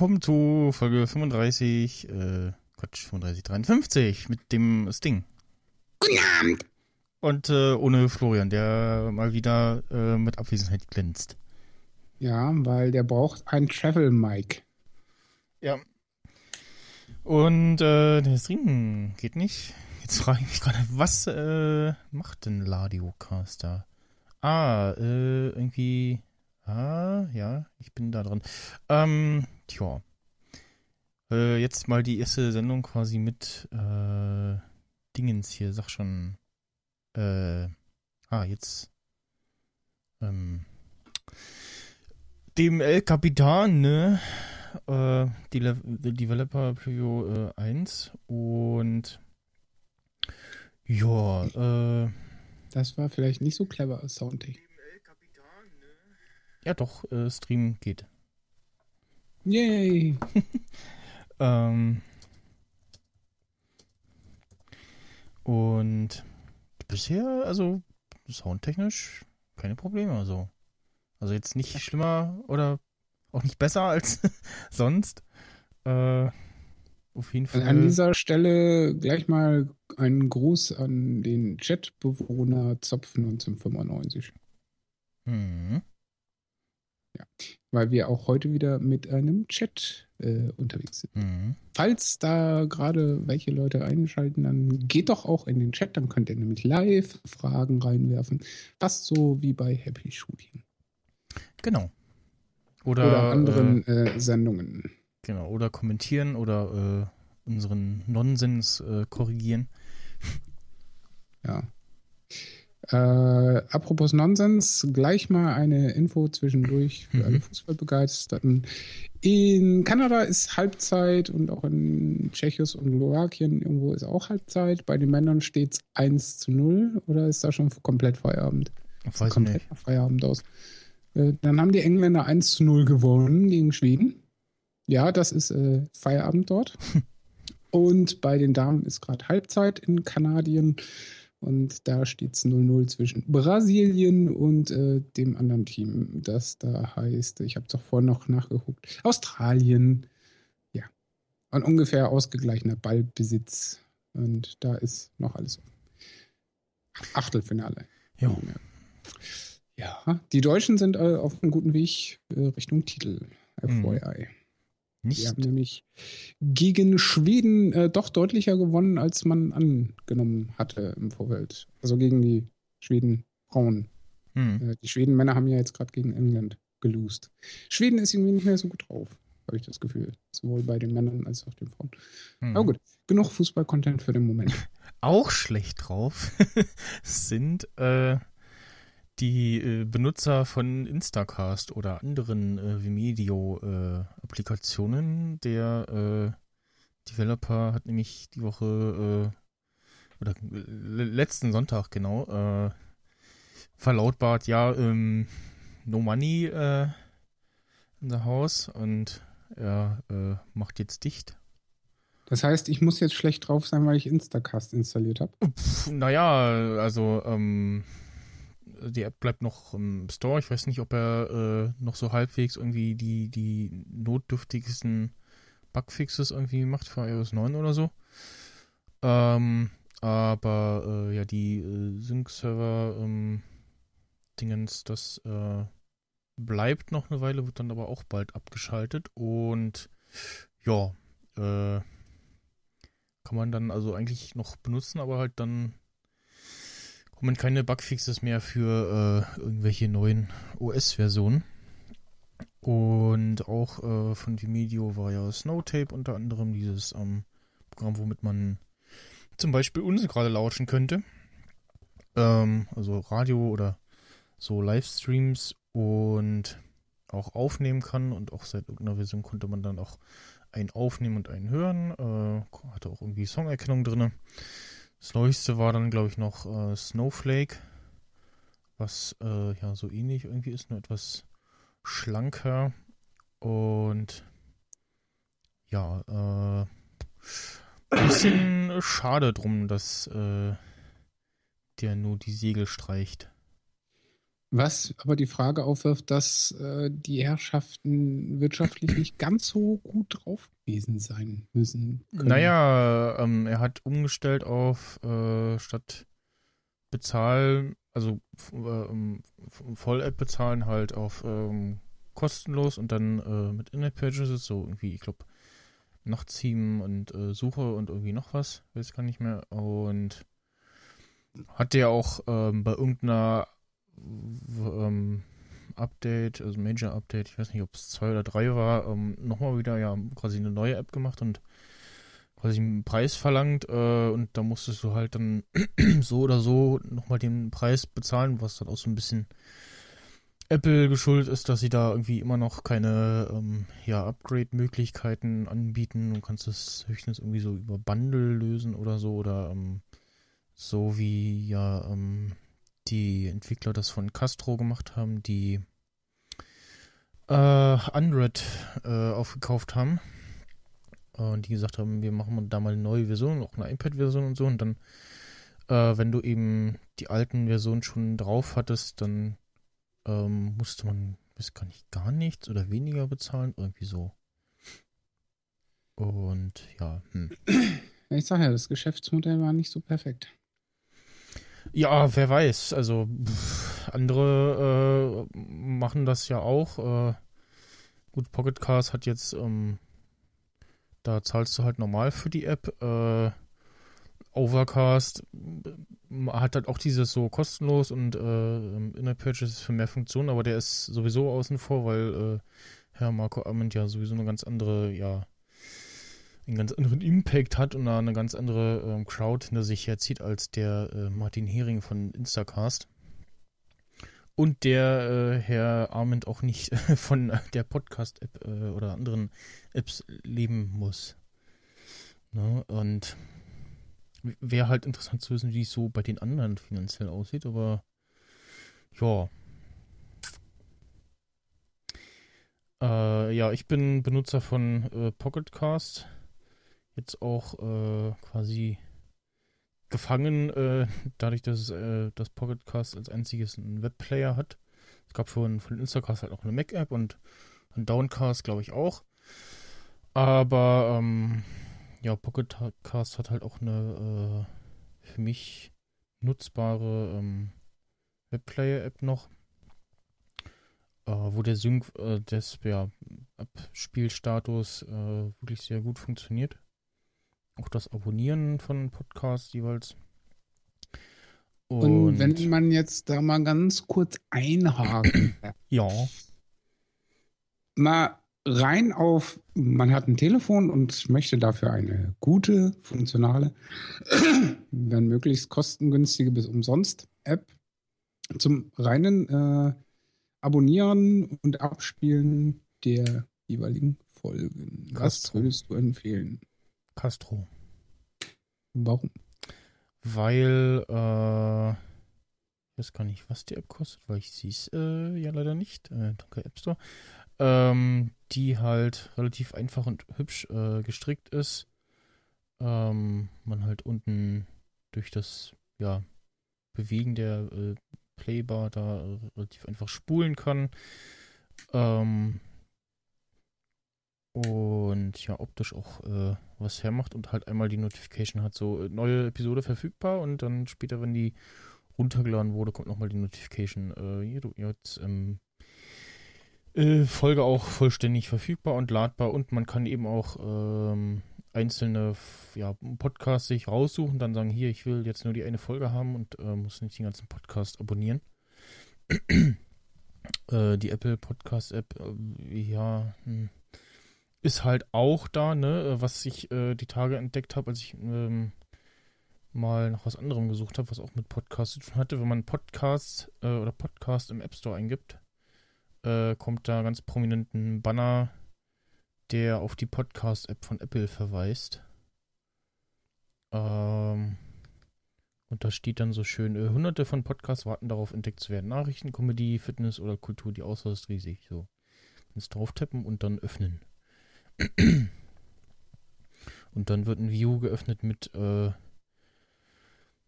willkommen zu Folge 35, äh, Quatsch, 35, 53 mit dem Sting. Guten Abend. Und äh, ohne Florian, der mal wieder äh, mit Abwesenheit glänzt. Ja, weil der braucht ein Travel-Mic. Ja. Und äh, der Stream geht nicht. Jetzt frage ich mich gerade, was äh, macht denn Ladiocaster? Ah, äh, irgendwie. Ah, ja, ich bin da dran. Ähm, tja. Äh, jetzt mal die erste Sendung quasi mit äh, Dingens hier, sag schon. Äh, ah, jetzt. Ähm, dem El Capitan, ne? Äh, die Le Developer Preview äh, 1 und ja, äh. Das war vielleicht nicht so clever als Soundtech. Ja, doch, äh, Stream geht. Yay! ähm. Und bisher, also soundtechnisch, keine Probleme. Also, also jetzt nicht schlimmer oder auch nicht besser als sonst. Äh, auf jeden Fall. An dieser Stelle gleich mal einen Gruß an den Chatbewohner Zopf 1995. Hm. Ja, weil wir auch heute wieder mit einem Chat äh, unterwegs sind. Mhm. Falls da gerade welche Leute einschalten, dann geht doch auch in den Chat, dann könnt ihr nämlich live Fragen reinwerfen. Fast so wie bei Happy Shooting. Genau. Oder, Oder anderen äh, Sendungen. Genau, oder kommentieren oder äh, unseren Nonsens äh, korrigieren. Ja. Äh, apropos Nonsens, gleich mal eine Info zwischendurch für Mhm. alle Fußballbegeisterten. In Kanada ist Halbzeit und auch in Tschechien und Slowakien irgendwo ist auch Halbzeit. Bei den Männern steht es 1 zu 0 oder ist da schon komplett Feierabend? Ich weiß komplett nicht. Feierabend aus. Äh, dann haben die Engländer 1 zu 0 gewonnen gegen Schweden. Ja, das ist äh, Feierabend dort. Und bei den Damen ist gerade Halbzeit in Kanadien. Und da steht es 0-0 zwischen Brasilien und äh, dem anderen Team, das da heißt, ich habe es auch vorhin noch nachgeguckt, Australien. Ja. Ein ungefähr ausgeglichener Ballbesitz. Und da ist noch alles offen. Achtelfinale. Jo. Ja, die Deutschen sind äh, auf einem guten Weg äh, Richtung Titel. FYI. Die Nicht. haben nämlich gegen Schweden äh, doch deutlicher gewonnen, als man angenommen hatte im Vorfeld. Also gegen die Schweden Frauen. Hm. Äh, die Schweden Männer haben ja jetzt gerade gegen England gelost. Schweden ist irgendwie nicht mehr so gut drauf, habe ich das Gefühl. Sowohl bei den Männern als auch den Frauen. Hm. Aber gut, genug Fußball-Content für den Moment. Auch schlecht drauf sind äh, die äh, Benutzer von Instacast oder anderen äh, Vimeo-Applikationen. Der äh, Developer hat nämlich die Woche äh, oder l- letzten Sonntag genau äh, verlautbart, ja, ähm, no money äh, in the house und er äh, macht jetzt dicht. Das heißt, ich muss jetzt schlecht drauf sein, weil ich Instacast installiert habe. Naja, also ähm, die App bleibt noch im Store. Ich weiß nicht, ob er äh, noch so halbwegs irgendwie die, die notdürftigsten Bugfixes irgendwie macht für iOS 9 oder so. Ähm, aber äh, ja, die äh, Sync-Server ähm, das äh, bleibt noch eine Weile, wird dann aber auch bald abgeschaltet und ja, äh, kann man dann also eigentlich noch benutzen, aber halt dann kommen keine Bugfixes mehr für äh, irgendwelche neuen OS-Versionen. Und auch äh, von Vimeo war ja Snowtape unter anderem dieses ähm, Programm, womit man zum Beispiel uns gerade lauschen könnte. Ähm, also Radio oder so Livestreams und auch aufnehmen kann und auch seit irgendeiner Version konnte man dann auch einen aufnehmen und einen hören. Äh, hatte auch irgendwie Songerkennung drin. Das neueste war dann, glaube ich, noch äh, Snowflake, was äh, ja so ähnlich irgendwie ist, nur etwas schlanker. Und ja, äh, ein bisschen schade drum, dass äh, der nur die Segel streicht. Was aber die Frage aufwirft, dass äh, die Herrschaften wirtschaftlich nicht ganz so gut drauf gewesen sein müssen. Können. Naja, ähm, er hat umgestellt auf äh, statt bezahlen, also äh, Voll-App bezahlen halt auf ähm, kostenlos und dann äh, mit In-App-Purchases, so irgendwie, ich glaube, Nachtsieben und äh, Suche und irgendwie noch was, weiß gar nicht mehr. Und hat der auch ähm, bei irgendeiner ähm, Update, also Major Update, ich weiß nicht, ob es zwei oder drei war, ähm, nochmal wieder ja quasi eine neue App gemacht und quasi einen Preis verlangt äh, und da musstest du halt dann so oder so nochmal den Preis bezahlen, was dann auch so ein bisschen Apple geschuldet ist, dass sie da irgendwie immer noch keine ähm, ja, Upgrade-Möglichkeiten anbieten. Du kannst es höchstens irgendwie so über Bundle lösen oder so oder ähm, so wie ja ähm, die Entwickler das von Castro gemacht haben, die äh, Android äh, aufgekauft haben und die gesagt haben, wir machen da mal eine neue Version, auch eine iPad-Version und so und dann, äh, wenn du eben die alten Versionen schon drauf hattest, dann ähm, musste man, weiß gar nicht, gar nichts oder weniger bezahlen, irgendwie so. Und ja, hm. Ich sag ja, das Geschäftsmodell war nicht so perfekt. Ja, wer weiß. Also pff, andere äh, machen das ja auch. Äh, gut, Pocket Cars hat jetzt, ähm, da zahlst du halt normal für die App. Äh, Overcast hat halt auch dieses so kostenlos und äh, Inner Purchase für mehr Funktionen, aber der ist sowieso außen vor, weil äh, Herr Marco Arment ja sowieso eine ganz andere, ja, einen ganz anderen Impact hat und eine ganz andere ähm, Crowd hinter sich herzieht als der äh, Martin Hering von Instacast. Und der äh, Herr Arment auch nicht von der Podcast-App äh, oder anderen Apps leben muss. Ne? Und wäre halt interessant zu wissen, wie es so bei den anderen finanziell aussieht, aber ja. Äh, ja, ich bin Benutzer von äh, Pocketcast. Jetzt auch äh, quasi gefangen, äh, dadurch, dass äh, das Pocketcast als einziges einen Webplayer hat. Es gab von, von Instacast halt auch eine Mac-App und ein Downcast, glaube ich, auch. Aber ähm, ja, Pocket Cast hat halt auch eine äh, für mich nutzbare ähm, Webplayer-App noch, äh, wo der Sync äh, des ja, Abspielstatus äh, wirklich sehr gut funktioniert. Auch das Abonnieren von Podcasts jeweils. Und, Und wenn man jetzt da mal ganz kurz einhaken. ja. Mal rein auf, man hat ein Telefon und möchte dafür eine gute, funktionale, wenn möglichst kostengünstige bis umsonst App zum reinen äh, Abonnieren und Abspielen der jeweiligen Folgen. Was würdest du empfehlen? Castro. Warum? Weil, äh, ich weiß gar nicht, was die App kostet, weil ich sehe es äh, ja leider nicht. Äh, danke, App Store ähm, die halt relativ einfach und hübsch äh, gestrickt ist. Ähm, man halt unten durch das ja, Bewegen der äh, Playbar da relativ einfach spulen kann. Ähm, und ja, optisch auch äh, was hermacht und halt einmal die Notification hat, so äh, neue Episode verfügbar und dann später, wenn die runtergeladen wurde, kommt nochmal die Notification. Äh, hier, du, jetzt ähm, äh, Folge auch vollständig verfügbar und ladbar und man kann eben auch ähm, einzelne ja, Podcasts sich raussuchen, dann sagen, hier, ich will jetzt nur die eine Folge haben und äh, muss nicht den ganzen Podcast abonnieren. äh, die Apple Podcast App, äh, ja, hm, ist halt auch da, ne, was ich äh, die Tage entdeckt habe, als ich ähm, mal nach was anderem gesucht habe, was auch mit Podcasts zu tun hatte, wenn man Podcasts äh, oder Podcast im App Store eingibt äh, kommt da ganz prominent ein Banner, der auf die Podcast-App von Apple verweist. Ähm, und da steht dann so schön, äh, hunderte von Podcasts warten darauf, entdeckt zu werden. Nachrichten, Comedy, Fitness oder Kultur, die Auswahl ist riesig. So. Kannst drauf tappen und dann öffnen. Und dann wird ein View geöffnet mit äh,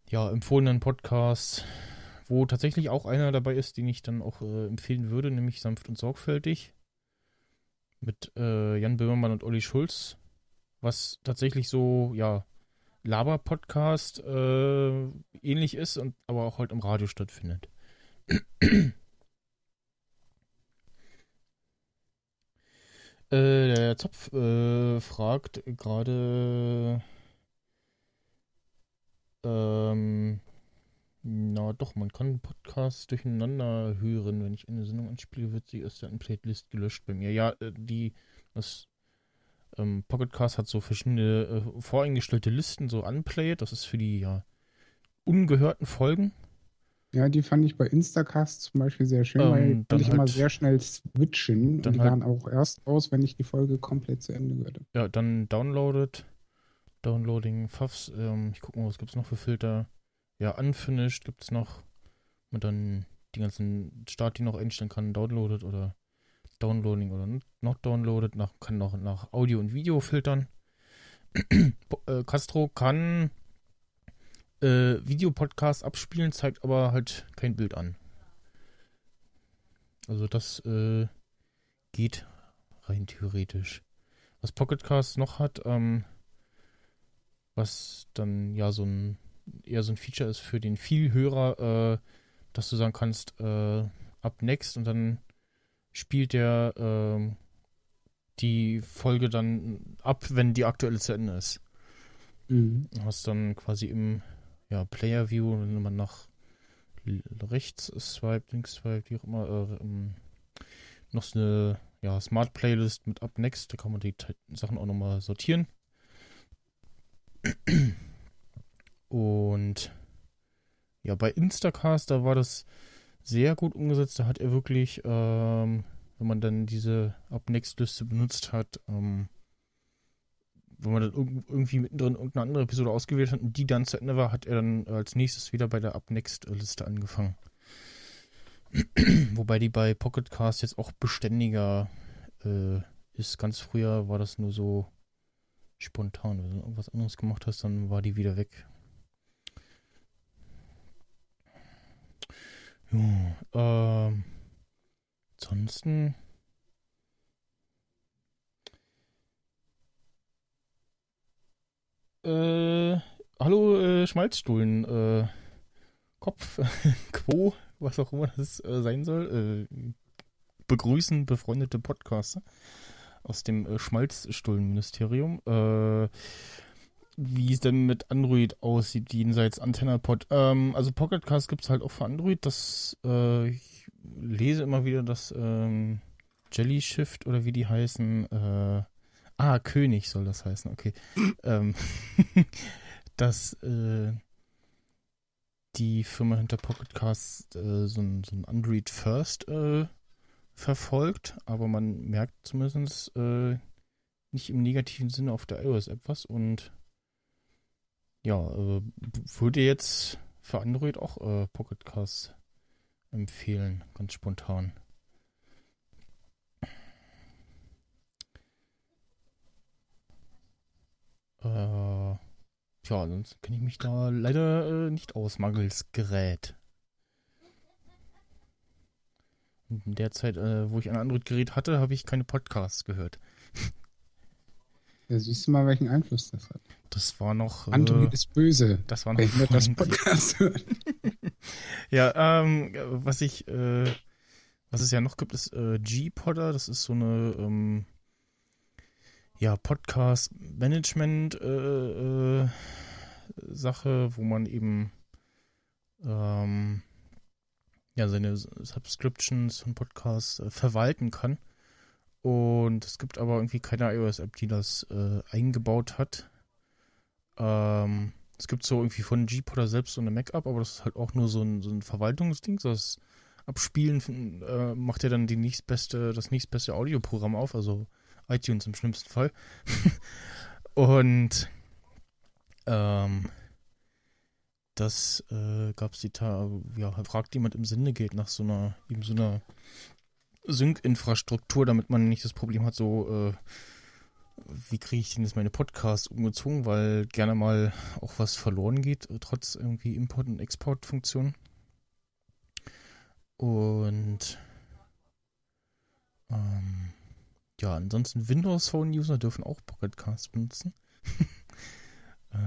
ja, empfohlenen Podcasts, wo tatsächlich auch einer dabei ist, den ich dann auch äh, empfehlen würde, nämlich Sanft und Sorgfältig mit äh, Jan Böhmermann und Olli Schulz, was tatsächlich so, ja, Laber-Podcast äh, ähnlich ist und aber auch halt im Radio stattfindet. Äh, der Zopf äh, fragt gerade, ähm, na doch, man kann Podcasts durcheinander hören. Wenn ich eine Sendung anspiele, wird sie aus der Playlist gelöscht bei mir. Ja, äh, die, das ähm, Pocketcast hat so verschiedene äh, voreingestellte Listen, so Unplayed. Das ist für die ja ungehörten Folgen. Ja, die fand ich bei Instacast zum Beispiel sehr schön, ähm, weil dann ich halt, immer sehr schnell switchen und die halt, waren auch erst aus, wenn ich die Folge komplett zu Ende gehört Ja, dann downloaded, Downloading, Fuffs, ähm, ich gucke mal, was gibt es noch für Filter. Ja, Unfinished gibt es noch. Und dann die ganzen Start, die noch einstellen kann, downloaded oder Downloading oder not downloaded, nach, kann noch nach Audio und Video filtern. äh, Castro kann äh, Videopodcast abspielen, zeigt aber halt kein Bild an. Also das äh, geht rein theoretisch. Was Pocketcast noch hat, ähm, was dann ja so ein eher so ein Feature ist für den Vielhörer, äh, dass du sagen kannst, äh, ab next und dann spielt der äh, die Folge dann ab, wenn die aktuelle zu Ende ist. Mhm. Du hast dann quasi im ja, Player View, wenn man nach rechts swipe, links swipe, wie auch immer, äh, ähm, noch so eine ja, Smart Playlist mit Up Next, da kann man die Sachen auch nochmal sortieren. Und ja, bei Instacast, da war das sehr gut umgesetzt. Da hat er wirklich, ähm, wenn man dann diese Up Next Liste benutzt hat, ähm, wenn man dann irgendwie mittendrin irgendeine andere Episode ausgewählt hat und die dann zu Ende war, hat er dann als nächstes wieder bei der Up Next Liste angefangen. Wobei die bei Pocket Cast jetzt auch beständiger äh, ist. Ganz früher war das nur so spontan. Wenn du irgendwas anderes gemacht hast, dann war die wieder weg. Ja, ähm, ansonsten Äh, hallo äh, Schmalzstuhlen, äh, Kopf, Quo, was auch immer das äh, sein soll. Äh, begrüßen befreundete Podcaster aus dem Schmalzstullenministerium. Äh, wie es denn mit Android aussieht, jenseits AntennaPod. Ähm, also Pocketcast gibt es halt auch für Android. Das, ich lese immer wieder, dass ähm, Jelly Shift oder wie die heißen, Ah, König soll das heißen, okay. ähm, dass äh, die Firma hinter Pocketcast äh, so, ein, so ein Android First äh, verfolgt, aber man merkt zumindest äh, nicht im negativen Sinne auf der iOS-App was und ja, äh, würde jetzt für Android auch äh, Pocketcast empfehlen, ganz spontan. Äh, tja, sonst kenne ich mich da leider äh, nicht aus, mangels Gerät. In der Zeit, äh, wo ich ein Android-Gerät hatte, habe ich keine Podcasts gehört. Ja, siehst du mal, welchen Einfluss das hat. Das war noch. Android äh, ist böse. Das war noch. Wenn das Podcast hören. ja, ähm, was ich, äh, was es ja noch gibt, ist äh, G-Podder. Das ist so eine ähm, ja, Podcast-Management-Sache, äh, äh, wo man eben ähm, ja, seine Subscriptions und Podcasts äh, verwalten kann. Und es gibt aber irgendwie keine iOS-App, die das äh, eingebaut hat. Ähm, es gibt so irgendwie von G-Podder selbst so eine Mac-App, aber das ist halt auch nur so ein, so ein Verwaltungsding. Das Abspielen äh, macht ja dann die nächstbeste, das nächstbeste Audioprogramm auf, also iTunes im schlimmsten Fall. und ähm, das äh, gab es die Tage, ja, fragt jemand im Sinne geht nach so einer, eben so einer Sync-Infrastruktur, damit man nicht das Problem hat, so, äh, wie kriege ich denn jetzt meine Podcasts umgezogen, weil gerne mal auch was verloren geht, trotz irgendwie Import- und Exportfunktionen. Und ähm, ja, ansonsten Windows Phone User dürfen auch Pocket Cast benutzen. äh,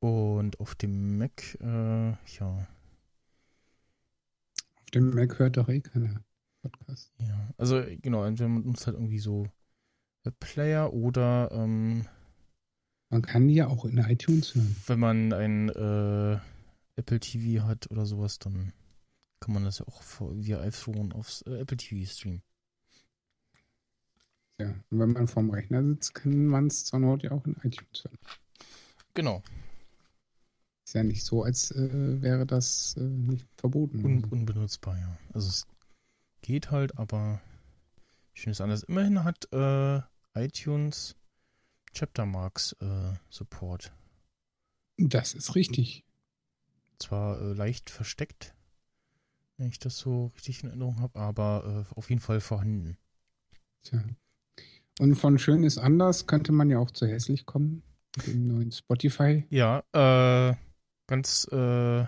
und auf dem Mac, äh, ja. Auf dem Mac hört doch eh keiner Podcast. Ja, also genau, entweder man nutzt halt irgendwie so Webplayer oder ähm, man kann die ja auch in iTunes hören. Wenn man ein äh, Apple TV hat oder sowas, dann kann man das ja auch via iPhone aufs äh, Apple TV streamen. Ja, und wenn man vorm Rechner sitzt, kann man es zur Not ja auch in iTunes hören. Genau. Ist ja nicht so, als äh, wäre das äh, nicht verboten. Un unbenutzbar, ja. Also es geht halt, aber schön ist anders. Immerhin hat äh, iTunes Chapter Marks äh, Support. Das ist richtig. Zwar äh, leicht versteckt, wenn ich das so richtig in Erinnerung habe, aber äh, auf jeden Fall vorhanden. Tja. Und von Schön ist anders könnte man ja auch zu hässlich kommen. Mit dem neuen Spotify. Ja, äh, ganz äh,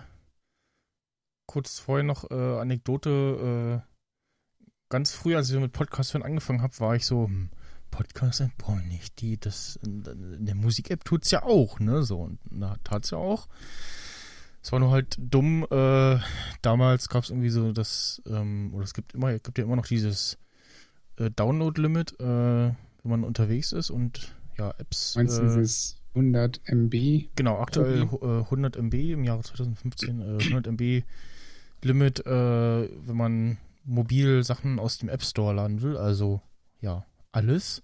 kurz vorher noch äh, Anekdote. Äh, ganz früh, als ich mit Podcast hören angefangen habe, war ich so, hm, Podcast-App, boah, nicht die, das, in der Musik-App tut's ja auch, ne, so, und da tat's ja auch. Es war nur halt dumm, äh, damals gab's irgendwie so das, ähm, oder es gibt immer, gibt ja immer noch dieses äh, Download-Limit, äh, wenn man unterwegs ist und ja, Apps. Meinst du äh, dieses 100 MB? Genau, aktuell äh, 100 MB im Jahre 2015, äh, 100 MB Limit, äh, wenn man mobil Sachen aus dem App Store laden will, also ja, alles.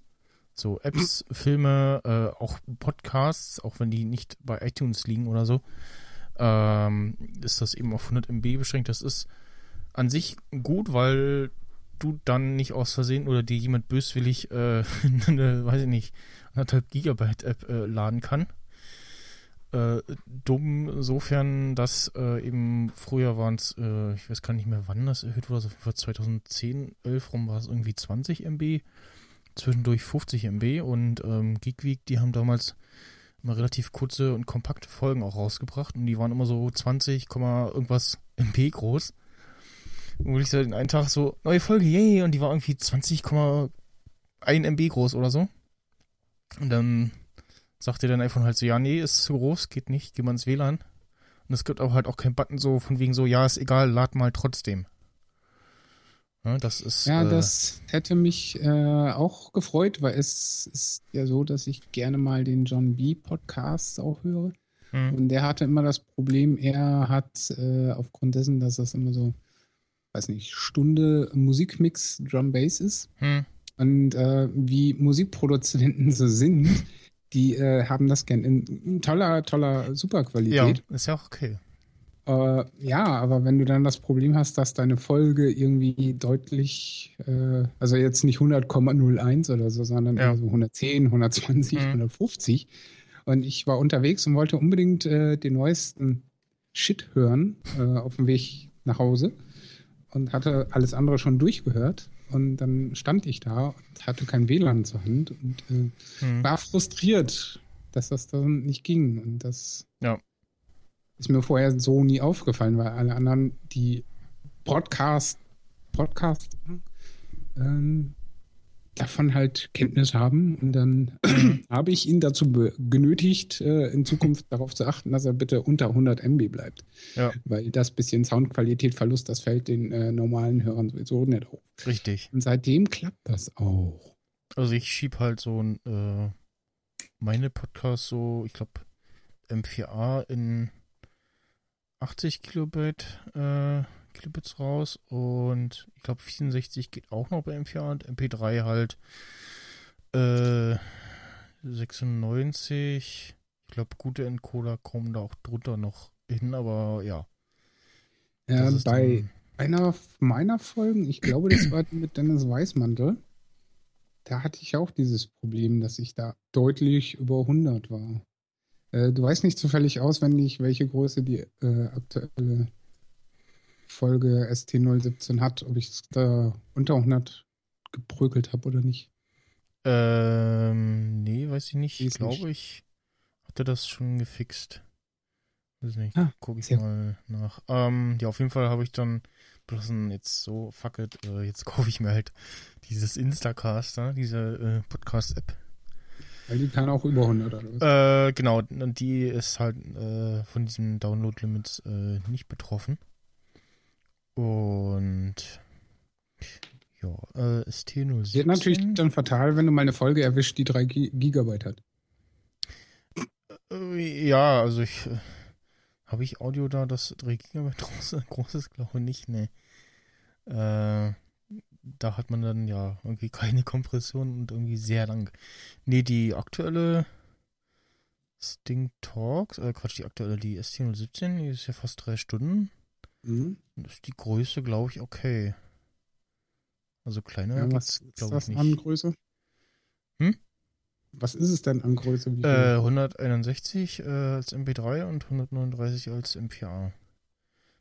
So Apps, Filme, äh, auch Podcasts, auch wenn die nicht bei iTunes liegen oder so, ähm, ist das eben auf 100 MB beschränkt. Das ist an sich gut, weil du dann nicht aus Versehen oder dir jemand böswillig äh, eine, weiß ich nicht, anderthalb Gigabyte App äh, laden kann. Äh, dumm insofern, dass äh, eben früher waren es, äh, ich weiß gar nicht mehr wann das erhöht wurde, also 2010, 11 rum war es irgendwie 20 MB, zwischendurch 50 MB und ähm, Geekweek, die haben damals immer relativ kurze und kompakte Folgen auch rausgebracht und die waren immer so 20, irgendwas MB groß. Und ich so den einen Tag so, neue Folge, yay, und die war irgendwie 20,1 MB groß oder so. Und dann sagte dein iPhone halt so, ja, nee, ist zu groß, geht nicht, geh mal ins WLAN. Und es gibt auch halt auch keinen Button so von wegen so, ja, ist egal, lad mal trotzdem. Ja, das ist. Ja, äh, das hätte mich äh, auch gefreut, weil es ist ja so, dass ich gerne mal den John B. Podcast auch höre. hm, Und der hatte immer das Problem, er hat äh, aufgrund dessen, dass das immer so, weiß nicht, Stunde Musikmix Drum Bass ist. hm, Und äh, wie Musikproduzenten so sind, die äh, haben das gern in, in toller, toller ja, Superqualität. ist ja auch okay. Äh, ja, aber wenn du dann das Problem hast, dass deine Folge irgendwie deutlich, äh, also jetzt nicht 100,01 oder so, sondern Ja. so 110, 120, Mhm. 150. Und ich war unterwegs und wollte unbedingt äh, den neuesten Shit hören äh, auf dem Weg nach Hause und hatte alles andere schon durchgehört. Und dann stand ich da und hatte kein WLAN zur Hand und äh, Hm. war frustriert, dass das dann nicht ging. Und das Ja. Ist mir vorher so nie aufgefallen, weil alle anderen, die Podcast, Podcast ähm, davon halt Kenntnis haben. Und dann habe ich ihn dazu genötigt, äh, in Zukunft darauf zu achten, dass er bitte unter 100 MB bleibt. Ja. Weil das bisschen Soundqualität Verlust, das fällt den äh, normalen Hörern sowieso nicht auf. Richtig. Und seitdem klappt das auch. Also ich schieb halt so ein, äh, meine Podcasts so, ich glaube, M4A in 80 Kilobit, äh, Kilobits raus und ich glaube 64 geht auch noch bei M4A und MP3 halt äh, 96. Ich glaube, gute Encoder kommen da auch drunter noch hin, aber ja. Ist bei einer meiner Folgen, ich glaube, das war mit Dennis Weißmantel, da hatte ich auch dieses Problem, dass ich da deutlich über 100 war. Äh, du weißt nicht zufällig auswendig, welche Größe die äh, aktuelle Folge ST017 hat, ob ich es da unter 100 geprügelt habe oder nicht. Ähm, nee, weiß ich nicht. Ich glaube, ich hatte das schon gefixt. Weiß nicht, Ah, gucke ich mal nach. Ähm, ja, auf jeden Fall habe ich dann beschlossen, jetzt so, fuck it, äh, jetzt kaufe ich mir halt dieses Instacaster, diese äh, Podcast-App. Weil die kann auch über 100 oder was? Äh, genau, und die ist halt äh, von diesem Download-Limit äh, nicht betroffen. Und ja, äh, ST017. Wird natürlich dann fatal, wenn du mal eine Folge erwischt, die 3 Gi- Gigabyte hat. Äh, ja, also ich. Äh, Habe ich Audio da, das 3 GB groß, groß ist? Glaube nicht, ne. Äh, da hat man dann ja irgendwie keine Kompression und irgendwie sehr lang. Nee, die aktuelle Sting Talks, äh, Quatsch, die aktuelle, die ST017, die ist ja fast drei Stunden. Mhm. Das ist die Größe, glaube ich, okay. Also kleiner Ja, was ist glaube das ich, an nicht. Größe? Hm? Was ist es denn an Größe? Äh, 161 äh, als MP3 und 139 als MP4.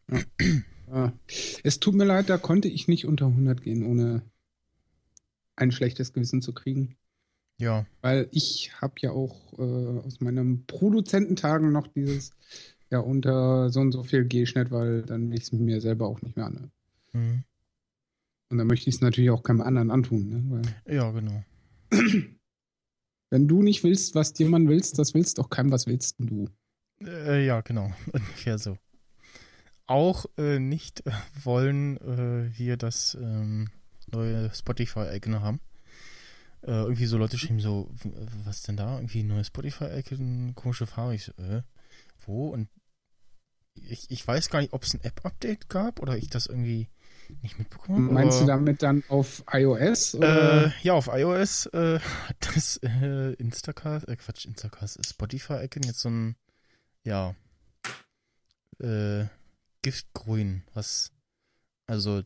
Ah. Es tut mir leid, da konnte ich nicht unter 100 gehen, ohne ein schlechtes Gewissen zu kriegen. Ja, Weil ich habe ja auch äh, aus meinen Produzententagen noch dieses, ja, unter so und so viel G-Schnitt, weil dann will ich es mir selber auch nicht mehr an. mhm. Und dann möchte ich es natürlich auch keinem anderen antun. Ne? Weil ja, genau. wenn du nicht willst, was dir man willst, das willst auch keinem, was willst du. Äh, ja, genau. Ungefähr so. Auch äh, nicht äh, wollen äh, wir das ähm, neue Spotify-Icon haben. Äh, irgendwie so Leute schreiben so, was denn da? Irgendwie neue Spotify-Icon, komische Farbe. Ich so, äh, wo? Und ich, ich weiß gar nicht, ob es ein App-Update gab oder ich das irgendwie nicht mitbekommen habe. Meinst du damit dann auf iOS? Äh, ja, auf iOS äh, hat das äh, Instacast, äh, Quatsch, Instacast, Spotify-Icon jetzt so ein, ja, äh, Giftgrün, was also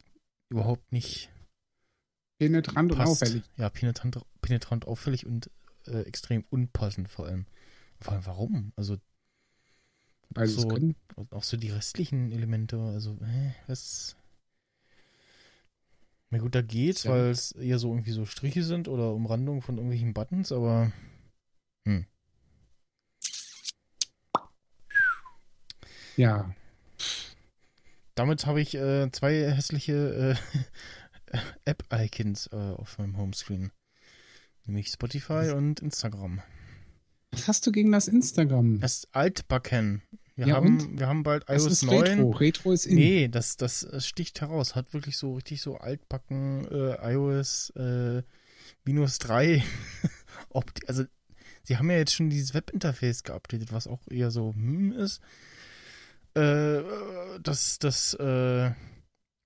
überhaupt nicht Penetrant und passt. auffällig. Ja, penetrant, penetrant auffällig und äh, extrem unpassend vor allem. Vor allem warum? Also Beides so, können. und auch so die restlichen Elemente, also, äh, was. Na gut, da geht's, Ja. weil es eher so irgendwie so Striche sind oder Umrandungen von irgendwelchen Buttons, aber. Ja. Damit habe ich äh, zwei hässliche äh, App-Icons äh, auf meinem Homescreen. Nämlich Spotify und Instagram. Was hast du gegen das Instagram? Das ist altbacken. Wir, Ja, haben, wir haben bald das iOS ist 9. Retro. Retro ist in. Nee, das, das sticht heraus. Hat wirklich so richtig so altbacken äh, iOS äh, minus 3. Opti also, sie haben ja jetzt schon dieses Webinterface geupdatet, was auch eher so hm ist. Äh, das das äh,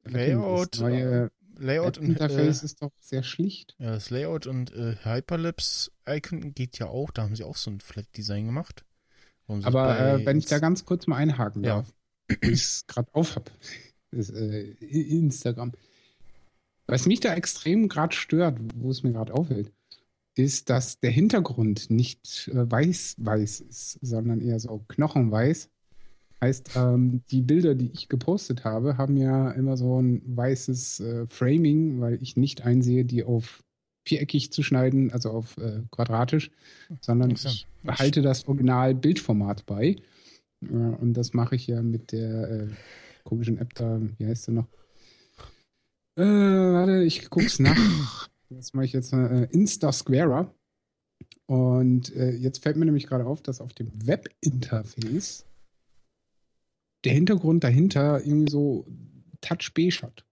Layout, Das neue Layout und Interface äh, ist doch sehr schlicht. ja, das Layout und äh, Hyperlapse-Icon geht ja auch. Da haben sie auch so ein Flat-Design gemacht. Aber äh, wenn ich da ganz kurz mal einhaken Ja. darf, ich es gerade auf habe, äh, Instagram. Was mich da extrem gerade stört, wo es mir gerade auffällt, ist, dass der Hintergrund nicht äh, weiß-weiß ist, sondern eher so knochenweiß. Heißt, ähm, die Bilder, die ich gepostet habe, haben ja immer so ein weißes äh, Framing, weil ich nicht einsehe, die auf viereckig zu schneiden, also auf äh, quadratisch, sondern ich behalte das Original-Bildformat bei. Äh, und das mache ich ja mit der äh, komischen App da, wie heißt sie noch? Äh, warte, ich guck's nach. Das mache ich jetzt äh, Insta Squarer. Und äh, jetzt fällt mir nämlich gerade auf, dass auf dem Webinterface der Hintergrund dahinter irgendwie so Touch beige hat.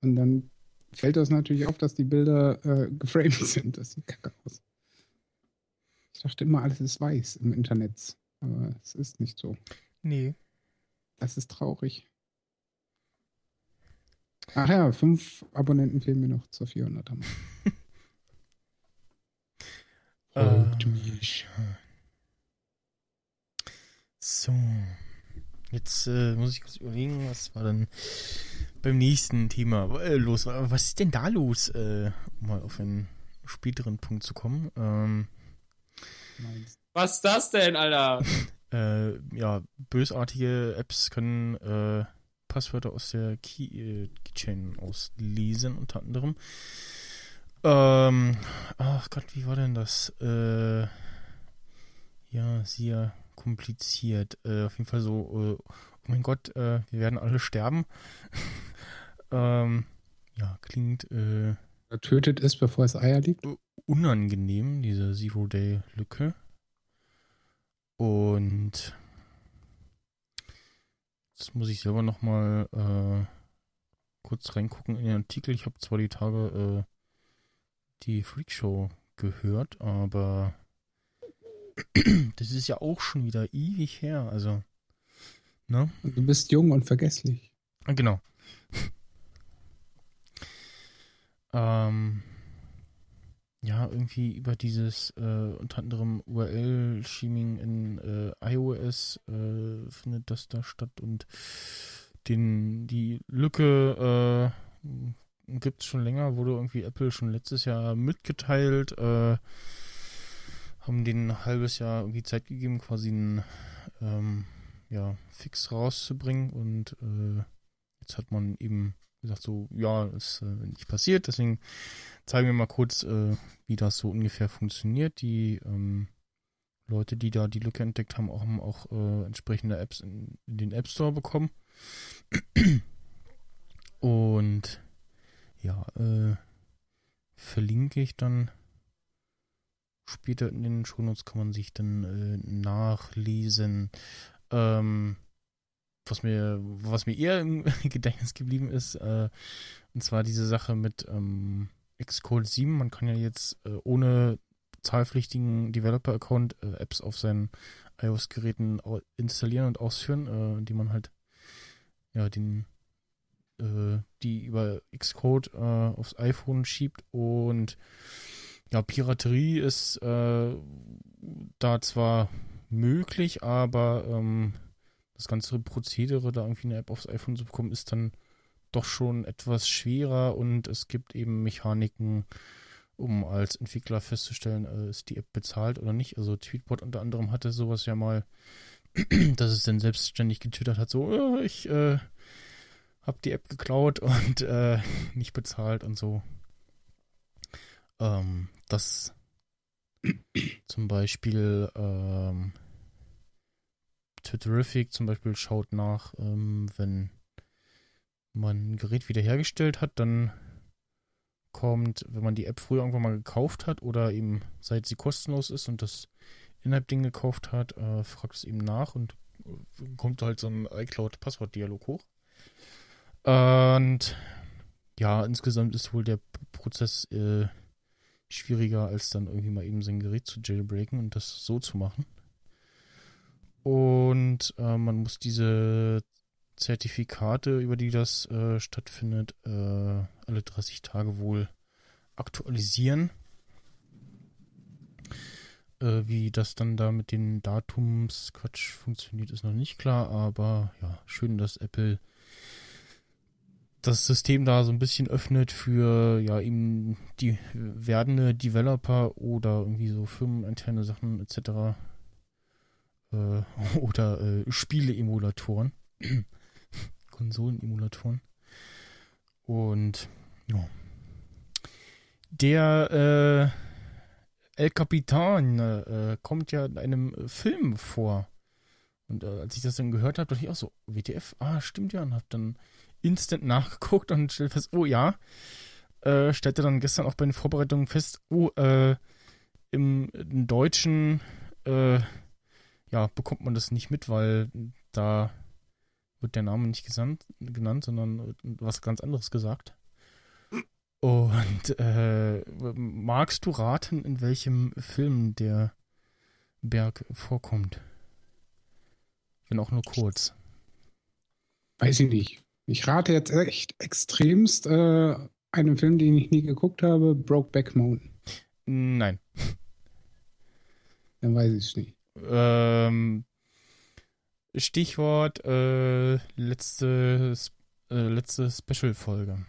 Und dann fällt das natürlich auf, dass die Bilder äh, geframed sind. Das sieht kacke aus. Ich dachte immer, alles ist weiß im Internet. Aber es ist nicht so. Nee. Das ist traurig. Ach ja, fünf Abonnenten fehlen mir noch zur 400er. Folgt Äh, mich. So. Jetzt äh, muss ich kurz überlegen, was war denn beim nächsten Thema äh, los? Was ist denn da los? Äh, um mal auf einen späteren Punkt zu kommen. Ähm, Was ist das denn, Alter? äh, ja, bösartige Apps können äh, Passwörter aus der Key, Keychain auslesen, unter anderem. Ähm, ach Gott, wie war denn das? Ja, siehe kompliziert. Äh, auf jeden Fall so, äh, oh mein Gott, äh, wir werden alle sterben. ähm, ja, klingt äh, Er tötet es, bevor es Eier liegt. unangenehm, diese Zero-Day-Lücke. Und jetzt muss ich selber nochmal äh, kurz reingucken in den Artikel. Ich habe zwar die Tage äh, die Freakshow gehört, aber das ist ja auch schon wieder ewig her. Also, ne? Du bist jung und vergesslich. Ah, Genau. ähm, ja, irgendwie über dieses äh, unter anderem URL-Scheming in äh, iOS äh, findet das da statt und den, die Lücke äh, gibt es schon länger, wurde irgendwie Apple schon letztes Jahr mitgeteilt, äh, haben denen ein halbes Jahr irgendwie Zeit gegeben, quasi einen ähm, ja, Fix rauszubringen und äh, jetzt hat man eben gesagt so, ja, ist äh, nicht passiert, deswegen zeigen wir mal kurz, äh, wie das so ungefähr funktioniert. Die ähm, Leute, die da die Lücke entdeckt haben, auch, haben auch äh, entsprechende Apps in, in den App Store bekommen. Und ja, äh, verlinke ich dann später in den Shownotes kann man sich dann äh, nachlesen. Ähm, was mir, was mir eher im Gedächtnis geblieben ist, äh, und zwar diese Sache mit ähm, Xcode 7. Man kann ja jetzt äh, ohne zahlpflichtigen Developer-Account äh, Apps auf seinen iOS-Geräten installieren und ausführen, äh, die man halt, ja, den, äh, die über Xcode äh, aufs iPhone schiebt und ja, Piraterie ist äh, da zwar möglich, aber ähm, das ganze Prozedere, da irgendwie eine App aufs iPhone zu bekommen, ist dann doch schon etwas schwerer und es gibt eben Mechaniken, um als Entwickler festzustellen, äh, ist die App bezahlt oder nicht. Also Tweetbot unter anderem hatte sowas ja mal, dass es dann selbstständig getwittert hat, so, äh, ich äh, habe die App geklaut und äh, nicht bezahlt und so. Ähm, das zum Beispiel ähm, Twitterific zum Beispiel schaut nach, ähm, wenn man ein Gerät wiederhergestellt hat, dann kommt, wenn man die App früher irgendwann mal gekauft hat oder eben seit sie kostenlos ist und das Inhalt-Ding gekauft hat, äh, fragt es eben nach und äh, kommt halt so ein iCloud-Passwort-Dialog hoch. Und ja, insgesamt ist wohl der Prozess äh, schwieriger, als dann irgendwie mal eben sein Gerät zu jailbreaken und das so zu machen. Und äh, man muss diese Zertifikate, über die das äh, stattfindet, äh, alle 30 Tage wohl aktualisieren. Äh, wie das dann da mit den Datumsquatsch funktioniert, ist noch nicht klar, aber ja, schön, dass Apple das System da so ein bisschen öffnet für ja eben die werdende Developer oder irgendwie so firmeninterne Sachen etc. Äh, oder äh, Spiele-Emulatoren. Konsolen-Emulatoren. Und ja. Der äh, El Capitan äh, kommt ja in einem Film vor. Und äh, als ich das dann gehört habe, dachte ich auch so, WTF, ah, stimmt ja, und hab dann instant nachgeguckt und stellt fest, oh ja, äh, stellte dann gestern auch bei den Vorbereitungen fest, oh, äh, im, im Deutschen, äh, ja, bekommt man das nicht mit, weil da wird der Name nicht gesandt, genannt, sondern was ganz anderes gesagt. Und äh, magst du raten, in welchem Film der Berg vorkommt? Wenn auch nur kurz. Weiß ich nicht. Ich rate jetzt echt extremst äh, einem Film, den ich nie geguckt habe, Brokeback Mountain. Nein. Dann weiß ich es nicht. Ähm, Stichwort äh, letzte, äh, letzte Special-Folge.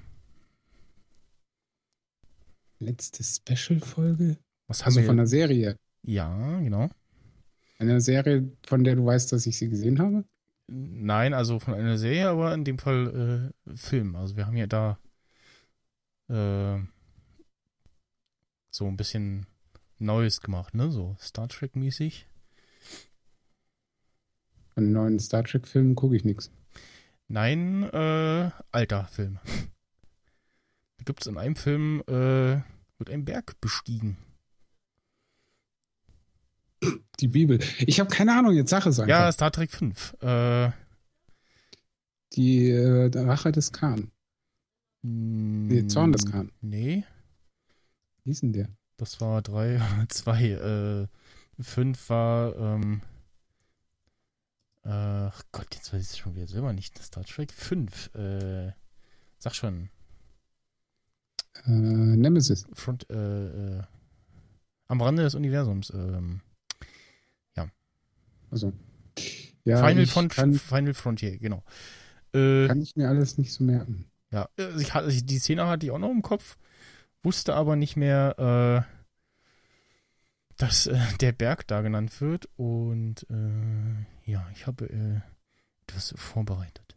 Letzte Special-Folge? Was haben Also wir? von der Serie. ja, genau. Eine Serie, von der du weißt, dass ich sie gesehen habe? Nein, also von einer Serie, aber in dem Fall äh, Film. Also wir haben ja da äh, so ein bisschen Neues gemacht, ne? So Star Trek-mäßig. Von neuen Star Trek-Filmen gucke ich nichts. Nein, äh, alter Film. Da gibt es in einem Film, äh, wird ein Berg bestiegen. Die Bibel. Ich habe keine Ahnung, jetzt sag es einfach. Ja, Star Trek 5. Äh, Die äh, Rache des Khan. nee, Zorn des Khan. Nee, Wie hieß denn der? das war 3, 2. Äh, 5 war, ähm, äh, ach Gott, jetzt weiß ich es schon wieder selber nicht. Star Trek 5. Äh, sag schon, Äh, Nemesis. Front, äh, äh, am Rande des Universums. Ähm, Also. Ja, Final, Front, kann, Final Frontier, genau. Äh, kann ich mir alles nicht so merken. Ja, also ich hatte, die Szene hatte ich auch noch im Kopf, wusste aber nicht mehr, äh, dass äh, der Berg da genannt wird. Und äh, ja, ich habe äh, etwas vorbereitet.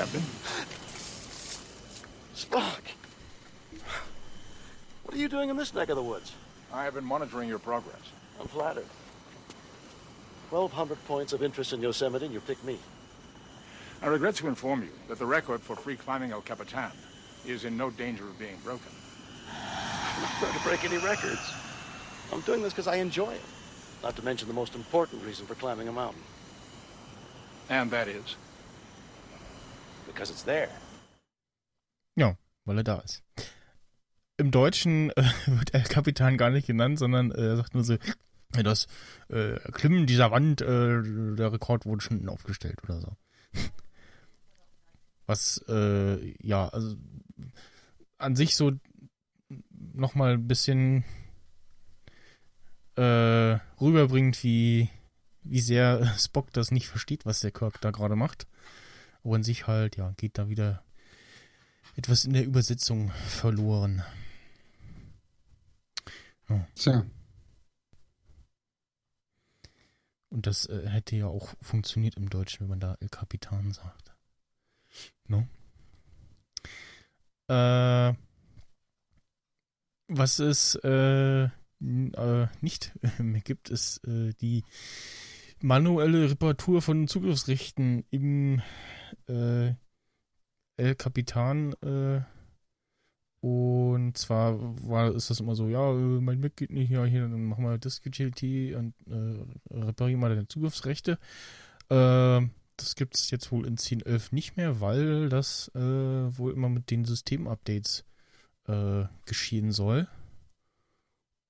Captain. Spock! What are you doing in this neck of the woods? I have been monitoring your progress. I'm flattered. 1,200 points of interest in Yosemite, and you pick me. I regret to inform you that the record for free climbing El Capitan is in no danger of being broken. I'm not trying to break any records. I'm doing this because I enjoy it. Not to mention the most important reason for climbing a mountain. And that is. Because it's there. Ja, weil er da ist. Im Deutschen äh, wird der Kapitan gar nicht genannt, sondern äh, er sagt nur so, das äh, Klimmen dieser Wand, äh, der Rekord wurde schon aufgestellt oder so. Was, äh, ja, also an sich so nochmal ein bisschen rüberbringt, wie, wie sehr Spock das nicht versteht, was der Kirk da gerade macht. Aber an sich halt, ja, geht da wieder etwas in der Übersetzung verloren. Tja, Und das äh, hätte ja auch funktioniert im Deutschen, wenn man da El Capitan sagt. No? Äh, was es äh, äh, nicht mehr gibt, ist äh, die manuelle Reparatur von Zugriffsrechten im äh, El Capitan. Äh, und zwar war, ist das immer so, ja, äh, mein Mac geht nicht, ja, hier, dann machen wir Disk Utility und äh, reparieren mal deine Zugriffsrechte. Äh, das gibt es jetzt wohl in 10.11 nicht mehr, weil das äh, wohl immer mit den Systemupdates äh, geschehen soll.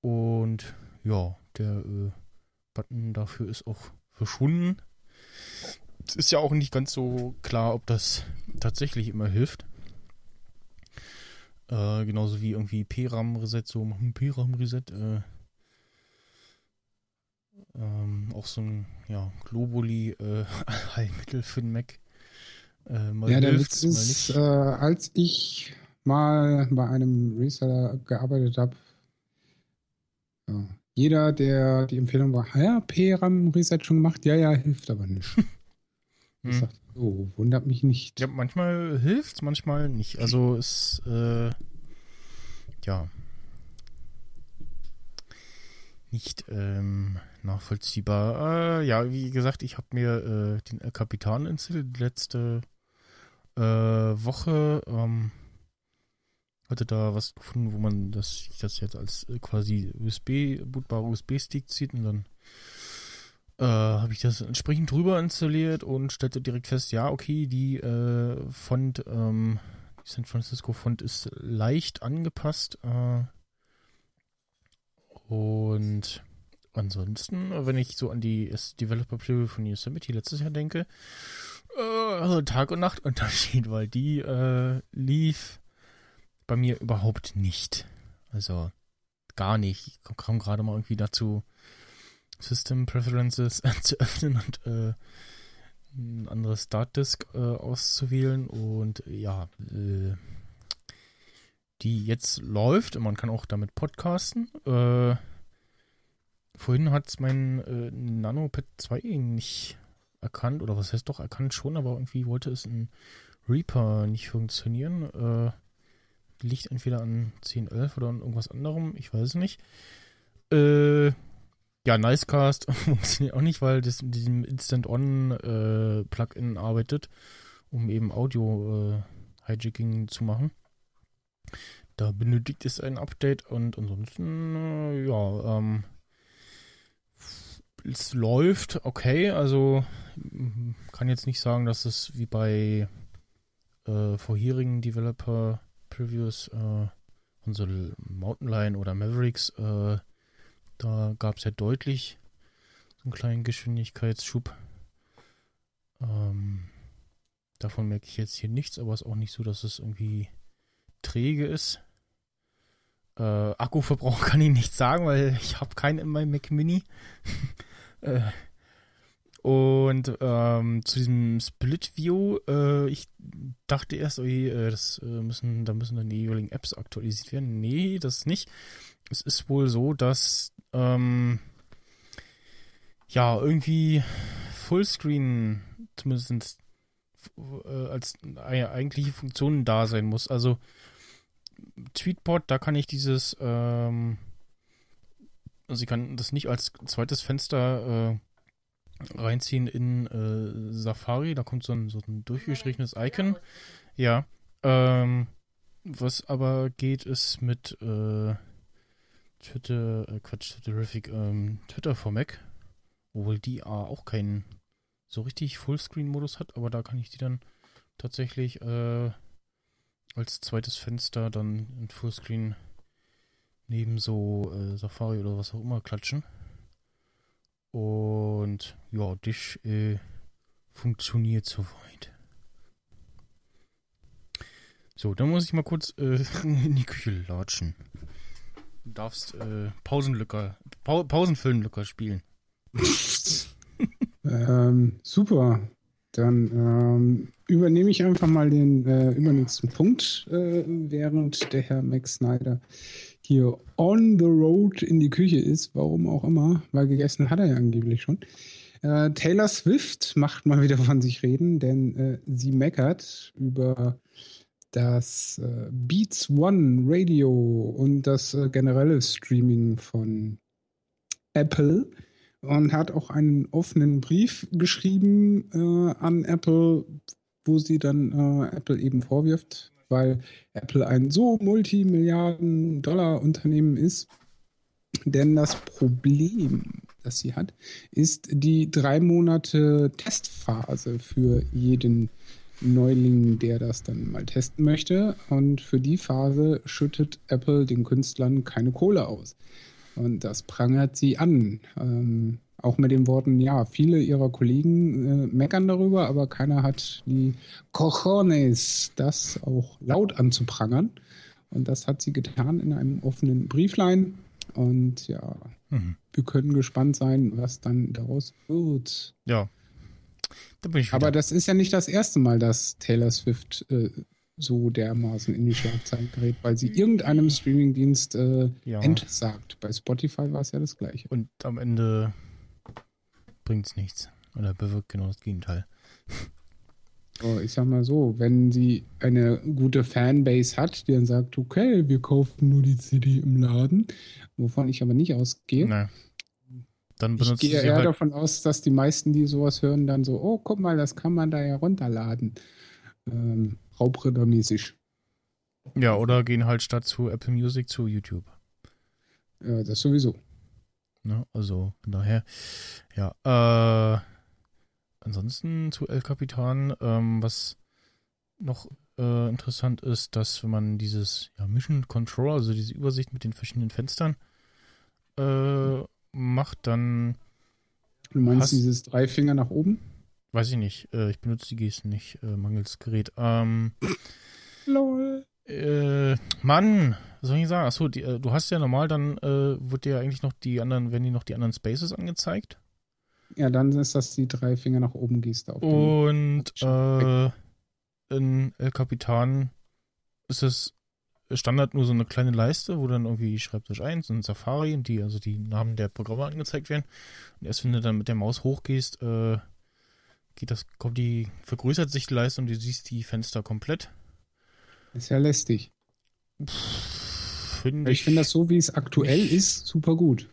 Und ja, der äh, Button dafür ist auch verschwunden. Es ist ja auch nicht ganz so klar, ob das tatsächlich immer hilft. Äh, genauso wie irgendwie PRAM-Reset, so machen PRAM-Reset. Äh, ähm, auch so ein ja, Globally äh, für den Mac. Äh, ja, der Witz ist, äh, als ich mal bei einem Reseller gearbeitet habe, ja, jeder, der die Empfehlung war, ja, PRAM Reset schon gemacht, ja, ja, hilft aber nicht. Ich Hm. sagte, oh, wundert mich nicht. Ja, manchmal hilft's, manchmal nicht. Also ist äh, ja nicht ähm, nachvollziehbar. Äh, ja, wie gesagt, ich habe mir äh, den El Capitan installiert letzte äh, Woche. Ähm, hatte da was gefunden, wo man das, das jetzt als äh, quasi USB, bootbare USB-Stick zieht und dann äh, habe ich das entsprechend drüber installiert und stellte direkt fest, ja, okay, die äh, Font, ähm, die San Francisco Font ist leicht angepasst. Äh, und ansonsten, wenn ich so an die Developer Preview von Yosemite letztes Jahr denke, äh, also Tag und Nacht Unterschied, weil die äh, lief bei mir überhaupt nicht. Also gar nicht. Ich kam gerade mal irgendwie dazu, System Preferences zu öffnen und äh, ein anderes Startdisk äh, auszuwählen und ja, äh, die jetzt läuft und man kann auch damit podcasten. Äh, vorhin hat mein äh, NanoPad 2 nicht erkannt, oder was heißt doch erkannt schon, aber irgendwie wollte es in Reaper nicht funktionieren. Äh, liegt entweder an 10.11 oder an irgendwas anderem, ich weiß es nicht. Äh, ja, Nicecast funktioniert auch nicht, weil das in diesem Instant-On-Plugin äh, arbeitet, um eben Audio-Hijacking zu machen. Da benötigt es ein Update und ansonsten, äh, ja, ähm, es läuft okay, also kann jetzt nicht sagen, dass es wie bei äh, vorherigen Developer-Previews äh, von Mountain Lion oder Mavericks, äh, da gab es ja deutlich so einen kleinen Geschwindigkeitsschub. Ähm, davon merke ich jetzt hier nichts, aber es ist auch nicht so, dass es irgendwie träge ist. Äh, Akkuverbrauch kann ich nicht sagen, weil ich habe keinen in meinem Mac Mini. äh, und ähm, zu diesem Split View, äh, ich dachte erst, oh je, äh, das äh, müssen, da müssen dann die jeweiligen Apps aktualisiert werden. Nee, das nicht. Es ist wohl so, dass ähm, ja irgendwie Fullscreen zumindest äh, als eigentliche Funktion da sein muss. Also Tweetbot, da kann ich dieses, ähm, also ich kann das nicht als zweites Fenster äh, reinziehen in äh, Safari. Da kommt so ein, so ein durchgestrichenes Icon. Ja. Ähm, was aber geht, ist mit äh, Twitter, äh, Quatsch, Twitterific, ähm, Twitter for Mac. Obwohl die auch keinen so richtig Fullscreen-Modus hat, aber da kann ich die dann tatsächlich äh, als zweites Fenster dann in Fullscreen neben so äh, Safari oder was auch immer klatschen. Und ja, Dish äh, funktioniert soweit. So, dann muss ich mal kurz äh, in die Küche latschen. Du darfst äh, Pausenlücker, pa Pausenfilmlücker spielen. ähm, super. Dann ähm, übernehme ich einfach mal den äh, übernächsten Punkt, äh, während der Herr Max Snyder hier on the road in die Küche ist, warum auch immer, weil gegessen hat er ja angeblich schon. Äh, Taylor Swift macht mal wieder von sich reden, denn äh, sie meckert über das äh, Beats One Radio und das äh, generelle Streaming von Apple und hat auch einen offenen Brief geschrieben äh, an Apple, wo sie dann äh, Apple eben vorwirft, weil Apple ein so Multimilliarden-Dollar-Unternehmen ist. Denn das Problem, das sie hat, ist die drei Monate Testphase für jeden Neuling, der das dann mal testen möchte. Und für die Phase schüttet Apple den Künstlern keine Kohle aus. Und das prangert sie an. Ähm, auch mit den Worten, ja, viele ihrer Kollegen äh, meckern darüber, aber keiner hat die Cojones, das auch laut anzuprangern. Und das hat sie getan in einem offenen Brieflein. Und ja, mhm. wir können gespannt sein, was dann daraus wird. Ja. Da aber das ist ja nicht das erste Mal, dass Taylor Swift äh, so dermaßen in die Schlagzeilen gerät, weil sie irgendeinem Streamingdienst äh, ja. entsagt. Bei Spotify war es ja das gleiche. Und am Ende bringt es nichts. Oder bewirkt genau das Gegenteil. Ich sag mal so, wenn sie eine gute Fanbase hat, die dann sagt, okay, wir kaufen nur die CD im Laden, wovon ich aber nicht ausgehe. Nein. Dann benutzt ich gehe eher halt davon aus, dass die meisten, die sowas hören, dann so, oh, guck mal, das kann man da ja runterladen. Ähm, Raubrittermäßig. Ja, oder gehen halt statt zu Apple Music zu YouTube. Ja, das sowieso. Ne, also von daher, ja. Äh, ansonsten zu El Capitan, ähm, was noch äh, interessant ist, dass wenn man dieses ja, Mission Control, also diese Übersicht mit den verschiedenen Fenstern äh, macht, dann. Du meinst hast, dieses drei Finger nach oben? Weiß ich nicht. Äh, ich benutze die Gesten nicht, äh, mangels Gerät. Ähm, Lol. Äh, Mann, was soll ich sagen? Achso, die, äh, du hast ja normal, dann äh, wird dir eigentlich noch die anderen, werden die noch die anderen Spaces angezeigt. Ja, dann ist das die drei Finger nach oben Geste. Auf Und äh, in El Capitan ist es Standard nur so eine kleine Leiste, wo dann irgendwie Schreibtisch 1 und Safari und die, also die Namen der Programme angezeigt werden. Und erst wenn du dann mit der Maus hochgehst, äh, geht das, kommt die, vergrößert sich die Leiste und du siehst die Fenster komplett. Ist ja lästig. Finde Ich finde das so, wie es aktuell ist, super gut.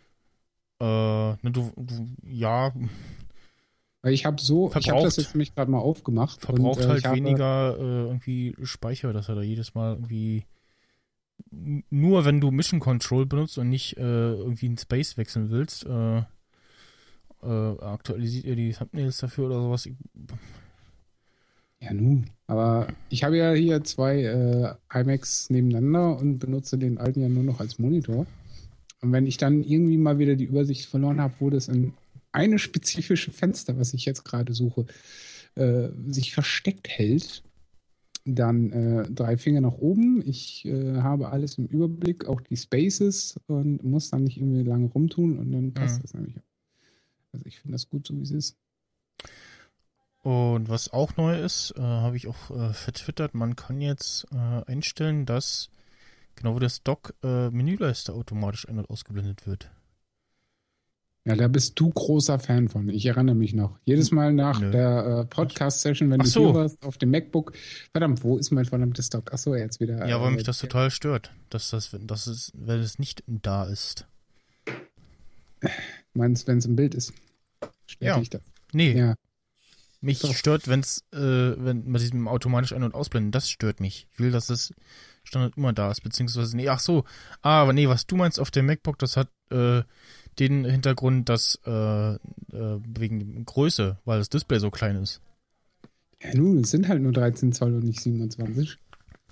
Äh, ne, du, du, ja, Weil ich habe so, ich habe Verbraucht- das jetzt nämlich gerade mal aufgemacht. verbraucht und, äh, halt ich habe, weniger äh, irgendwie Speicher, dass er da jedes Mal irgendwie nur wenn du Mission Control benutzt und nicht äh, irgendwie in Space wechseln willst, äh, äh, aktualisiert ihr die Thumbnails dafür oder sowas. Ja, nu. Aber ich habe ja hier zwei äh, iMacs nebeneinander und benutze den alten ja nur noch als Monitor. Und wenn ich dann irgendwie mal wieder die Übersicht verloren habe, wo das in eine spezifische Fenster, was ich jetzt gerade suche, äh, sich versteckt hält, dann äh, drei Finger nach oben. Ich äh, habe alles im Überblick, auch die Spaces und muss dann nicht irgendwie lange rumtun und dann passt Mhm. das nämlich auch. Also ich finde das gut, so wie es ist. Und was auch neu ist, äh, habe ich auch äh, vertwittert, man kann jetzt äh, einstellen, dass genau wo das Dock äh, Menüleiste automatisch ein- und ausgeblendet wird. Ja, da bist du großer Fan von. Ich erinnere mich noch. Jedes Mal nach Nö. der äh, Podcast-Session, wenn Ach du so. hier warst, auf dem MacBook. Verdammt, wo ist mein verdammtes Dock? Achso, jetzt wieder. Ja, weil äh, mich das total stört, dass das, wenn das ist, wenn es nicht da ist. Meinst wenn es im Bild ist? Stört Ja. dich das? Nee, Ja. mich Doch. stört, wenn's, äh, wenn mit diesem automatisch ein- und ausblenden, das stört mich. Ich will, dass das Standard immer da ist, beziehungsweise, nee, ach so, ah, aber nee, was du meinst auf dem MacBook, das hat äh, den Hintergrund, dass äh, äh, wegen der Größe, weil das Display so klein ist. Ja, nun, es sind halt nur 13 Zoll und nicht 27.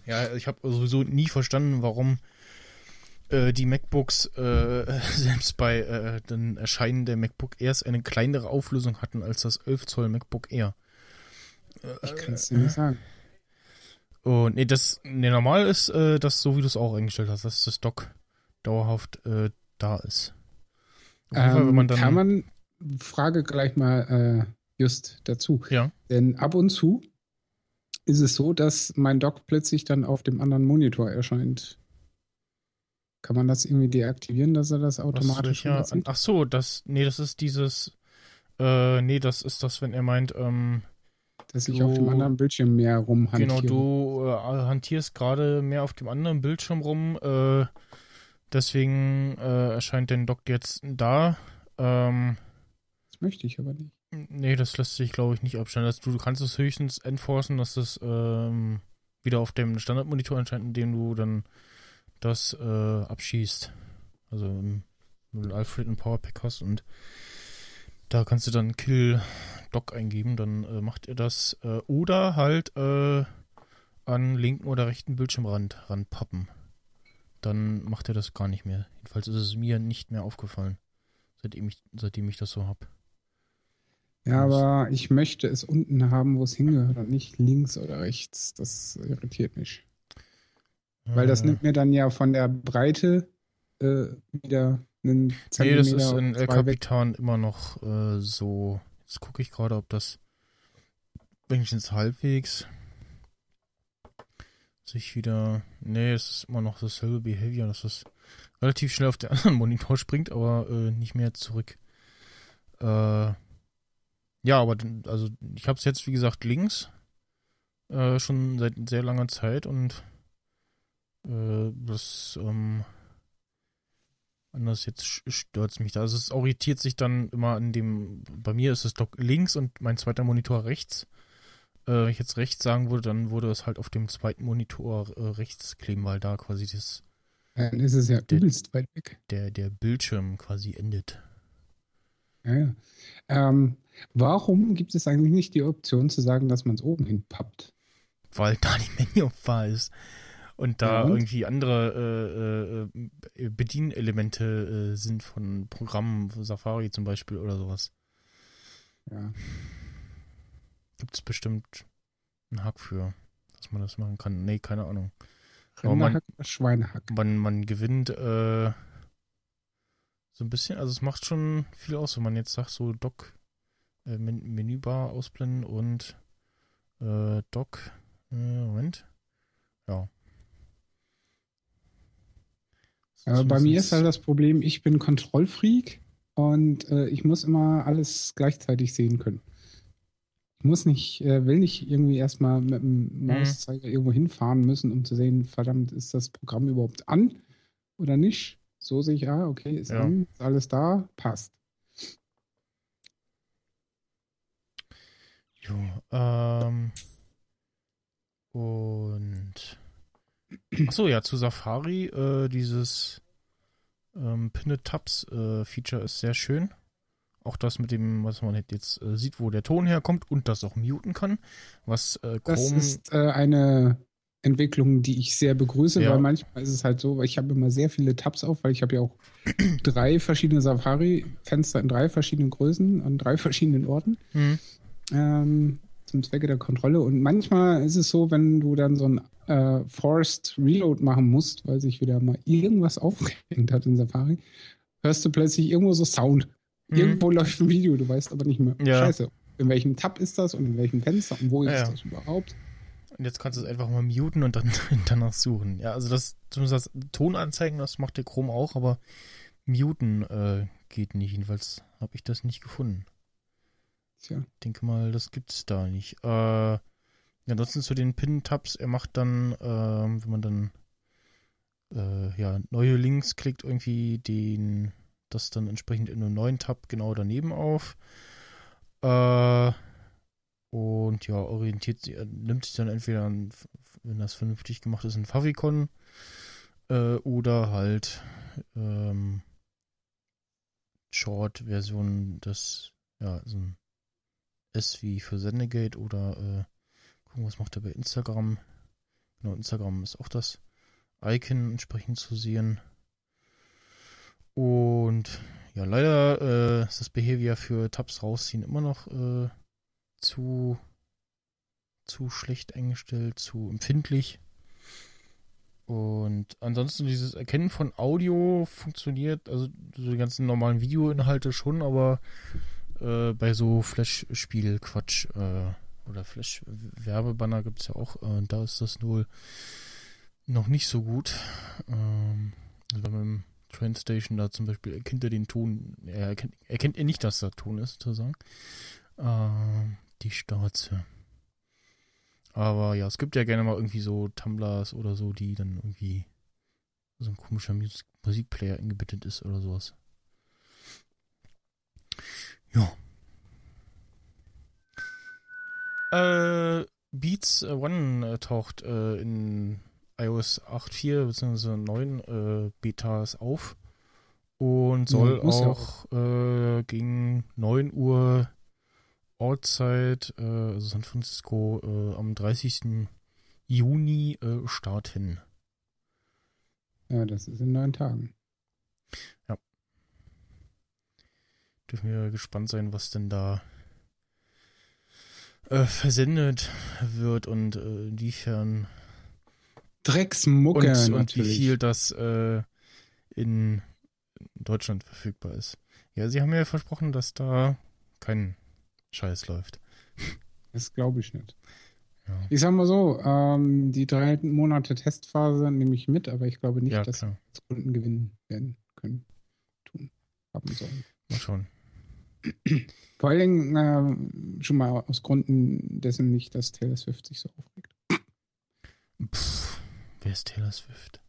Ja, ich habe sowieso nie verstanden, warum äh, die MacBooks äh, selbst bei äh, den Erscheinen der MacBook Airs eine kleinere Auflösung hatten als das 11 Zoll MacBook Air. Ich kann es dir nicht sagen. Und nee, das nee, normal ist äh, das so, wie du es auch eingestellt hast, dass das Dock dauerhaft äh, da ist. Ähm, man kann man, Frage gleich mal äh, just dazu. ja, Denn ab und zu ist es so, dass mein Dock plötzlich dann auf dem anderen Monitor erscheint. Kann man das irgendwie deaktivieren, dass er das was automatisch welcher, überzieht? ach so, das nee, das ist dieses äh, nee, das ist das, wenn er meint, ähm, Dass ich du- auf dem anderen Bildschirm mehr rumhantiere. Genau, du äh, hantierst gerade mehr auf dem anderen Bildschirm rum. Äh, deswegen äh, erscheint dein Dock jetzt da. Ähm, Das möchte ich aber nicht. nee, das lässt sich, glaube ich, nicht abstellen. Also, du kannst es höchstens enforcen, dass es ähm, wieder auf dem Standardmonitor erscheint, indem du dann das äh, abschießt. Also im, wenn du Alfred und Powerpack hast und da kannst du dann Kill Dock eingeben, dann äh, macht er das. Äh, oder halt äh, an linken oder rechten Bildschirmrand ranpappen. Dann macht er das gar nicht mehr. Jedenfalls ist es mir nicht mehr aufgefallen, seitdem ich, seitdem ich das so hab. Ja, aber ich möchte es unten haben, wo es hingehört und nicht links oder rechts. Das irritiert mich. Weil das Äh, nimmt mir dann ja von der Breite äh, wieder einen Nee, Zentimeter das ist in El weg. Capitan immer noch äh, so. Jetzt gucke ich gerade, ob das wenigstens halbwegs sich wieder. Nee, es ist immer noch dasselbe Behavior, dass es relativ schnell auf den anderen Monitor springt, aber äh, nicht mehr zurück. Äh, ja, aber also ich habe es jetzt wie gesagt links äh, schon seit sehr langer Zeit und äh, das ähm, anders jetzt stört es mich da. Also es orientiert sich dann immer an dem, bei mir ist es doch links und mein zweiter Monitor rechts. Äh, wenn ich jetzt rechts sagen würde, dann würde es halt auf dem zweiten Monitor äh, rechts kleben, weil da quasi das, Dann ist es ja Der- übelst weit weg. der, der Bildschirm quasi endet. Ja, ja. Ähm, warum gibt es eigentlich nicht die Option zu sagen, dass man es oben hin pappt? Weil da die Menüaufwahl ist. Und da Ja, und? irgendwie andere äh, äh, Bedienelemente äh, sind von Programmen, Safari zum Beispiel oder sowas. Ja. Gibt es bestimmt einen Hack für, dass man das machen kann. Nee, keine Ahnung. Aber man- Rinderhack oder Schweinehack? man, man gewinnt äh, so ein bisschen, also es macht schon viel aus, wenn man jetzt sagt, so Dock, äh, Men Menübar ausblenden und äh, Dock, äh, Moment, ja. Aber bei mir ist halt das Problem, ich bin Kontrollfreak und äh, ich muss immer alles gleichzeitig sehen können. Muss nicht, äh, will nicht irgendwie erstmal mit Mhm. dem Mauszeiger irgendwo hinfahren müssen, um zu sehen, verdammt, ist das Programm überhaupt an oder nicht? So sehe ich, ah, okay, ist Ja. an, ist alles da, passt. Jo, ähm. Und. Achso, ja, zu Safari, äh, dieses ähm, Pinned Tabs äh, Feature ist sehr schön. Auch das mit dem, was man halt jetzt äh, sieht, wo der Ton herkommt und das auch muten kann. Was äh, Das ist äh, eine Entwicklung, die ich sehr begrüße, Ja. weil manchmal ist es halt so, weil ich habe immer sehr viele Tabs auf, weil ich habe ja auch drei verschiedene Safari-Fenster in drei verschiedenen Größen an drei verschiedenen Orten. Hm, ähm, zum Zwecke der Kontrolle. Und manchmal ist es so, wenn du dann so ein äh, Forced Reload machen musst, weil sich wieder mal irgendwas aufgehängt hat in Safari, hörst du plötzlich irgendwo so Sound. Mhm. Irgendwo läuft ein Video, du weißt aber nicht mehr. Ja. Scheiße. In welchem Tab ist das und in welchem Fenster und wo ist Ja, das überhaupt? Und jetzt kannst du es einfach mal muten und dann danach suchen. Ja, also das, zumindest das Ton anzeigen, das macht der Chrome auch, aber muten äh, geht nicht. Jedenfalls habe ich das nicht gefunden. Tja. Ich denke mal, das gibt's da nicht. Äh, ja, ansonsten zu den Pin-Tabs, er macht dann, ähm, wenn man dann äh, ja, neue Links klickt, irgendwie den, das dann entsprechend in einem neuen Tab genau daneben auf. Äh, und ja, orientiert sich, er nimmt sich dann entweder, an, wenn das vernünftig gemacht ist, ein Favicon äh, oder halt ähm, Short-Version des, ja, so ein S wie für Sendegate oder äh, gucken, was macht er bei Instagram. Genau, Instagram ist auch das Icon entsprechend zu sehen. Und ja, leider äh, ist das Behavior für Tabs rausziehen immer noch äh, zu, zu schlecht eingestellt, zu empfindlich. Und ansonsten dieses Erkennen von Audio funktioniert, also so die ganzen normalen Videoinhalte schon, aber äh, bei so Flash-Spiel-Quatsch äh, oder Flash-Werbebanner gibt es ja auch, äh, da ist das wohl noch nicht so gut. Ähm, also bei meinem Train-Station da zum Beispiel erkennt er den Ton, er erkennt, erkennt er nicht, dass da Ton ist, sozusagen. Ähm, die Starze. Aber ja, es gibt ja gerne mal irgendwie so Tumblers oder so, die dann irgendwie so ein komischer Mus Musikplayer eingebettet ist oder sowas. Ja. Äh, Beats äh, One äh, taucht äh, in iOS 8.4 bzw. 9 äh, Betas auf und soll Ja, muss ja auch äh, gegen 9 Uhr Ortszeit, äh, also San Francisco, äh, am 30. Juni äh, starten. Ja, das ist in neun Tagen. Dürfen wir gespannt sein, was denn da äh, versendet wird und äh, inwiefern Drecksmucke und, und wie viel das äh, in Deutschland verfügbar ist. Ja, sie haben ja versprochen, dass da kein Scheiß läuft. Das glaube ich nicht. Ja, Ich sag mal so, ähm, die drei Monate Testphase nehme ich mit, aber ich glaube nicht, ja dass klar. wir Kunden gewinnen werden können, tun, haben sollen. Mal schauen. Vor allen Dingen äh, schon mal aus Gründen dessen nicht, dass Taylor Swift sich so aufregt. Pff, wer ist Taylor Swift?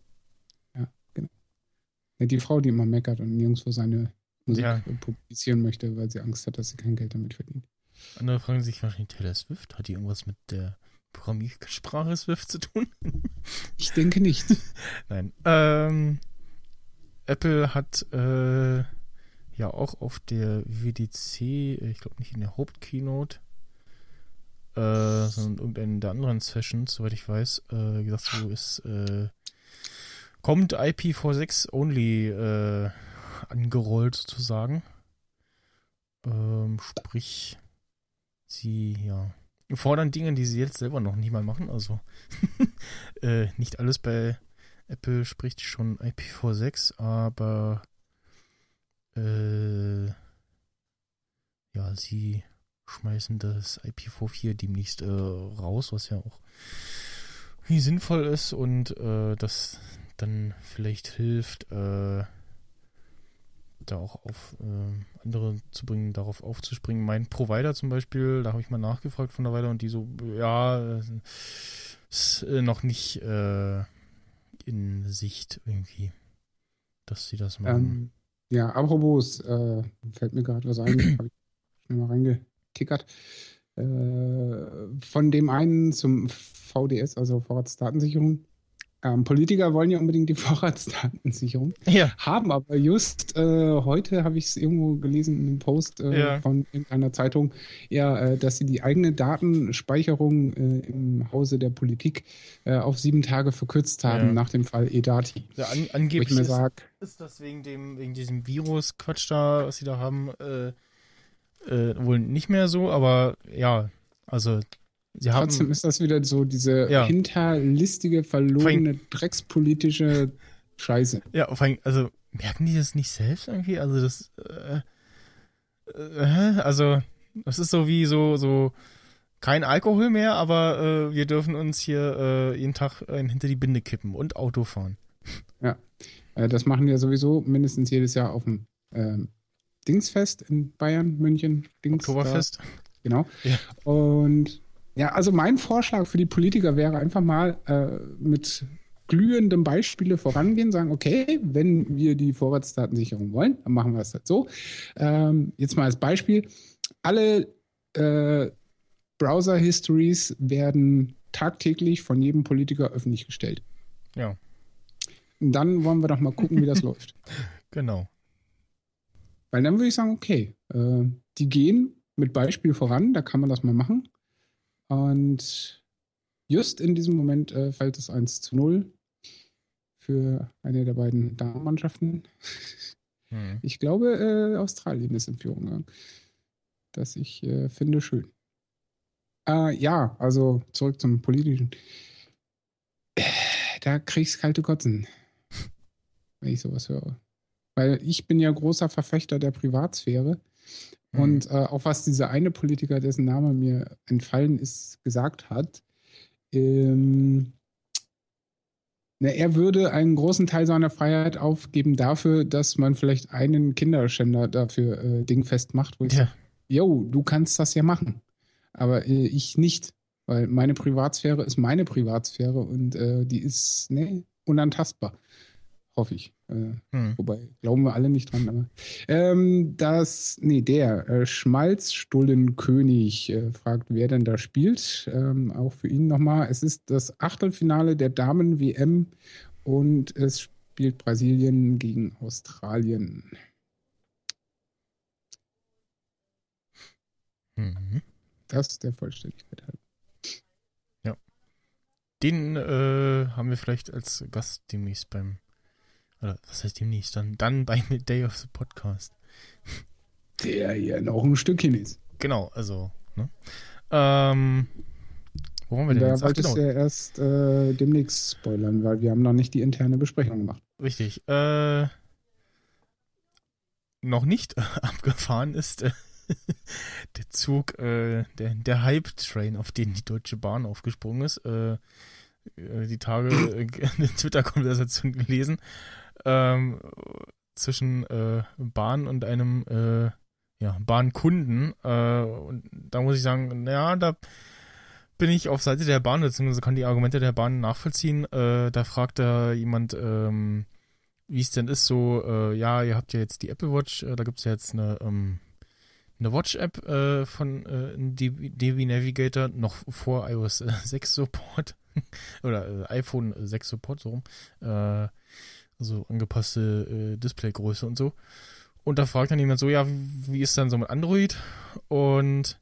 Ja, die Frau, die immer meckert und nirgendwo seine Musik Ja. äh, publizieren möchte, weil sie Angst hat, dass sie kein Geld damit verdient. Andere fragen sich wahrscheinlich, Taylor Swift? Hat die irgendwas mit der Programmiersprache Swift zu tun? Ich denke nicht. Nein. Ähm, Apple hat äh, ja auch auf der WDC, ich glaube nicht in der Hauptkeynote, äh, sondern in irgendeinen der anderen Sessions, soweit ich weiß, äh, gesagt, so ist, äh, kommt IPv6 only äh, angerollt sozusagen. Ähm, sprich, sie, ja, fordern Dinge, die sie jetzt selber noch nicht mal machen, also äh, nicht alles bei Apple spricht schon IPv6, aber äh, ja, sie schmeißen das IPv4 demnächst äh, raus, was ja auch wie sinnvoll ist und äh, das dann vielleicht hilft, äh, da auch auf äh, andere zu bringen, darauf aufzuspringen. Mein Provider zum Beispiel, da habe ich mal nachgefragt von der Weile und die so, ja, äh, ist äh, noch nicht äh, in Sicht irgendwie, dass sie das machen. Ähm, ja, apropos, fällt mir gerade was ein, habe ich schnell mal reingetickert. Äh, von dem einen zum VDS, also Vorratsdatensicherung. Ähm, Politiker wollen ja unbedingt die Vorratsdatensicherung, ja. haben aber just äh, heute habe ich es irgendwo gelesen in einem Post äh, Ja. von irgendeiner Zeitung, ja, äh, dass sie die eigene Datenspeicherung äh, im Hause der Politik äh, auf sieben Tage verkürzt haben Ja. nach dem Fall Edati. ja an, Wo ich angeblich mir ist, sage, ist das wegen dem, wegen diesem Virus-Quatsch da, was sie da haben, äh, äh, wohl nicht mehr so, aber ja, also sie haben. Trotzdem ist das wieder so diese Ja. hinterlistige, verlogene, dreckspolitische Scheiße. Ja, vor allem, also merken die das nicht selbst irgendwie? Also das, äh, äh, also das ist so wie so, so kein Alkohol mehr, aber äh, wir dürfen uns hier äh, jeden Tag einen hinter die Binde kippen und Auto fahren. Äh, das machen ja sowieso mindestens jedes Jahr auf dem ähm, Dingsfest in Bayern, München. Dings, Oktoberfest. Da, genau. Ja. Und ja, also mein Vorschlag für die Politiker wäre einfach mal äh, mit glühendem Beispiele vorangehen, sagen, okay, wenn wir die Vorratsdatensicherung wollen, dann machen wir es halt so. Ähm, jetzt mal als Beispiel, alle äh, Browser-Histories werden tagtäglich von jedem Politiker öffentlich gestellt. Ja, Und dann wollen wir doch mal gucken, wie das läuft. genau. Weil dann würde ich sagen, okay, äh, die gehen mit Beispiel voran, da kann man das mal machen. Und just in diesem Moment äh, fällt es 1 zu 0 für eine der beiden Damenmannschaften. Hm. Ich glaube, äh, Australien ist in Führung gegangen. Das ich äh, finde schön. Äh, ja, also zurück zum Politischen. Äh, Da kriegst kalte Kotzen, wenn ich sowas höre. Weil ich bin ja großer Verfechter der Privatsphäre. Hm. Und äh, auch was dieser eine Politiker, dessen Name mir entfallen ist, gesagt hat, ähm, na, er würde einen großen Teil seiner Freiheit aufgeben dafür, dass man vielleicht einen Kinderschänder dafür äh, dingfest macht, wo ich Ja. sage, yo, du kannst das ja machen. Aber äh, ich nicht. Weil meine Privatsphäre ist meine Privatsphäre und äh, die ist ne, unantastbar. Hoffe ich. Äh, Hm. Wobei, glauben wir alle nicht dran. Aber, ähm, das, nee, der äh, Schmalzstullenkönig äh, fragt, wer denn da spielt. Ähm, auch für ihn nochmal. Es ist das Achtelfinale der Damen-WM und es spielt Brasilien gegen Australien. Mhm. Das der Vollständigkeit halber. Den äh, haben wir vielleicht als Gast demnächst beim, oder was heißt demnächst, dann, dann bei Day of the Podcast. Der hier noch ein Stückchen ist. Genau, also, ne? Ähm, wo waren wir denn da jetzt? Ach, wolltest genau, du ja erst äh, demnächst spoilern, weil wir haben noch nicht die interne Besprechung gemacht. richtig. Äh, noch nicht abgefahren ist äh, der Zug, äh, der, der Hype-Train, auf den die Deutsche Bahn aufgesprungen ist. Äh, äh, die Tage äh, eine Twitter-Konversation gelesen ähm, zwischen äh, Bahn und einem äh, ja, Bahnkunden. Äh, und da muss ich sagen, naja, da bin ich auf Seite der Bahn, beziehungsweise kann die Argumente der Bahn nachvollziehen. Äh, da fragt da jemand, ähm, wie es denn ist, so, äh, ja, ihr habt ja jetzt die Apple Watch, äh, da gibt es ja jetzt eine, ähm, eine Watch-App äh, von äh, DB, DB Navigator, noch vor iOS äh, 6 Support oder äh, iPhone 6 Support, so rum, äh, so angepasste äh, Displaygröße und so. Und da fragt dann jemand so, ja, wie ist dann so mit Android? Und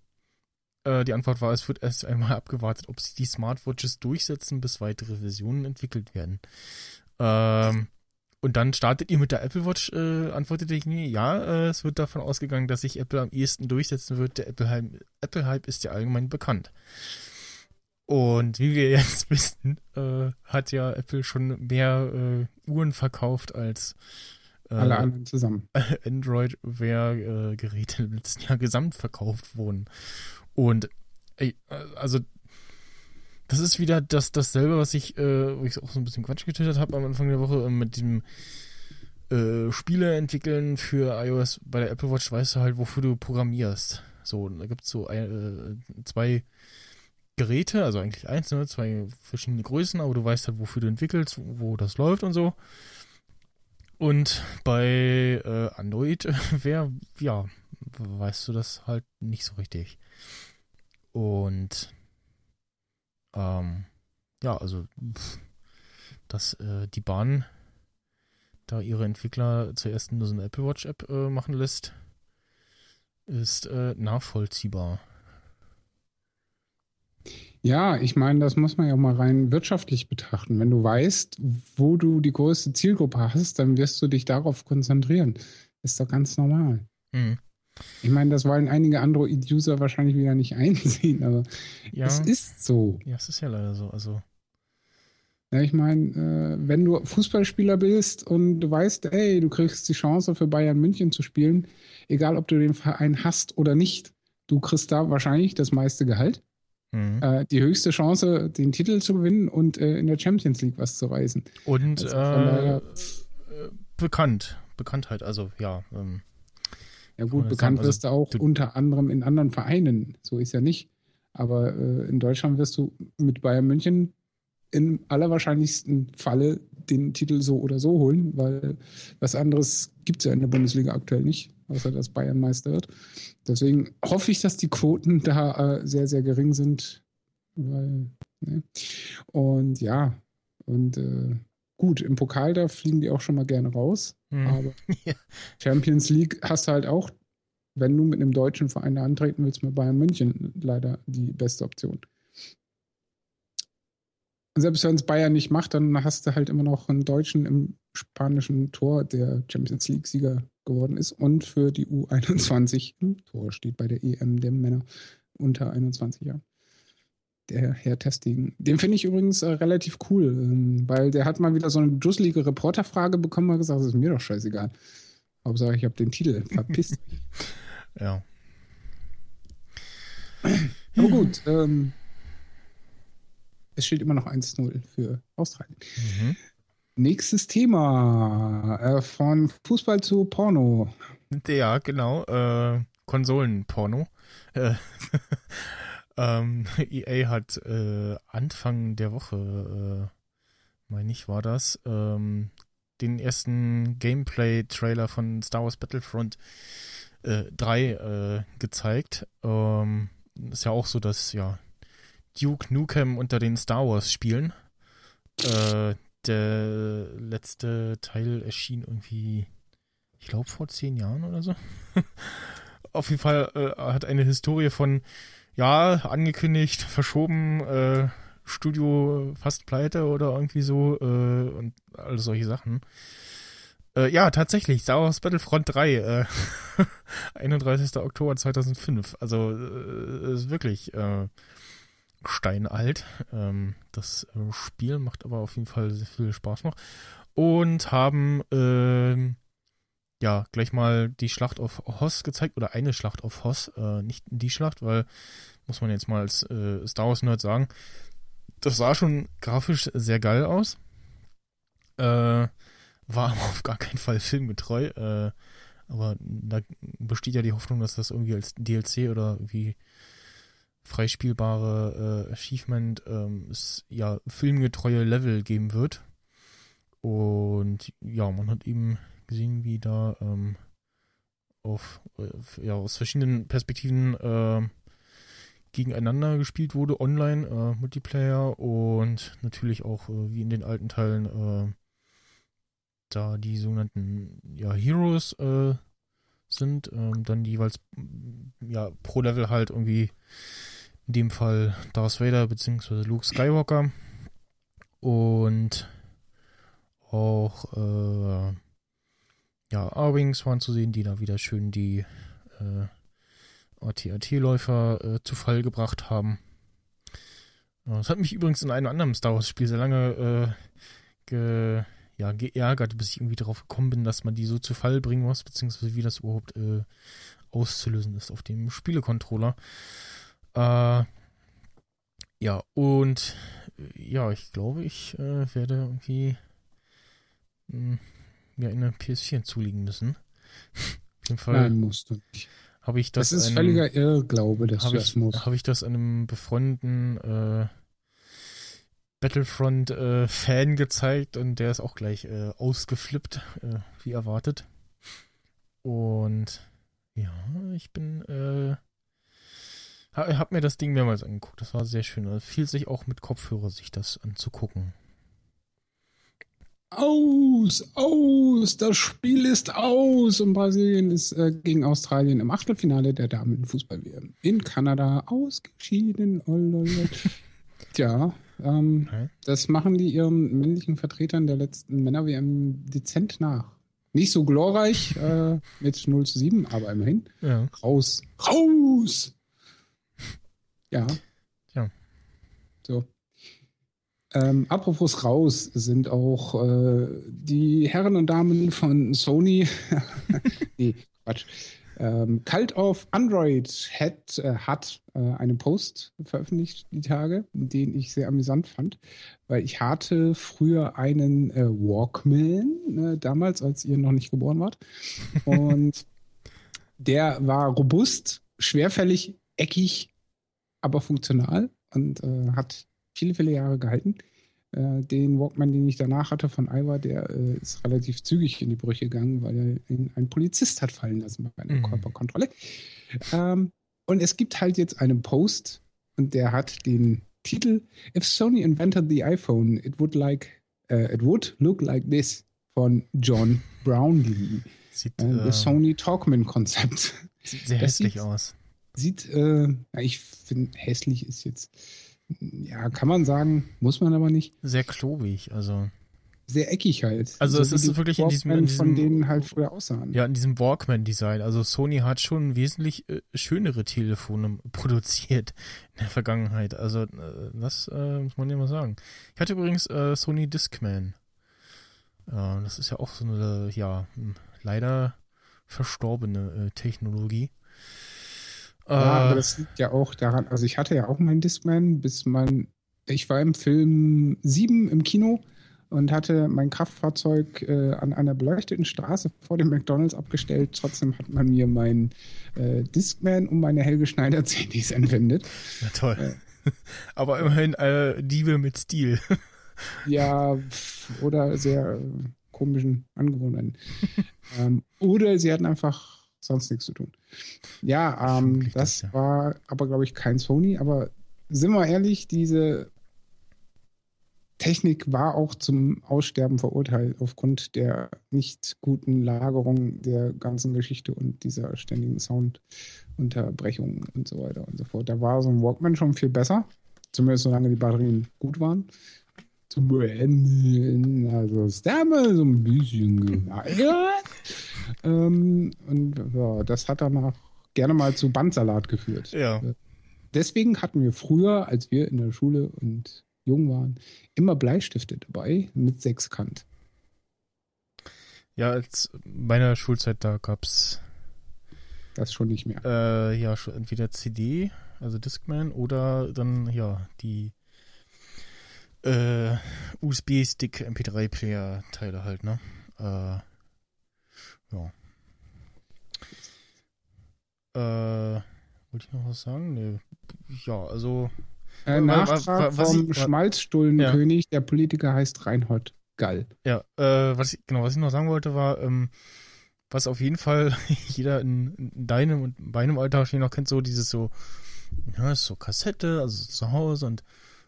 äh, die Antwort war, es wird erst einmal abgewartet, ob sich die Smartwatches durchsetzen, bis weitere Versionen entwickelt werden. Ähm, und dann startet ihr mit der Apple Watch, äh, antwortete ich mir, ja, äh, es wird davon ausgegangen, dass sich Apple am ehesten durchsetzen wird. Der Apple-Hype Apple ist ja allgemein bekannt. Und wie wir jetzt wissen, äh, hat ja Apple schon mehr äh, Uhren verkauft als äh, Alle anderen zusammen. Android-Wear-Geräte im letzten Jahr gesamt verkauft wurden. Und ey, äh, also das ist wieder das dasselbe, was ich, äh, wo ich auch so ein bisschen Quatsch getwittert habe am Anfang der Woche äh, mit dem äh, Spiele entwickeln für iOS. Bei der Apple Watch weißt du halt, wofür du programmierst. So, da gibt es so äh, zwei Geräte, also eigentlich eins, ne, zwei verschiedene Größen, aber du weißt halt, wofür du entwickelst, wo, das läuft und so. Und bei äh, Android wäre, ja, weißt du das halt nicht so richtig. Und ähm, ja, also dass äh, die Bahn da ihre Entwickler zuerst nur so eine Apple Watch App äh, machen lässt, ist äh, nachvollziehbar. Ja, ich meine, das muss man ja mal rein wirtschaftlich betrachten. Wenn du weißt, wo du die größte Zielgruppe hast, dann wirst du dich darauf konzentrieren. Ist doch ganz normal. Mhm. Ich meine, das wollen einige Android-User wahrscheinlich wieder nicht einsehen, aber ja, es ist so. Ja, es ist ja leider so. Also. Ja, ich meine, äh, wenn du Fußballspieler bist und du weißt, ey, du kriegst die Chance für Bayern München zu spielen, egal ob du den Verein hast oder nicht, du kriegst da wahrscheinlich das meiste Gehalt Mhm. Äh, die höchste Chance, den Titel zu gewinnen und äh, in der Champions League was zu reißen. Und also daher, äh, bekannt, Bekanntheit, also ja. Ähm, ja gut, bekannt sagen, wirst also, du auch du, unter anderem in anderen Vereinen, so ist ja nicht. Aber äh, in Deutschland wirst du mit Bayern München im allerwahrscheinlichsten Falle den Titel so oder so holen, weil was anderes gibt es ja in der Bundesliga aktuell nicht außer dass Bayern Meister wird. Deswegen hoffe ich, dass die Quoten da äh, sehr, sehr gering sind. Weil, ne? Und ja, und äh, gut, im Pokal, da fliegen die auch schon mal gerne raus. Mhm. Aber ja. Champions League hast du halt auch, wenn du mit einem deutschen Verein antreten willst, mit Bayern München leider die beste Option. selbst wenn es Bayern nicht macht, dann hast du halt immer noch einen Deutschen im spanischen Tor, der Champions League-Sieger geworden ist und für die U21 ein Tor steht bei der EM der Männer unter 21 Jahren. Der Herr Testing. Den finde ich übrigens äh, relativ cool, ähm, weil der hat mal wieder so eine dusselige Reporterfrage bekommen und gesagt, das ist mir doch scheißegal. Hauptsache, ich habe den Titel. Verpisst ja. Aber gut, ähm, es steht immer noch 1-0 für Australien. Mhm. Nächstes Thema. Äh, von Fußball zu Porno. Ja, genau. Äh, Konsolenporno. Äh, ähm, EA hat äh, Anfang der Woche, äh, meine ich, war das, ähm, den ersten Gameplay-Trailer von Star Wars Battlefront äh, 3 äh, gezeigt. Ähm, ist ja auch so, dass ja Duke Nukem unter den Star Wars Spielen. Äh, der letzte Teil erschien irgendwie, ich glaube, vor zehn Jahren oder so. Auf jeden Fall äh, hat eine Historie von, ja, angekündigt, verschoben, äh, Studio fast pleite oder irgendwie so äh, und all solche Sachen. Äh, ja, tatsächlich, Star Wars Battlefront 3, äh, 31. Oktober 2005. Also, äh, ist wirklich, äh, steinalt. Ähm, das äh, Spiel macht aber auf jeden Fall sehr viel Spaß noch. Und haben ähm, ja gleich mal die Schlacht auf Hoss gezeigt oder eine Schlacht auf Hoss, äh, nicht die Schlacht, weil muss man jetzt mal als äh, Star Wars Nerd sagen, das sah schon grafisch sehr geil aus. Äh, war aber auf gar keinen Fall filmgetreu. Äh, aber da besteht ja die Hoffnung, dass das irgendwie als DLC oder irgendwie freispielbare äh, Achievement ähm, es ja filmgetreue Level geben wird. Und ja, man hat eben gesehen, wie da ähm, auf, äh, ja, aus verschiedenen Perspektiven äh, gegeneinander gespielt wurde, online, äh, Multiplayer und natürlich auch äh, wie in den alten Teilen äh, da die sogenannten ja, Heroes äh, sind, ähm, dann jeweils ja pro Level halt irgendwie in dem Fall Darth Vader bzw. Luke Skywalker. Und auch äh, ja, A-Wings waren zu sehen, die da wieder schön die äh, AT-AT-Läufer äh, zu Fall gebracht haben. Das hat mich übrigens in einem anderen Star Wars-Spiel sehr lange äh, ge, ja, geärgert, bis ich irgendwie darauf gekommen bin, dass man die so zu Fall bringen muss, beziehungsweise wie das überhaupt äh, auszulösen ist auf dem Spielecontroller. Äh, ja, und ja, ich glaube, ich äh, werde irgendwie hm, mir eine PS4 zulegen müssen. Auf jeden Fall Nein, musst du nicht. habe ich das. Das ist einem- völliger Irrglaube, dass habe du ich, das musst. hab ich das einem befreundeten äh, Battlefront-Fan gezeigt und der ist auch gleich äh, ausgeflippt, äh, wie erwartet. Und ja, ich bin, äh, ha- hab mir das Ding mehrmals angeguckt. Das war sehr schön. Also fiel sich auch mit Kopfhörer, sich das anzugucken. Aus, aus, das Spiel ist aus und Brasilien ist äh, gegen Australien im Achtelfinale der Damenfußball-WM in Kanada ausgeschieden. Oh. Tja, ähm, Okay. das machen die ihren männlichen Vertretern der letzten Männer-WM dezent nach. Nicht so glorreich äh, mit 0 zu 7, aber immerhin. Ja. Raus. Raus! Ja. Ja. So. Ähm, apropos raus sind auch äh, die Herren und Damen von Sony. nee, Quatsch. Ähm, Cult of Android hat, äh, hat äh, einen Post veröffentlicht die Tage, den ich sehr amüsant fand, weil ich hatte früher einen äh, Walkman, äh, damals, als ihr noch nicht geboren wart. Und der war robust, schwerfällig, eckig, aber funktional und äh, hat viele, viele Jahre gehalten. Äh, den Walkman, den ich danach hatte von Iwa, der äh, ist relativ zügig in die Brüche gegangen, weil er ihn ein Polizist hat fallen lassen bei einer Mhm. Körperkontrolle. Ähm, und es gibt halt jetzt einen Post und der hat den Titel If Sony invented the iPhone, it would like äh, it would look like this von John Brownlee. Sieht, Äh, äh, das Sony Talkman Konzept. sieht sehr das hässlich sieht- aus. Sieht, äh, ich finde, hässlich ist jetzt, ja, kann man sagen, muss man aber nicht. Sehr klobig, also. Sehr eckig halt. Also es wie ist wirklich in diesem- in diesem- von denen halt früher aussahen. Ja, in diesem Walkman-Design. Also Sony hat schon wesentlich äh, schönere Telefone produziert in der Vergangenheit. Also äh, das äh, muss man ja mal sagen. Ich hatte übrigens äh, Sony Discman. Äh, das ist ja auch so eine, ja, hm, leider verstorbene Technologie. Ja, Äh, aber das liegt ja auch daran, also ich hatte ja auch meinen Discman, bis mein, ich war im Film 7 im Kino und hatte mein Kraftfahrzeug äh, an einer beleuchteten Straße vor dem McDonalds abgestellt. Trotzdem hat man mir meinen äh, Discman um meine Helge Schneider CDs entwendet. ja, toll. aber immerhin äh, Diebe mit Stil. Ja, oder sehr äh, komischen Angewohnheiten. ähm, oder sie hatten einfach sonst nichts zu tun. Ja, ähm, das das, ja. war aber, glaube ich, kein Sony. Aber sind wir ehrlich, diese Technik war auch zum Aussterben verurteilt aufgrund der nicht guten Lagerung der ganzen Geschichte und dieser ständigen Soundunterbrechungen und so weiter und so fort. Da war so ein Walkman schon viel besser. Zumindest solange die Batterien gut waren zu beenden. Also damals so ein bisschen geleiert. Ähm, und ja, das hat danach gerne mal zu Bandsalat geführt. Ja. Deswegen hatten wir früher, als wir in der Schule und jung waren, immer Bleistifte dabei mit Sechskant. Ja, als meiner Schulzeit da gab's Das schon nicht mehr. Äh, ja, schon entweder CD, also Discman, oder dann, ja, die äh, USB-Stick MP3-Player-Teile halt, ne? Äh, ja. Äh, wollte ich noch was sagen? Nee. Ja, also, Äh, Nachtrag wa- was vom Schmalzstullenkönig, der Politiker heißt Reinhold Gall. ja, äh, was ich, genau, was ich noch sagen wollte, war, ähm, was auf jeden Fall jeder in, in deinem und meinem Alter wahrscheinlich noch kennt, so dieses so, ja, ist so Kassette, also zu Hause und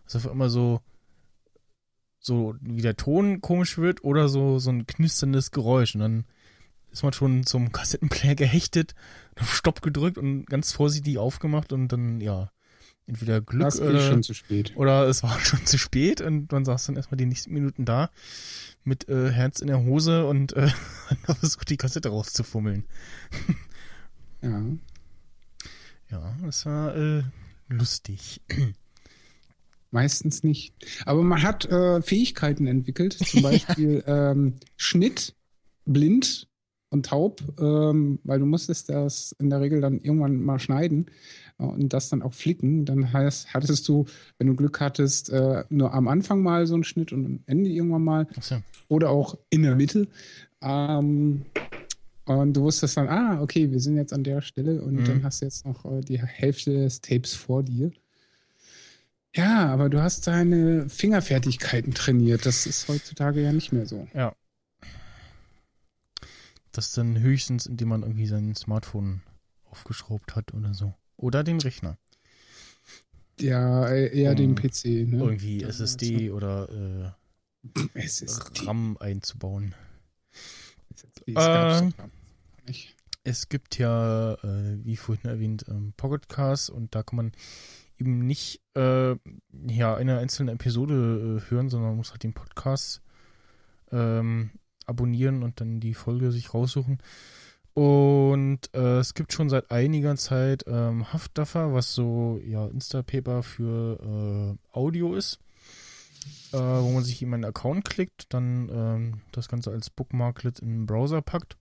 es einfach immer so, so wie der Ton komisch wird oder so, so ein knisterndes Geräusch und dann ist man schon zum Kassettenplayer gehechtet, auf Stopp gedrückt und ganz vorsichtig aufgemacht und dann, ja, entweder Glück Das oder, schon zu spät. oder es war schon zu spät und man saß dann erstmal die nächsten Minuten da mit äh, Herz in der Hose und äh, versucht, die Kassette rauszufummeln. Ja. Ja, das war äh, lustig. Meistens nicht. Aber man hat äh, Fähigkeiten entwickelt, zum Beispiel ähm, Schnitt, blind und taub, ähm, weil du musstest das in der Regel dann irgendwann mal schneiden äh, und das dann auch flicken. Dann heißt, hattest du, wenn du Glück hattest, äh, nur am Anfang mal so einen Schnitt und am Ende irgendwann mal Achso. oder auch in der Mitte. Ähm, und du wusstest dann, ah, okay, wir sind jetzt an der Stelle und Mhm. dann hast du jetzt noch äh, die Hälfte des Tapes vor dir. Ja, aber du hast deine Fingerfertigkeiten trainiert. Das ist heutzutage ja nicht mehr so. Das dann höchstens, indem man irgendwie sein Smartphone aufgeschraubt hat oder so. Oder den Rechner. Ja, äh, eher Um den PC. Ne? Irgendwie Ja, SSD oder Es äh, ist RAM einzubauen. gar nicht. Es gibt ja, äh, wie vorhin erwähnt, ähm, Pocketcast und da kann man eben nicht äh, ja, eine einzelne Episode äh, hören, sondern man muss halt den Podcast ähm, abonnieren und dann die Folge sich raussuchen. Und äh, es gibt schon seit einiger Zeit ähm, Haftdaffer, was so ja Instapaper für äh, Audio ist, äh, wo man sich eben einen Account klickt, dann ähm, das Ganze als Bookmarklet in den Browser packt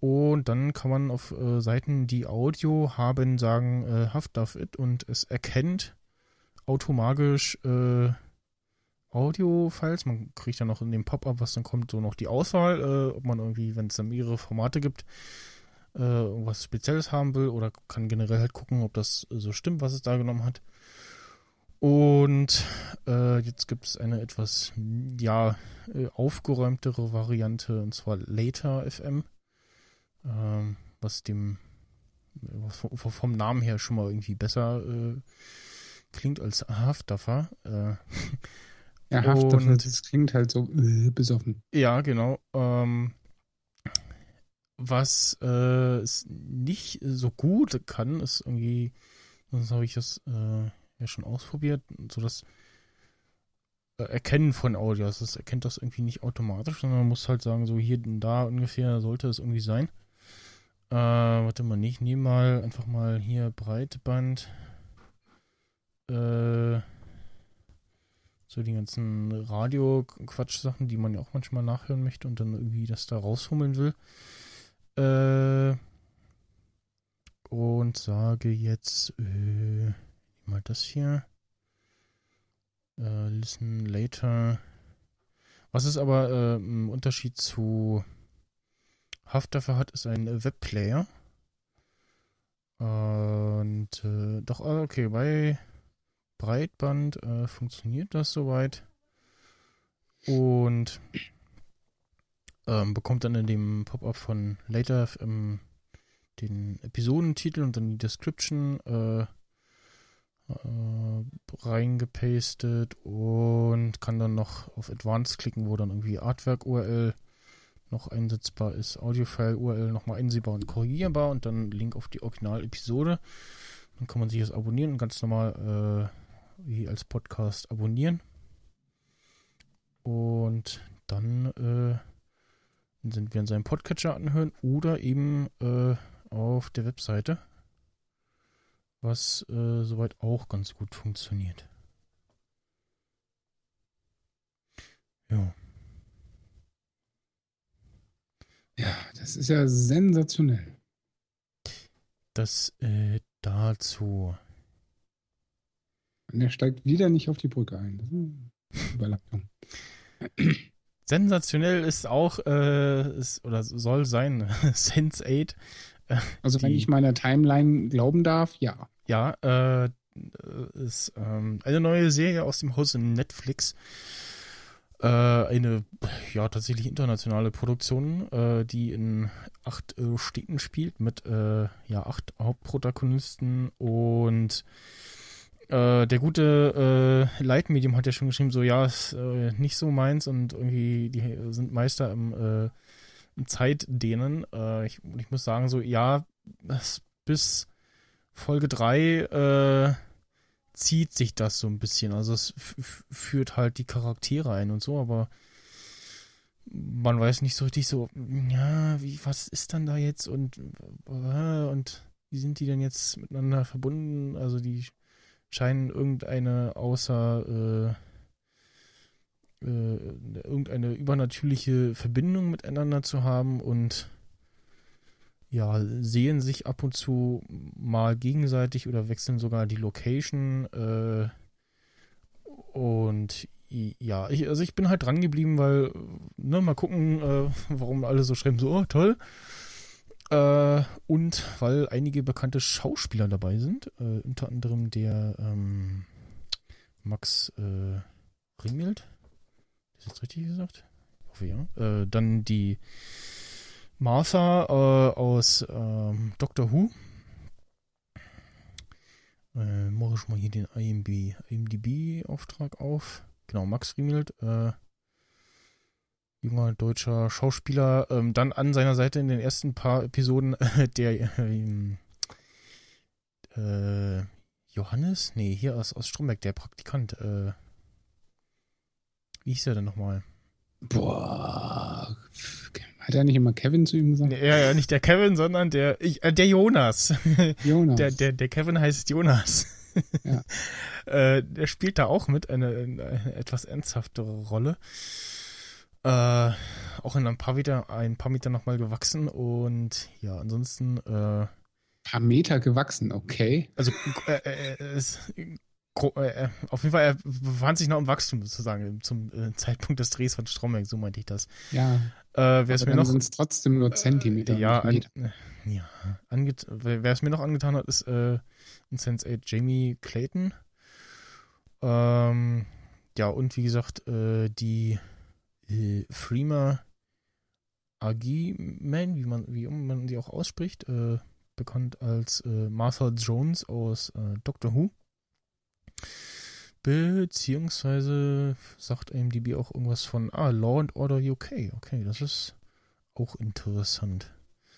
und dann kann man auf äh, Seiten, die Audio haben, sagen, äh, Haft darf it und es erkennt automatisch äh, Audio-Files. Man kriegt dann noch in dem Pop-up, was dann kommt, so noch die Auswahl, äh, ob man irgendwie, wenn es dann mehrere Formate gibt, äh, irgendwas Spezielles haben will oder kann generell halt gucken, ob das äh, so stimmt, was es da genommen hat. Und äh, jetzt gibt es eine etwas, ja, äh, aufgeräumtere Variante, und zwar Later FM ähm, was dem was vom, Namen her schon mal irgendwie besser äh, klingt als Haftdaffer. Ja, und- das klingt halt so äh, besoffen. ja, genau. Ähm, was äh, es nicht so gut kann, ist irgendwie, sonst habe ich das äh, ja schon ausprobiert, so das äh, Erkennen von Audio. Also Das erkennt das irgendwie nicht automatisch, sondern man muss halt sagen, so hier und da ungefähr sollte es irgendwie sein. Äh, warte mal, ich nehme mal einfach mal hier Breitband. Äh, so die ganzen Radio-Quatsch-Sachen, die man ja auch manchmal nachhören möchte und dann irgendwie das da raushummeln will. Äh, und sage jetzt äh, mal das hier. Äh, listen later. Was es aber äh, im Unterschied zu Haft dafür hat, ist ein Webplayer. Und äh, doch, ah, okay, bei Breitband äh, funktioniert das soweit. Und ähm, bekommt dann in dem Pop-up von Later ähm, den Episodentitel und dann die Description äh, äh, reingepastet und kann dann noch auf Advanced klicken, wo dann irgendwie Artwork-URL noch einsetzbar ist, Audiofile-URL nochmal einsehbar und korrigierbar und dann Link auf die Original-Episode. Dann kann man sich das abonnieren und ganz normal äh, wie als Podcast abonnieren. Und dann äh, sind wir in seinem Podcatcher anhören oder eben äh, auf der Webseite, was äh, soweit auch ganz gut funktioniert. Ja. Ja, das ist ja sensationell. Das äh, dazu. Er steigt wieder nicht auf die Brücke ein. Das ist eine Überleitung. Sensationell ist auch, äh, ist, oder soll sein, Sense 8. Also wenn Die- ich meiner Timeline glauben darf, ja. Ja, äh, ist ähm, eine neue Serie aus dem Hause Netflix. Äh, eine, ja, tatsächlich internationale Produktion, äh, die in acht äh, Städten spielt mit, äh, ja, acht Hauptprotagonisten und äh, der gute äh, Leitmedium hat ja schon geschrieben, so, ja, ist äh, nicht so meins und irgendwie, die sind Meister im, äh, im Zeitdehnen. Äh, ich, ich muss sagen, so, ja, bis Folge 3 äh, zieht sich das so ein bisschen. Also es führt halt die Charaktere ein und so, aber man weiß nicht so richtig so, ja, wie, was ist dann da jetzt und, und wie sind die denn jetzt miteinander verbunden? Also die scheinen irgendeine außer äh, äh, irgendeine übernatürliche Verbindung miteinander zu haben und ja, sehen sich ab und zu mal gegenseitig oder wechseln sogar die Location. Äh, und ja, ich, also ich bin halt dran geblieben, weil, ne, mal gucken, äh, warum alle so schreiben, so, oh, toll. Äh, und weil einige bekannte Schauspieler dabei sind, äh, unter anderem der ähm, Max äh, Ringmild. Ist das richtig gesagt? Ich hoffe ja. Äh, dann die Martha äh, aus ähm, Doctor Who. Äh, mache ich mal hier den IMB, IMDb-Auftrag auf. Genau, Max Riemelt, äh, junger deutscher Schauspieler. Ähm, dann an seiner Seite in den ersten paar Episoden äh, der ähm, äh, Johannes? Nee, hier aus, aus Stromberg, der Praktikant. Äh, wie hieß er denn nochmal? Boah. Hat er nicht immer Kevin zu ihm gesagt? Ja, ja, nicht der Kevin, sondern der, ich, äh, der Jonas. Jonas. Der, der, der Kevin heißt Jonas. Ja. äh, der spielt da auch mit, eine, eine etwas ernsthaftere Rolle. Äh, auch in ein paar Meter, ein paar Meter nochmal gewachsen und ja, ansonsten. Äh, paar Meter gewachsen, okay. Also äh, äh, äh, auf jeden Fall, er befand sich noch im Wachstum sozusagen zum Zeitpunkt des Drehs von Stromberg, so meinte ich das. Ja. Äh, wer es mir noch. sind es trotzdem nur Zentimeter. Äh, ja, an, ja wer es mir noch angetan hat, ist äh, in Sense 8 Jamie Clayton. Ähm, ja, und wie gesagt, äh, die äh, Freema Agi-Man, wie man, wie man sie auch ausspricht, äh, bekannt als äh, Martha Jones aus äh, Doctor Who. Beziehungsweise sagt AMDB auch irgendwas von, ah, Law and Order UK. Okay, das ist auch interessant.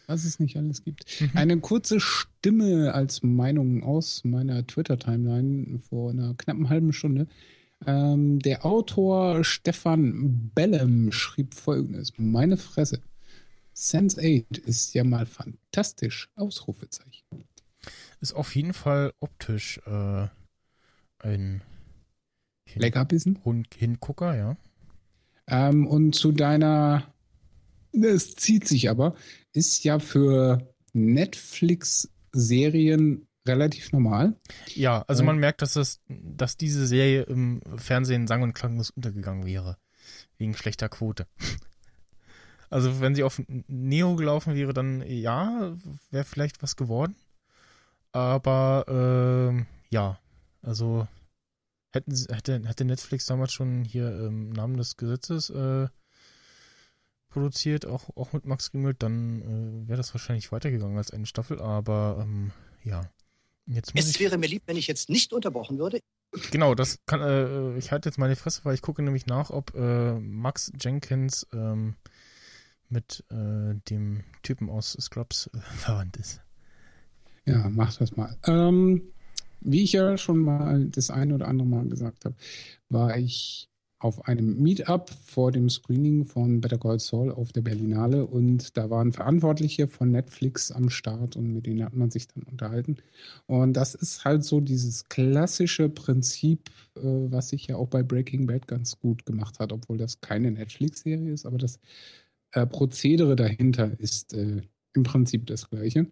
Was es nicht alles gibt. Mhm. Eine kurze Stimme als Meinung aus meiner Twitter-Timeline vor einer knappen halben Stunde. Ähm, der Autor Stefan Bellem schrieb folgendes: Meine Fresse. Sense 8 ist ja mal fantastisch. Ausrufezeichen. Ist auf jeden Fall optisch äh, ein Hin Leckerbissen. Hund Hingucker, ja. Ähm, und zu deiner, es zieht sich aber, ist ja für Netflix-Serien relativ normal. Ja, also äh, man merkt, dass, das, dass diese Serie im Fernsehen sang- und klanglos untergegangen wäre. Wegen schlechter Quote. Also wenn sie auf Neo gelaufen wäre, dann ja, wäre vielleicht was geworden. Aber äh, ja, also hätten, hätte, hätte Netflix damals schon hier im Namen des Gesetzes äh, produziert, auch, auch mit Max Riemelt, dann äh, wäre das wahrscheinlich weitergegangen als eine Staffel, aber ähm, ja. Jetzt es ich, wäre mir lieb, wenn ich jetzt nicht unterbrochen würde. Genau, das kann, äh, ich halte jetzt meine Fresse, weil ich gucke nämlich nach, ob äh, Max Jenkins ähm, mit äh, dem Typen aus Scrubs äh, verwandt ist. Ja, mach das mal. Ähm, wie ich ja schon mal das eine oder andere Mal gesagt habe, war ich auf einem Meetup vor dem Screening von Better Call Saul auf der Berlinale. Und da waren Verantwortliche von Netflix am Start und mit denen hat man sich dann unterhalten. Und das ist halt so dieses klassische Prinzip, äh, was sich ja auch bei Breaking Bad ganz gut gemacht hat, obwohl das keine Netflix-Serie ist, aber das äh, Prozedere dahinter ist äh, im Prinzip das gleiche.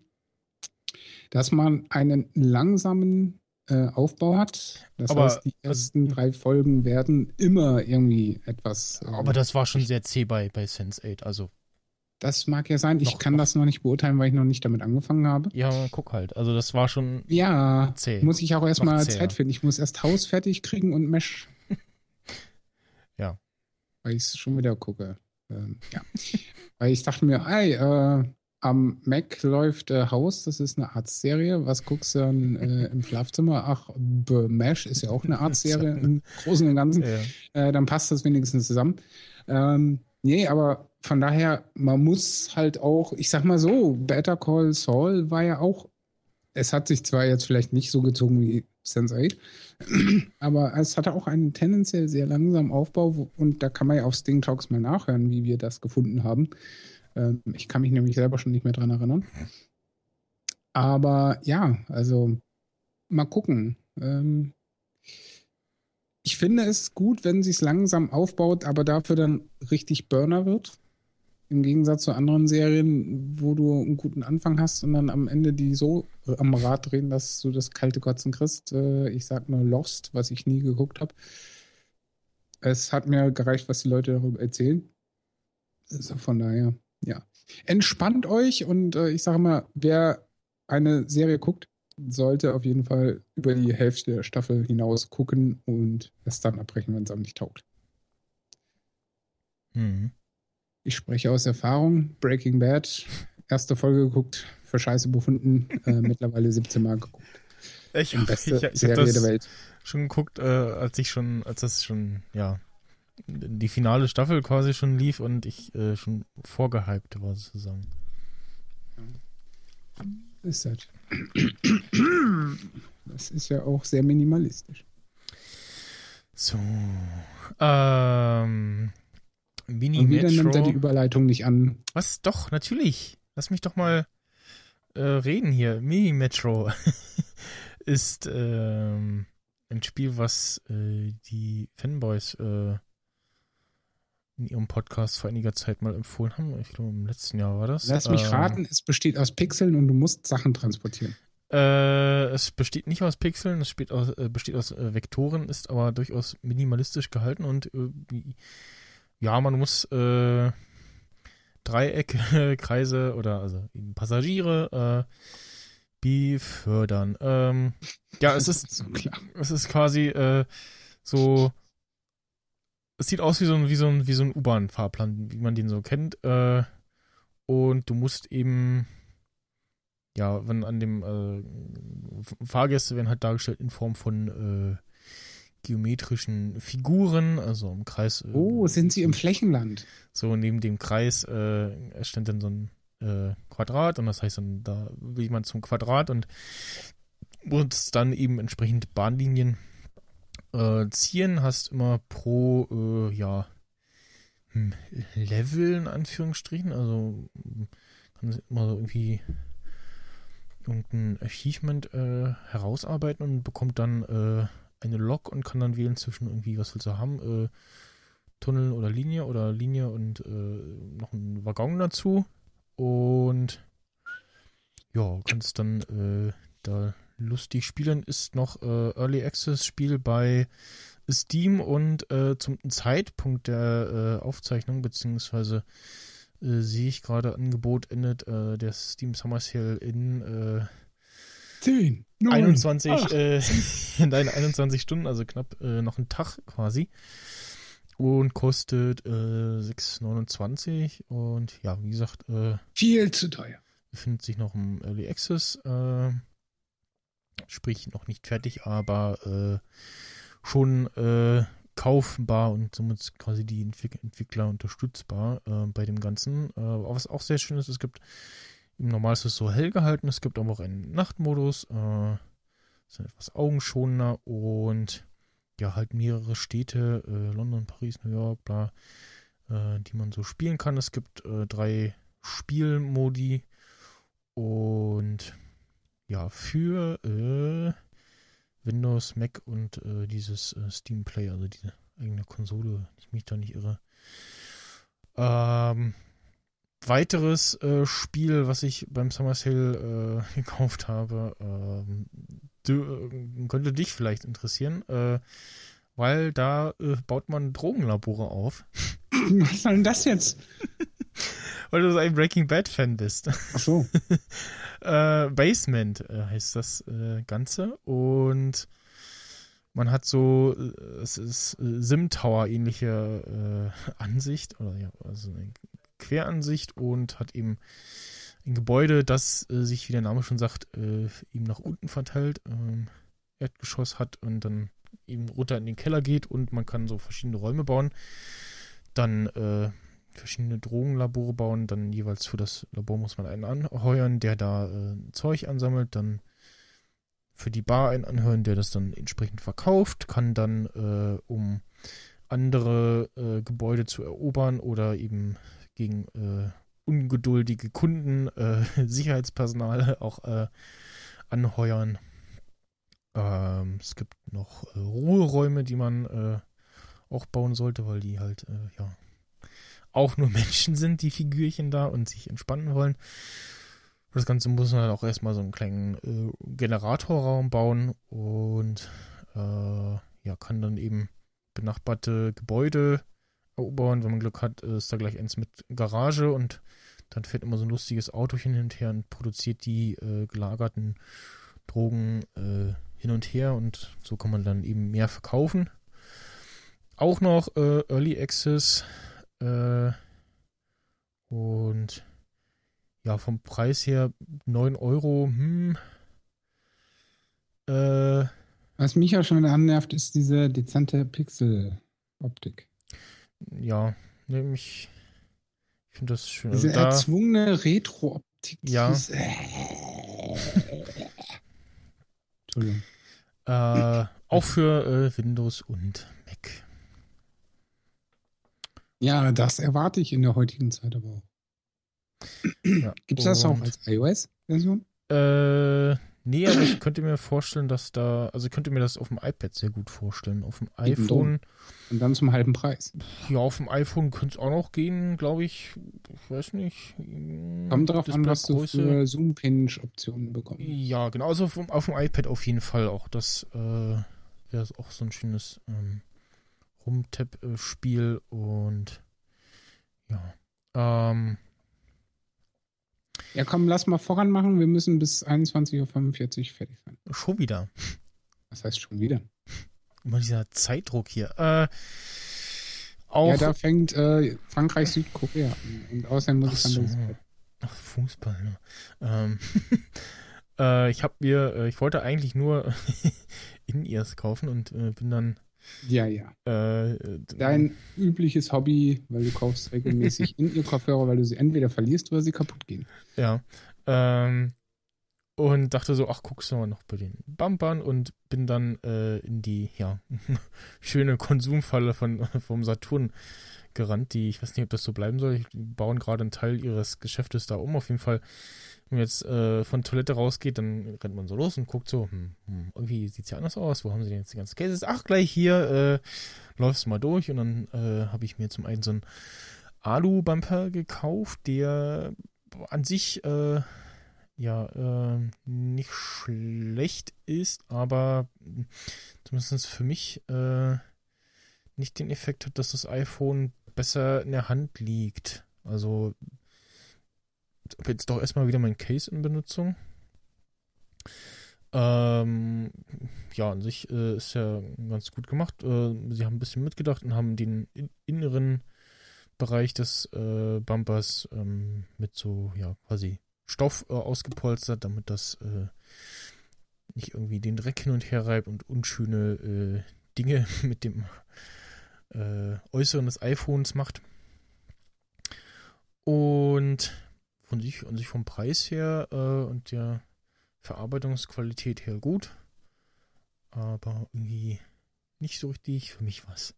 Dass man einen langsamen äh, Aufbau hat. Das aber, heißt, die ersten also, drei Folgen werden immer irgendwie etwas. Äh, aber das war schon sehr zäh bei, bei Sense8, also. Das mag ja sein. Ich noch, kann noch. das noch nicht beurteilen, weil ich noch nicht damit angefangen habe. Ja, guck halt. Also das war schon ja, zäh. Muss ich auch erstmal Zeit finden. Ich muss erst Haus fertig kriegen und Mesh. ja. Weil ich es schon wieder gucke. Ähm, ja. weil ich dachte mir, ey, äh, am Mac läuft äh, Haus, das ist eine Arztserie. Was guckst du dann äh, im Schlafzimmer? Ach, Mesh ist ja auch eine Arztserie im Großen und Ganzen. Ja. Äh, dann passt das wenigstens zusammen. Ähm, nee, aber von daher, man muss halt auch, ich sag mal so, Better Call Saul war ja auch, es hat sich zwar jetzt vielleicht nicht so gezogen wie Sense8, aber es hatte auch einen tendenziell sehr langsamen Aufbau und da kann man ja auf Sting Talks mal nachhören, wie wir das gefunden haben. Ähm, ich kann mich nämlich selber schon nicht mehr dran erinnern. Aber ja, also mal gucken. Ähm, ich finde es gut, wenn sie es langsam aufbaut, aber dafür dann richtig Burner wird. Im Gegensatz zu anderen Serien, wo du einen guten Anfang hast und dann am Ende die so am Rad drehen, dass du das kalte Kotzen kriegst. Äh, ich sag nur Lost, was ich nie geguckt habe. Es hat mir gereicht, was die Leute darüber erzählen. Also von daher, ja. Entspannt euch und äh, ich sage mal, wer eine Serie guckt, sollte auf jeden Fall über die Hälfte der Staffel hinaus gucken und es dann abbrechen, wenn es einem nicht taugt. Mhm. Ich spreche aus Erfahrung. Breaking Bad, erste Folge geguckt, für Scheiße befunden, äh, mittlerweile 17 Mal geguckt. Ich, ich, ich, ich Serie der Welt. Schon geguckt, äh, als ich schon, als das schon, ja, die finale Staffel quasi schon lief und ich äh, schon vorgehypt war sozusagen. Ist das. Das ist ja auch sehr minimalistisch. So. Ähm. Mini Und wieder Metro. nimmt er die Überleitung nicht an. Was? Doch, natürlich. Lass mich doch mal äh, reden hier. Mini Metro ist ähm, ein Spiel, was äh, die Fanboys äh, in ihrem Podcast vor einiger Zeit mal empfohlen haben. Ich glaube, im letzten Jahr war das. Lass mich ähm, raten, es besteht aus Pixeln und du musst Sachen transportieren. Äh, es besteht nicht aus Pixeln, es besteht aus, äh, besteht aus äh, Vektoren, ist aber durchaus minimalistisch gehalten und äh, ja, man muss äh, Dreiecke, Kreise oder also Passagiere befördern. Ähm, ja, es ist, so es ist quasi so es sieht aus wie so ein, wie so ein, wie so ein U-Bahn-Fahrplan, wie man den so kennt. Äh, und du musst eben, ja, wenn an dem äh, Fahrgäste werden halt dargestellt in Form von äh, geometrischen Figuren, also im Kreis. Äh, oh, sind sie im Flächenland? So, neben dem Kreis äh, stand dann so ein äh, Quadrat und das heißt dann, da will man zum Quadrat und muss dann eben entsprechend Bahnlinien äh, ziehen, hast immer pro, äh, ja, hm, Level in Anführungsstrichen, also kann immer so irgendwie irgendein Achievement äh, herausarbeiten und bekommt dann äh, eine Log und kann dann wählen zwischen irgendwie, was willst du haben, äh, Tunnel oder Linie oder Linie und äh, noch ein Waggon dazu. Und ja, kannst dann äh, da lustig spielen, ist noch äh, Early Access Spiel bei Steam und äh, zum Zeitpunkt der äh, Aufzeichnung, beziehungsweise äh, sehe ich gerade Angebot endet äh, der Steam Summer Sale in 10, 9, 21, äh, in deinen 21 Stunden, also knapp äh, noch einen Tag quasi. Und kostet äh, 6,29 und ja, wie gesagt, viel zu teuer. Befindet sich noch im Early Access. Äh, sprich noch nicht fertig, aber äh, schon äh, kaufbar und somit quasi die Entwick Entwickler unterstützbar äh, bei dem Ganzen. Äh, was auch sehr schön ist, es gibt im Normal ist es so hell gehalten, es gibt aber auch einen Nachtmodus, äh, ist etwas augenschonender und ja, halt mehrere Städte, äh, London, Paris, New York, bla, äh, die man so spielen kann. Es gibt drei Spielmodi und ja, für äh, Windows, Mac und äh, dieses äh, Steam Play, also diese eigene Konsole, ich mich da nicht irre. Ähm, weiteres äh, Spiel, was ich beim Summer Sale äh, gekauft habe, ähm, du, äh, könnte dich vielleicht interessieren, äh, weil da äh, baut man Drogenlabore auf. Was soll denn das jetzt? weil du so ein Breaking Bad Fan bist. Ach so. äh, Basement äh, heißt das äh, Ganze und man hat so, äh, es ist äh, Sim-Tower ähnliche äh, Ansicht oder ja, also eine Queransicht und hat eben ein Gebäude, das sich, wie der Name schon sagt, eben nach unten verteilt, ähm, Erdgeschoss hat und dann eben runter in den Keller geht und man kann so verschiedene Räume bauen. Dann verschiedene Drogenlabore bauen. Dann jeweils für das Labor muss man einen anheuern, der da äh, Zeug ansammelt. Dann für die Bar einen anhören, der das dann entsprechend verkauft. Kann dann, äh, um andere äh, Gebäude zu erobern oder eben gegen äh, ungeduldige Kunden, äh, Sicherheitspersonal auch äh, anheuern. Ähm, es gibt noch Ruheräume, die man auch bauen sollte, weil die halt, ja, auch nur Menschen sind, die Figürchen da und sich entspannen wollen. Das Ganze muss man halt auch erstmal so einen kleinen äh, Generatorraum bauen und äh, ja, kann dann eben benachbarte Gebäude erobern. Wenn man Glück hat, ist da gleich eins mit Garage und dann fährt immer so ein lustiges Auto hin und her und produziert die äh, gelagerten Drogen äh, hin und her und so kann man dann eben mehr verkaufen. Auch noch äh, Early Access äh, und ja, vom Preis her 9 Euro. Hm, äh, Was mich ja schon annervt, ist diese dezente Pixel-Optik. Ja, nämlich. Ich finde das schön. Diese also da, erzwungene Retro-Optik. Ja. Ist, äh, Entschuldigung. Äh, auch für äh, Windows und Mac. Ja, das erwarte ich in der heutigen Zeit aber auch. Ja, Gibt es das auch als iOS-Version? Äh, nee, aber ich könnte mir vorstellen, dass da, also ich könnte mir das auf dem iPad sehr gut vorstellen. Auf dem iPhone. Und dann zum halben Preis. Ja, auf dem iPhone könnte es auch noch gehen, glaube ich. Ich weiß nicht. Kommt darauf an, was du für Zoom-Pinch-Optionen bekommst. Ja, genau. Also auf, auf, dem iPad auf jeden Fall auch. Das äh, wäre auch so ein schönes ähm, Rum-Tab-Spiel und ja. Ähm, ja, komm, lass mal voran machen. Wir müssen bis 21.45 Uhr fertig sein. Schon wieder. Was heißt schon wieder? Immer dieser Zeitdruck hier. Äh, auch ja, da fängt äh, Frankreich Südkorea an. Und außerdem muss Ach ich dann so. Ach, Fußball, ne? Ähm, äh, ich habe mir, äh, ich wollte eigentlich nur In-Ears kaufen und äh, bin dann ja, ja. Äh, Dein übliches Hobby, weil du kaufst regelmäßig in ihr Kopfhörer, weil du sie entweder verlierst oder sie kaputt gehen. Ja. Ähm, und dachte so, ach, guckst du mal noch bei den Bumpern und bin dann äh, in die, ja, schöne Konsumfalle von, vom Saturn gerannt, die, ich weiß nicht, ob das so bleiben soll. Die bauen gerade einen Teil ihres Geschäftes da um. Auf jeden Fall wenn man jetzt äh, von Toilette rausgeht, dann rennt man so los und guckt so, hm, hm, irgendwie sieht es ja anders aus. Wo haben sie denn jetzt die ganzen Cases? Ach, gleich hier äh, du mal durch. Und dann äh, habe ich mir zum einen so einen Alu-Bumper gekauft, der an sich äh, ja äh, nicht schlecht ist, aber zumindest für mich äh, nicht den Effekt hat, dass das iPhone besser in der Hand liegt. Also jetzt doch erstmal wieder mein Case in Benutzung. Ähm, ja, an sich äh, ist ja ganz gut gemacht. Äh, sie haben ein bisschen mitgedacht und haben den in inneren Bereich des äh, Bumpers ähm, mit so, ja, quasi Stoff äh, ausgepolstert, damit das äh, nicht irgendwie den Dreck hin und her reibt und unschöne äh, Dinge mit dem Äußeren des iPhones macht. Und von sich und sich vom Preis her äh, und der Verarbeitungsqualität her gut. Aber irgendwie nicht so richtig für mich was.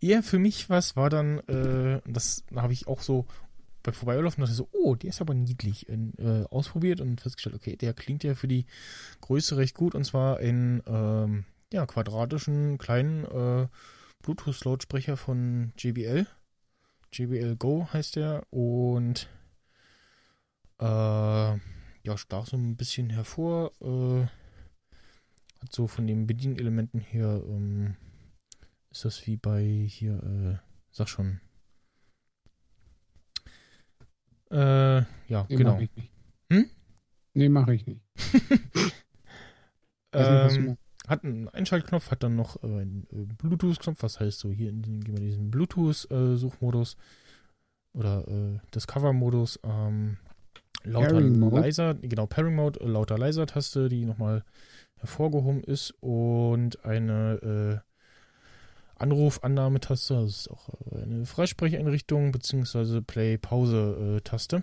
Eher für mich was war dann, äh, das habe ich auch so beim Vorbeilaufen dachte so, oh, der ist aber niedlich, äh, ausprobiert und festgestellt, okay, der klingt ja für die Größe recht gut und zwar in ähm, ja, quadratischen kleinen äh, Bluetooth-Lautsprecher von JBL. JBL Go heißt der und äh, ja, stach so ein bisschen hervor. Äh, hat so von den Bedienelementen her, ähm, ist das wie bei hier, äh, sag schon. Äh, ja, nee, genau. Mach ich nicht. Hm? Nee, mache ich nicht. ähm, hat einen Einschaltknopf, hat dann noch äh, einen äh, Bluetooth-Knopf, was heißt so, hier in den, gehen wir diesen Bluetooth-Suchmodus oder äh, Discover-Modus. Ähm, lauter leiser, genau, Pairing Mode, äh, lauter leiser Taste, die nochmal hervorgehoben ist und eine äh, Anruf-Annahmetaste, das ist auch äh, eine Freisprecheinrichtung beziehungsweise Play-Pause-Taste.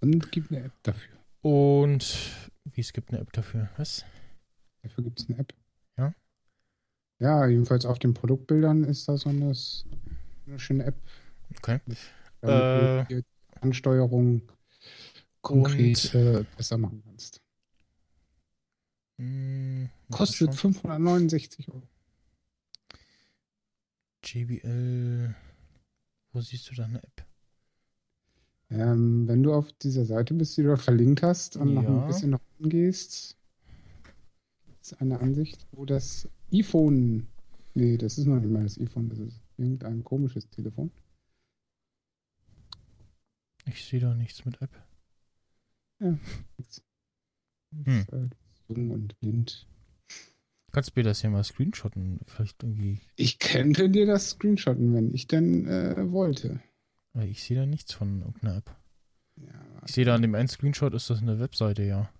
Und gibt eine App dafür. Und wie es gibt eine App dafür? Was? Dafür gibt es eine App. Ja? Ja, jedenfalls auf den Produktbildern ist da so eine, eine schöne App. Okay. Mit, äh, Ansteuerung konkret äh, besser machen kannst. Mh, hm, Kostet 569 Euro. JBL. Wo siehst du da eine App? Ähm, wenn du auf dieser Seite bist, die du verlinkt hast und ja. noch ein bisschen nach unten gehst, eine Ansicht, wo das iPhone Nee, das ist noch nicht mal das iPhone, das ist irgendein komisches Telefon. Ich sehe da nichts mit App. Ja, nichts. Hm. Äh, jung und blind. Kannst du mir das ja mal screenshotten? Vielleicht irgendwie. Ich könnte dir das screenshotten, wenn ich denn äh, wollte. Aber ich sehe da nichts von irgendeiner App. Ja, ich sehe da an dem einen Screenshot ist das eine Webseite, ja.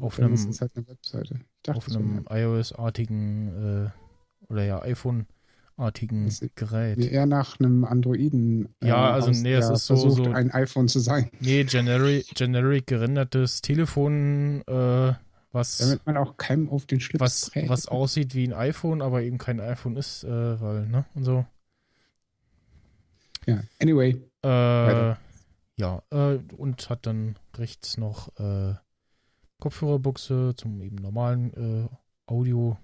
Auf einem, ist halt eine Webseite. auf einem iOS-artigen äh, oder ja iPhone-artigen Gerät. Eher nach einem Androiden. Äh, ja, also aus, nee, es ist so, so ein iPhone zu sein. Nee, generic, generic gerendertes Telefon, äh, was damit man auch keinem auf den Schlips was, was aussieht wie ein iPhone, aber eben kein iPhone ist, äh, weil ne und so. Ja, anyway. Äh, ja, äh, und hat dann rechts noch äh, Kopfhörerbuchse zum eben normalen äh, Audio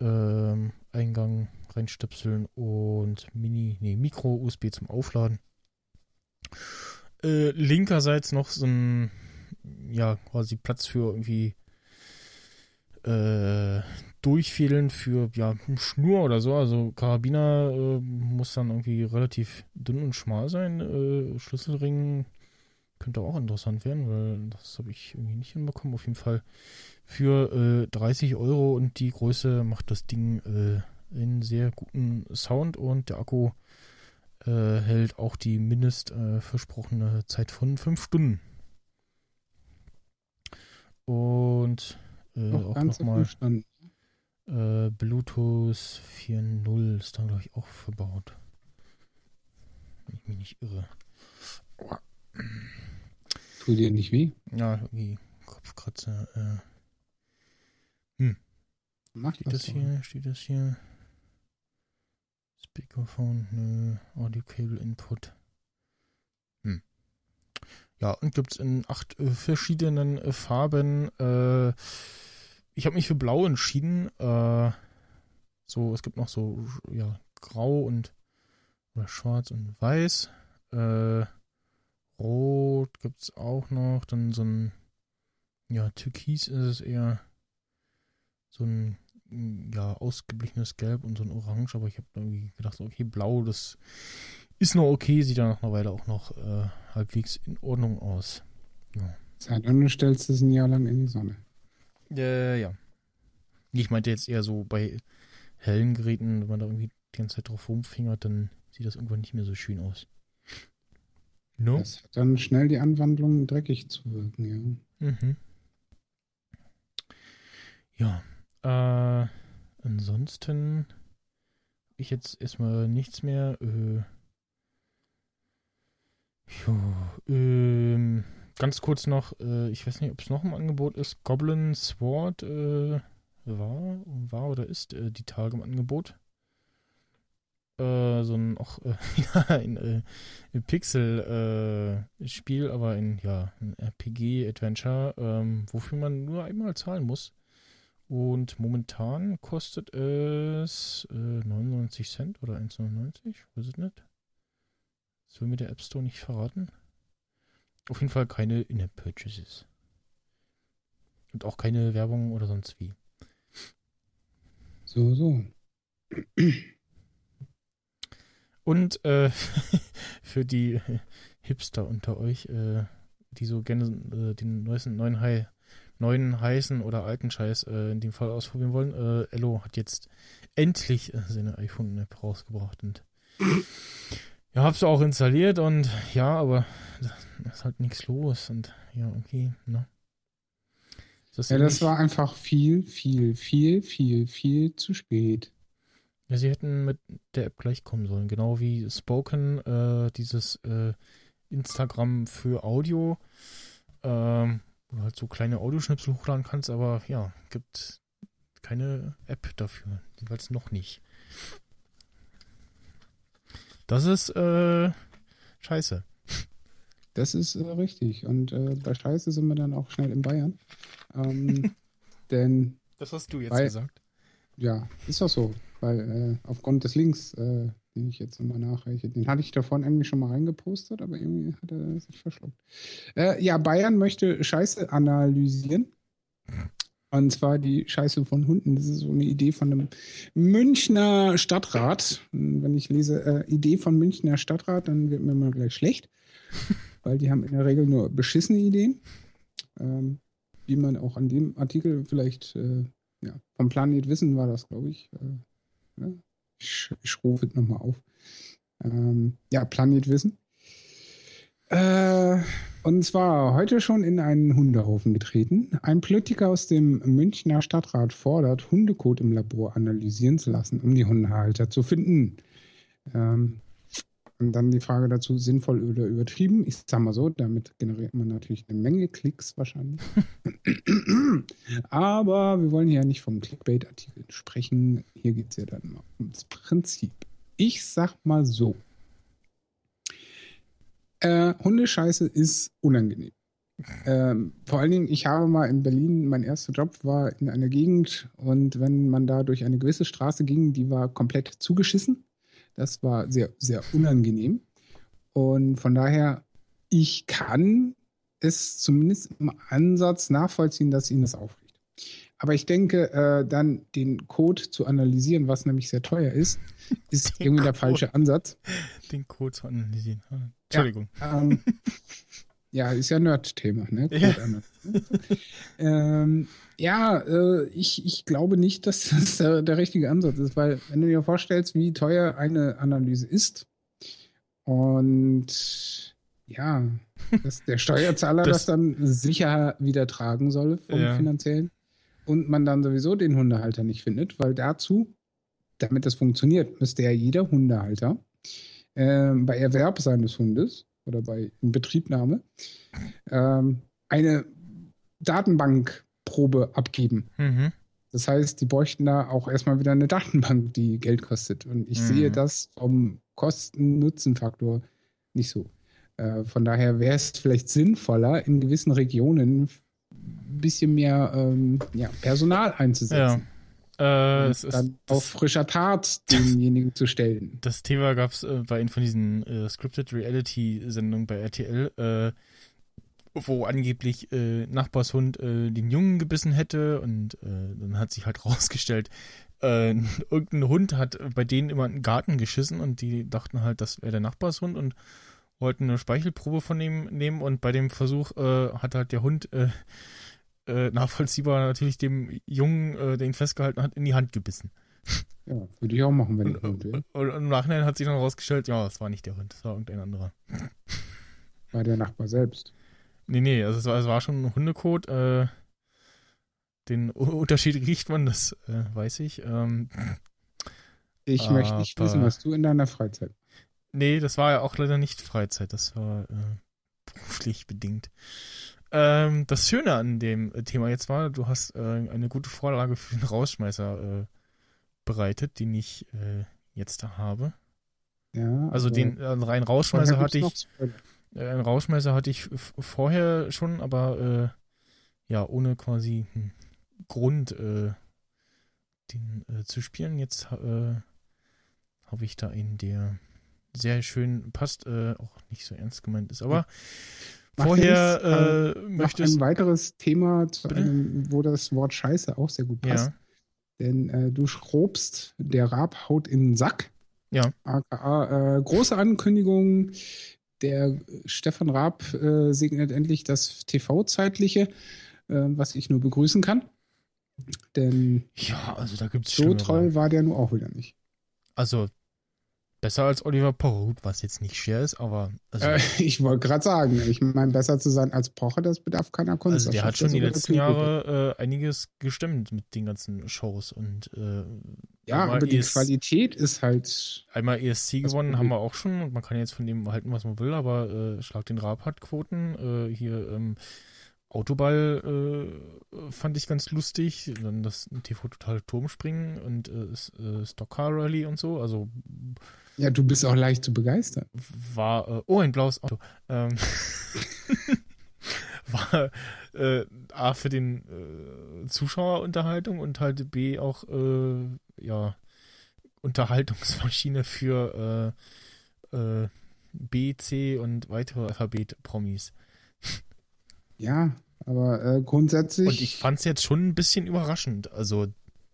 ähm, reinstöpseln und Mini, nee, Micro USB zum Aufladen. Äh, linkerseits noch so ein, ja, quasi Platz für irgendwie äh, durchfädeln für ja, Schnur oder so. Also Karabiner äh, muss dann irgendwie relativ dünn und schmal sein. Äh, Schlüsselring könnte auch interessant werden, weil das habe ich irgendwie nicht hinbekommen. Auf jeden Fall für äh, 30 Euro und die Größe macht das Ding äh, einen sehr guten Sound und der Akku äh, hält auch die mindest äh, versprochene Zeit von 5 Stunden. Und äh, auch, auch nochmal äh, Bluetooth 4.0 ist da, glaube ich, auch verbaut. Wenn ich mich nicht irre. Oh. Tut dir nicht weh? Ja, irgendwie Kopfkratzer. Äh. Hm. Mach steht das, das hier? Steht das hier? Speakerphone, nö. Audio Cable Input. Hm. Ja, und gibt es in acht äh, verschiedenen äh, Farben. Äh, ich habe mich für blau entschieden. Äh, so, es gibt noch so, ja, grau und oder schwarz und weiß. Äh, rot gibt es auch noch. Dann so ein, ja, türkis ist es eher. So ein, ja, ausgeblichenes Gelb und so ein Orange. Aber ich habe irgendwie gedacht, okay, blau, das ist noch okay. Sieht dann nach einer Weile auch noch äh, halbwegs in Ordnung aus. Ja. Seit wann du stellst es ein Jahr lang in die Sonne? Äh, ja. Ich meinte jetzt eher so bei hellen Geräten, wenn man da irgendwie die ganze Zeit drauf rumfingert, dann sieht das irgendwann nicht mehr so schön aus. No? Das hat dann schnell die Anwandlung dreckig zu wirken, ja. Mhm. Ja. Äh, ansonsten ich jetzt erstmal nichts mehr. Äh, jo, ähm, ganz kurz noch, äh, ich weiß nicht, ob es noch im Angebot ist. Goblin Sword äh, war, war oder ist äh, die Tage im Angebot. Äh, so ein auch äh, ein, äh, ein Pixel-Spiel, äh, aber in ja ein RPG-Adventure, ähm, wofür man nur einmal zahlen muss. Und momentan kostet es 99 Cent oder 1,99, weiß ich nicht. Das will mir der App Store nicht verraten. Auf jeden Fall keine In-App-Purchases. Und auch keine Werbung oder sonst wie. So, so. Und äh, für die Hipster unter euch, äh, die so gerne äh, den neuesten neuen, High, neuen heißen oder alten Scheiß äh, in dem Fall ausprobieren wollen, äh, Ello hat jetzt endlich äh, seine iPhone-App rausgebracht und ja, hab's auch installiert und ja, aber da ist halt nichts los und ja, okay, ne? Das ja, das war einfach viel, viel, viel, viel, viel zu spät. Ja, sie hätten mit der App gleich kommen sollen. Genau wie Spoken, äh, dieses äh, Instagram für Audio, ähm, wo du halt so kleine Audioschnipsel hochladen kannst, aber ja, gibt keine App dafür. Jedenfalls noch nicht. Das ist äh, scheiße. Das ist äh, richtig. Und äh, bei Scheiße sind wir dann auch schnell in Bayern. Ähm, denn. Das hast du jetzt weil, gesagt. Ja, ist doch so. Weil äh, aufgrund des Links, äh, den ich jetzt nochmal nachreiche, den hatte ich davon irgendwie schon mal reingepostet, aber irgendwie hat er sich verschluckt. Äh, ja, Bayern möchte Scheiße analysieren. Und zwar die Scheiße von Hunden. Das ist so eine Idee von einem Münchner Stadtrat. Wenn ich lese äh, Idee von Münchner Stadtrat, dann wird mir mal gleich schlecht, weil die haben in der Regel nur beschissene Ideen. Ähm, wie man auch an dem Artikel vielleicht äh, ja, vom Planet Wissen war das, glaube ich. Ja. ich. Ich rufe es nochmal auf. Ähm, ja, Planet Wissen. Äh, und zwar heute schon in einen Hundehaufen getreten. Ein Politiker aus dem Münchner Stadtrat fordert, Hundekot im Labor analysieren zu lassen, um die Hundehalter zu finden. Ähm, und dann die Frage dazu, sinnvoll oder übertrieben. Ich sag mal so, damit generiert man natürlich eine Menge Klicks wahrscheinlich. Aber wir wollen hier ja nicht vom Clickbait-Artikel sprechen. Hier geht es ja dann mal ums Prinzip. Ich sag mal so. Äh, Hundescheiße ist unangenehm. Ähm, vor allen Dingen, ich habe mal in Berlin, mein erster Job war in einer Gegend und wenn man da durch eine gewisse Straße ging, die war komplett zugeschissen. Das war sehr, sehr unangenehm. Und von daher, ich kann es zumindest im Ansatz nachvollziehen, dass ihn das aufregt. Aber ich denke, äh, dann den Code zu analysieren, was nämlich sehr teuer ist, ist irgendwie der falsche Ansatz. Den Code zu analysieren. Entschuldigung. Ja, ähm, ja ist ja Nerd-Thema, ne? Ja, ähm, ja äh, ich, ich glaube nicht, dass das der, der, richtige Ansatz ist, weil wenn du dir vorstellst, wie teuer eine Analyse ist und ja, dass der Steuerzahler das, das dann sicher wieder tragen soll vom ja. finanziellen und man dann sowieso den Hundehalter nicht findet, weil dazu, damit das funktioniert, müsste ja jeder Hundehalter äh, bei Erwerb seines Hundes oder bei Inbetriebnahme ähm, eine Datenbankprobe abgeben. Mhm. Das heißt, die bräuchten da auch erstmal wieder eine Datenbank, die Geld kostet. Und ich mhm. sehe das vom Kosten-Nutzen-Faktor nicht so. Äh, von daher wäre es vielleicht sinnvoller, in gewissen Regionen ein bisschen mehr ähm, ja, Personal einzusetzen. Ja. Äh, es dann auf frischer Tat denjenigen zu stellen. Das Thema gab es äh, bei einer von diesen äh, Scripted Reality-Sendungen bei RTL, äh, wo angeblich äh, Nachbarshund äh, den Jungen gebissen hätte und dann hat sich halt rausgestellt, irgendein Hund hat bei denen immer einen Garten geschissen und die dachten halt, das wäre der Nachbarshund und wollten eine Speichelprobe von ihm nehmen und bei dem Versuch hat halt der Hund äh, nachvollziehbar natürlich dem Jungen, äh, der ihn festgehalten hat, in die Hand gebissen. Ja, würde ich auch machen, wenn ich Hund wäre. Und, im Nachhinein hat sich dann herausgestellt, ja, es war nicht der Hund, es war irgendein anderer. War der Nachbar selbst. Nee, nee, also es war, es war schon ein Hundekot. Äh, den Unterschied riecht man, das äh, weiß ich. Ähm, ich möchte nicht wissen, was du in deiner Freizeit Nee, das war ja auch leider nicht Freizeit, das war äh, beruflich bedingt. Ähm, das Schöne an dem Thema jetzt war, du hast äh, eine gute Vorlage für den Rausschmeißer äh, bereitet, den ich äh, jetzt da habe. Ja. Also den äh, rein Rausschmeißer hatte ich. Äh, einen Rausschmeißer hatte ich vorher schon, aber äh, ja, ohne quasi hm, Grund den zu spielen. Jetzt habe ich da in der sehr schön passt, äh, auch nicht so ernst gemeint ist. Aber Mach vorher äh, möchtest ein weiteres Thema, einem, wo das Wort Scheiße auch sehr gut passt. Ja. Denn äh, du schrobst, der Rab haut in den Sack. Ja. AKA, äh, große Ankündigung. Der Stefan Raab äh, segnet endlich das TV-Zeitliche, äh, was ich nur begrüßen kann. Denn ja, also da gibt's so treu war der nur auch wieder nicht. Also Besser als Oliver Pocher, was jetzt nicht schwer ist, aber. Also, äh, ich wollte gerade sagen, ich meine, besser zu sein als Pocher, das bedarf keiner Kunst. Also der hat schon die letzten Jahre äh, einiges gestimmt mit den ganzen Shows und. Äh, ja, aber die ES Qualität ist halt. Einmal ESC gewonnen haben wir auch schon und man kann jetzt von dem halten, was man will, aber äh, Schlag den Rab hat Quoten. Äh, hier ähm, Autoball äh, fand ich ganz lustig. Dann das TV Total Turmspringen und Stockcar Rally und so. Also ja, du bist auch leicht zu begeistern. War, äh, oh, ein blaues Auto. Ähm, war äh, A für den äh, Zuschauer Unterhaltung und halt B auch, äh, ja, Unterhaltungsmaschine für äh, äh, B, C und weitere Alphabet-Promis. Ja, Aber äh, grundsätzlich. Und ich fand es jetzt schon ein bisschen überraschend. Also,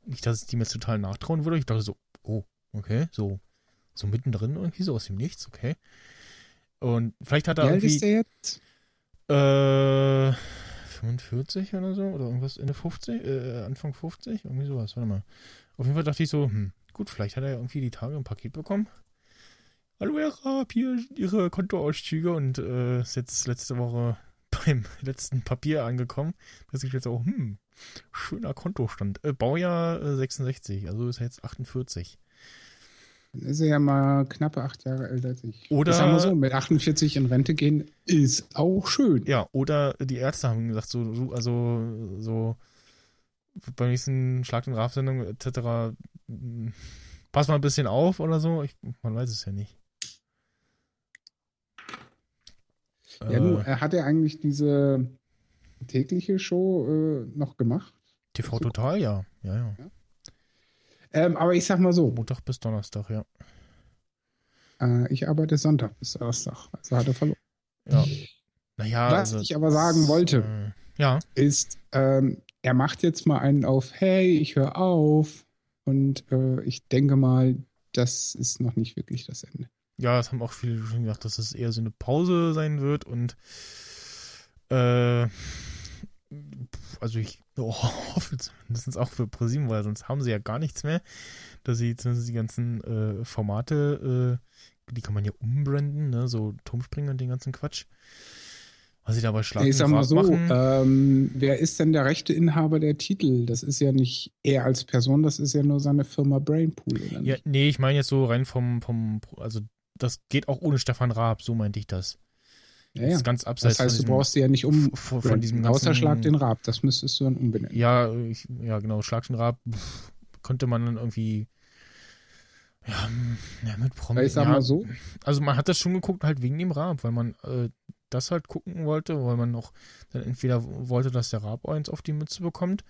nicht, dass ich die mir total nachtrauen würde. Ich dachte so, oh, okay, so, so mittendrin irgendwie, so aus dem Nichts, okay. Und vielleicht hat er Wie alt irgendwie. ist der jetzt? Äh, 45 oder so? Oder irgendwas Ende 50? Äh, Anfang 50? Irgendwie sowas, warte mal. Auf jeden Fall dachte ich so, hm, gut, vielleicht hat er ja irgendwie die Tage ein Paket bekommen. Hallo Herr Raab, hier Ihre Kontoauszüge und äh, ist jetzt letzte Woche beim letzten Papier angekommen. dass ich jetzt auch, hm, schöner Kontostand. Äh, Baujahr äh, 66, also ist er jetzt 48. Dann ist er ja mal knappe acht Jahre älter als ich. Oder- Ich sag mal so, mit 48 in Rente gehen ist auch schön. Ja, oder die Ärzte haben gesagt, so, so also so beim nächsten Schlag den Raf-Sendung etc. Pass mal ein bisschen auf oder so. Ich, man weiß es ja nicht. Ja, nun, äh, hat er eigentlich diese tägliche Show äh, noch gemacht? TV Total, ja. Ja, ja. Ähm, aber ich sag mal so, Montag bis Donnerstag, ja. äh, ich arbeite Sonntag bis Donnerstag. Also hat er verloren. Ja. Naja, Was also, ich aber sagen wollte, Äh, ja, ist, ähm, er macht jetzt mal einen auf, hey, ich höre auf. Und äh, ich denke mal, das ist noch nicht wirklich das Ende. ja, das haben auch viele schon gedacht, dass es eher so eine Pause sein wird und äh, also ich hoffe zumindest auch für ProSieben, weil sonst haben sie ja gar nichts mehr, dass sie zumindest die ganzen äh, Formate, äh, die kann man ja umbranden, ne, so Turmspringen und den ganzen Quatsch. Was sie dabei schlagen ich sag mal so, ähm, wer ist denn der rechte Inhaber der Titel? Das ist ja nicht er als Person, das ist ja nur seine Firma Brainpool, oder ja, nee, ich meine jetzt so rein vom, vom, also das geht auch ohne Stefan Raab, so meinte ich das. Ja, ist ganz abseits Das heißt, von du brauchst sie ja nicht um. von, von diesem ganzen, Außer Schlag den Rab, das müsstest du dann umbenennen. Ja, ich, ja, genau, Schlag den Rab pff, konnte man dann irgendwie ja, ja mit Promi. Ich sag mal so, Also man hat das schon geguckt, halt wegen dem Raab, weil man äh, das halt gucken wollte, weil man noch dann entweder wollte, dass der Raab eins auf die Mütze bekommt.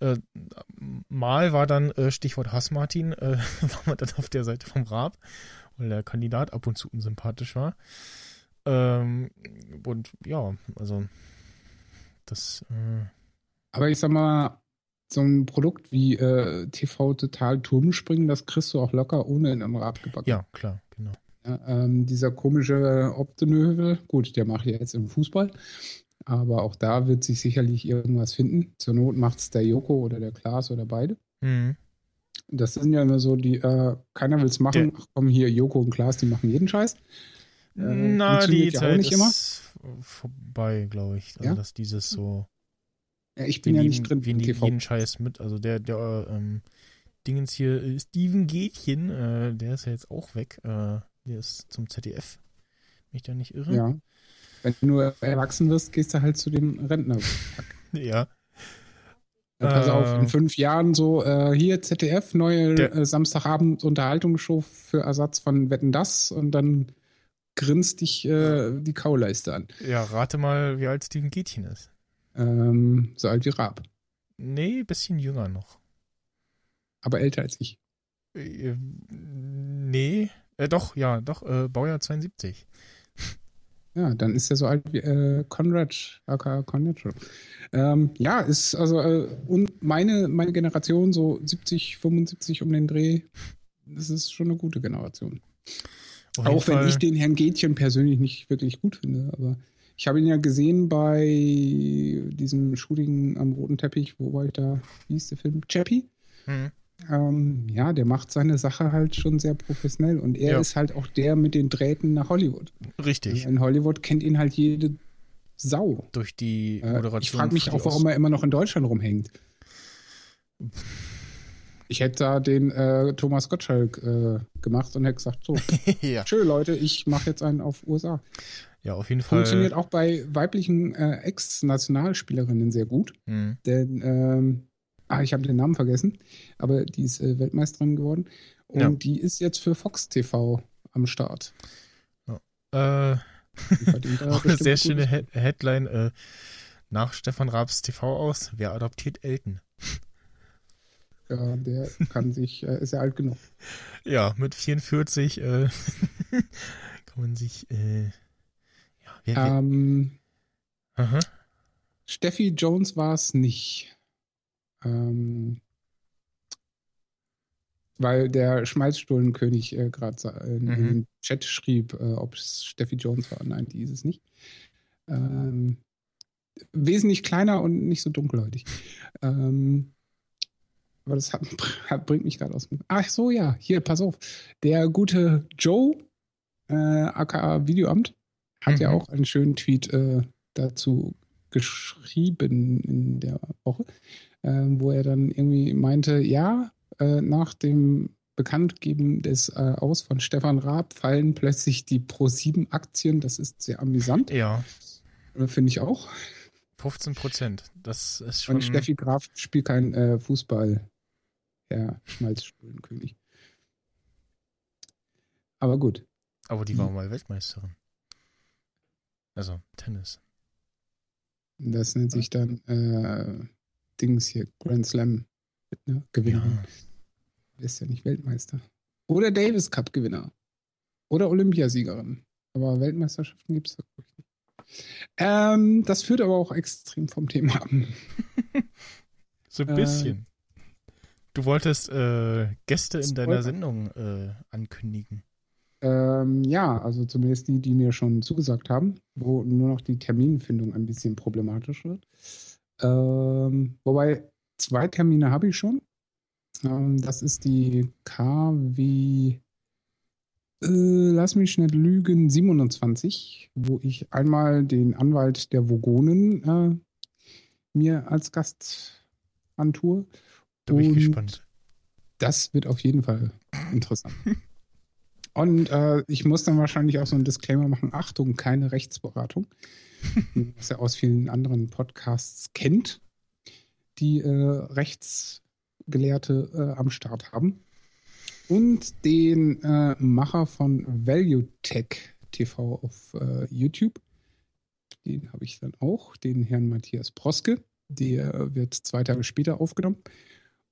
Äh, mal war dann äh, Stichwort Hass-Martin, äh, war man dann auf der Seite vom Raab, weil der Kandidat ab und zu unsympathisch war. Ähm, und ja, also das äh, aber ich sag mal, so ein Produkt wie äh, TV Total Turmspringen, das kriegst du auch locker ohne in einem Rab gebacken. ja, klar, genau. Ja, ähm, dieser komische Optenövel, gut, der macht ja jetzt im Fußball, aber auch da wird sich sicherlich irgendwas finden. Zur Not macht es der Joko oder der Klaas oder beide. Mhm. Das sind ja immer so die, äh, keiner will es machen. Ach komm, hier, Joko und Klaas, die machen jeden Scheiß. Äh, Na, die ja Zeit nicht ist immer. vorbei, glaube ich. Also, Ja? dass dieses so. Ja, ich bin ja nicht drin Wir nehmen jeden Scheiß mit. Also, der, der, ähm, Dingens hier, äh, Steven Gätchen, äh, der ist ja jetzt auch weg. Äh, der ist zum ZDF. Mich da nicht irre? Ja. Wenn du erwachsen wirst, gehst du halt zu dem Rentner. Ja. Ja, pass Äh, auf, in fünf Jahren so, äh, hier ZDF, neue Der- äh, Samstagabend Unterhaltungsshow für Ersatz von Wetten das und dann grinst dich äh, die Kauleiste an. Ja, rate mal, wie alt Steven Gätchen ist. Ähm, so alt wie Raab, Nee, bisschen jünger noch. aber älter als ich. Äh, nee, äh, doch, ja, doch, äh, Baujahr 72. Ja, dann ist er so alt wie äh, Conrad, aka Conrad. Ähm, ja, ist also äh, und meine, meine Generation, so 70, 75 um den Dreh, das ist schon eine gute Generation. Auch wenn Fall- ich den Herrn Gätchen persönlich nicht wirklich gut finde, aber ich habe ihn ja gesehen bei diesem Shooting am roten Teppich, wo war ich da? Wie hieß der Film? Chappie? Hm. Ähm, ja, der macht seine Sache halt schon sehr professionell und er Ja. ist halt auch der mit den Drähten nach Hollywood. Richtig. In Hollywood kennt ihn halt jede Sau. Durch die Äh, Moderation. ich frage mich auch, warum er immer noch in Deutschland rumhängt. Ich hätte da den äh, Thomas Gottschalk äh, gemacht und hätte gesagt, so, ja. schön Leute, ich mache jetzt einen auf USA. ja, auf jeden Fall. Funktioniert auch bei weiblichen äh, Ex-Nationalspielerinnen sehr gut, Hm. denn ähm, ah, ich habe den Namen vergessen, aber die ist äh, Weltmeisterin geworden und Ja. die ist jetzt für Fox TV am Start. Äh, verdient da auch eine sehr schöne He Headline. Äh, nach Stefan Raabs TV aus. Wer adoptiert Elton? Ja, der kann sich, äh, ist ja alt genug. Ja, mit 44 äh, kann man sich. Äh, ja, wer, Ähm, aha. Steffi Jones war es nicht. Ähm, weil der Schmalzstullenkönig äh, gerade in, mhm. in den Chat schrieb, äh, ob es Steffi Jones war. Nein, die ist es nicht. Ähm, wesentlich kleiner und nicht so dunkelhäutig. Ähm, aber das hat, hat, bringt mich gerade aus dem. Ach so, ja, hier, pass auf. Der gute Joe, äh, aka Videoamt, hat mhm. ja auch einen schönen Tweet äh, dazu geschrieben in der Woche, äh, wo er dann irgendwie meinte, ja, äh, nach dem Bekanntgeben des äh, Aus von Stefan Raab fallen plötzlich die Pro7-Aktien. Das ist sehr amüsant. Ja. Äh, finde ich auch. 15 Prozent. Das ist schon. Und Steffi Graf spielt kein äh, Fußball. Herr Schmalzstuhlenkönig. Aber gut. Aber die war hm. mal Weltmeisterin. Also Tennis. Das nennt sich dann äh, Dings hier, Grand Slam ne? Gewinnerin. Ja. Ist ja nicht Weltmeister. Oder Davis Cup Gewinner. Oder Olympiasiegerin. Aber Weltmeisterschaften gibt es da, glaube ich, nicht. Ähm, das führt aber auch extrem vom Thema ab. so ein bisschen. Du wolltest äh, Gäste in deiner Sendung äh, ankündigen. Ähm, ja, also zumindest die, die mir schon zugesagt haben, wo nur noch die Terminfindung ein bisschen problematisch wird. Ähm, wobei zwei Termine habe ich schon. Ähm, das ist die KW äh, lass mich nicht lügen, 27, wo ich einmal den Anwalt der Vogonen äh, mir als Gast antue. Da bin ich gespannt. Das wird auf jeden Fall interessant. Und äh, ich muss dann wahrscheinlich auch so einen Disclaimer machen: Achtung, keine Rechtsberatung. was er aus vielen anderen Podcasts kennt, die äh, Rechtsgelehrte äh, am Start haben und den äh, Macher von Value Tech TV auf äh, YouTube. Den habe ich dann auch, den Herrn Matthias Proske. Der wird zwei Tage später aufgenommen.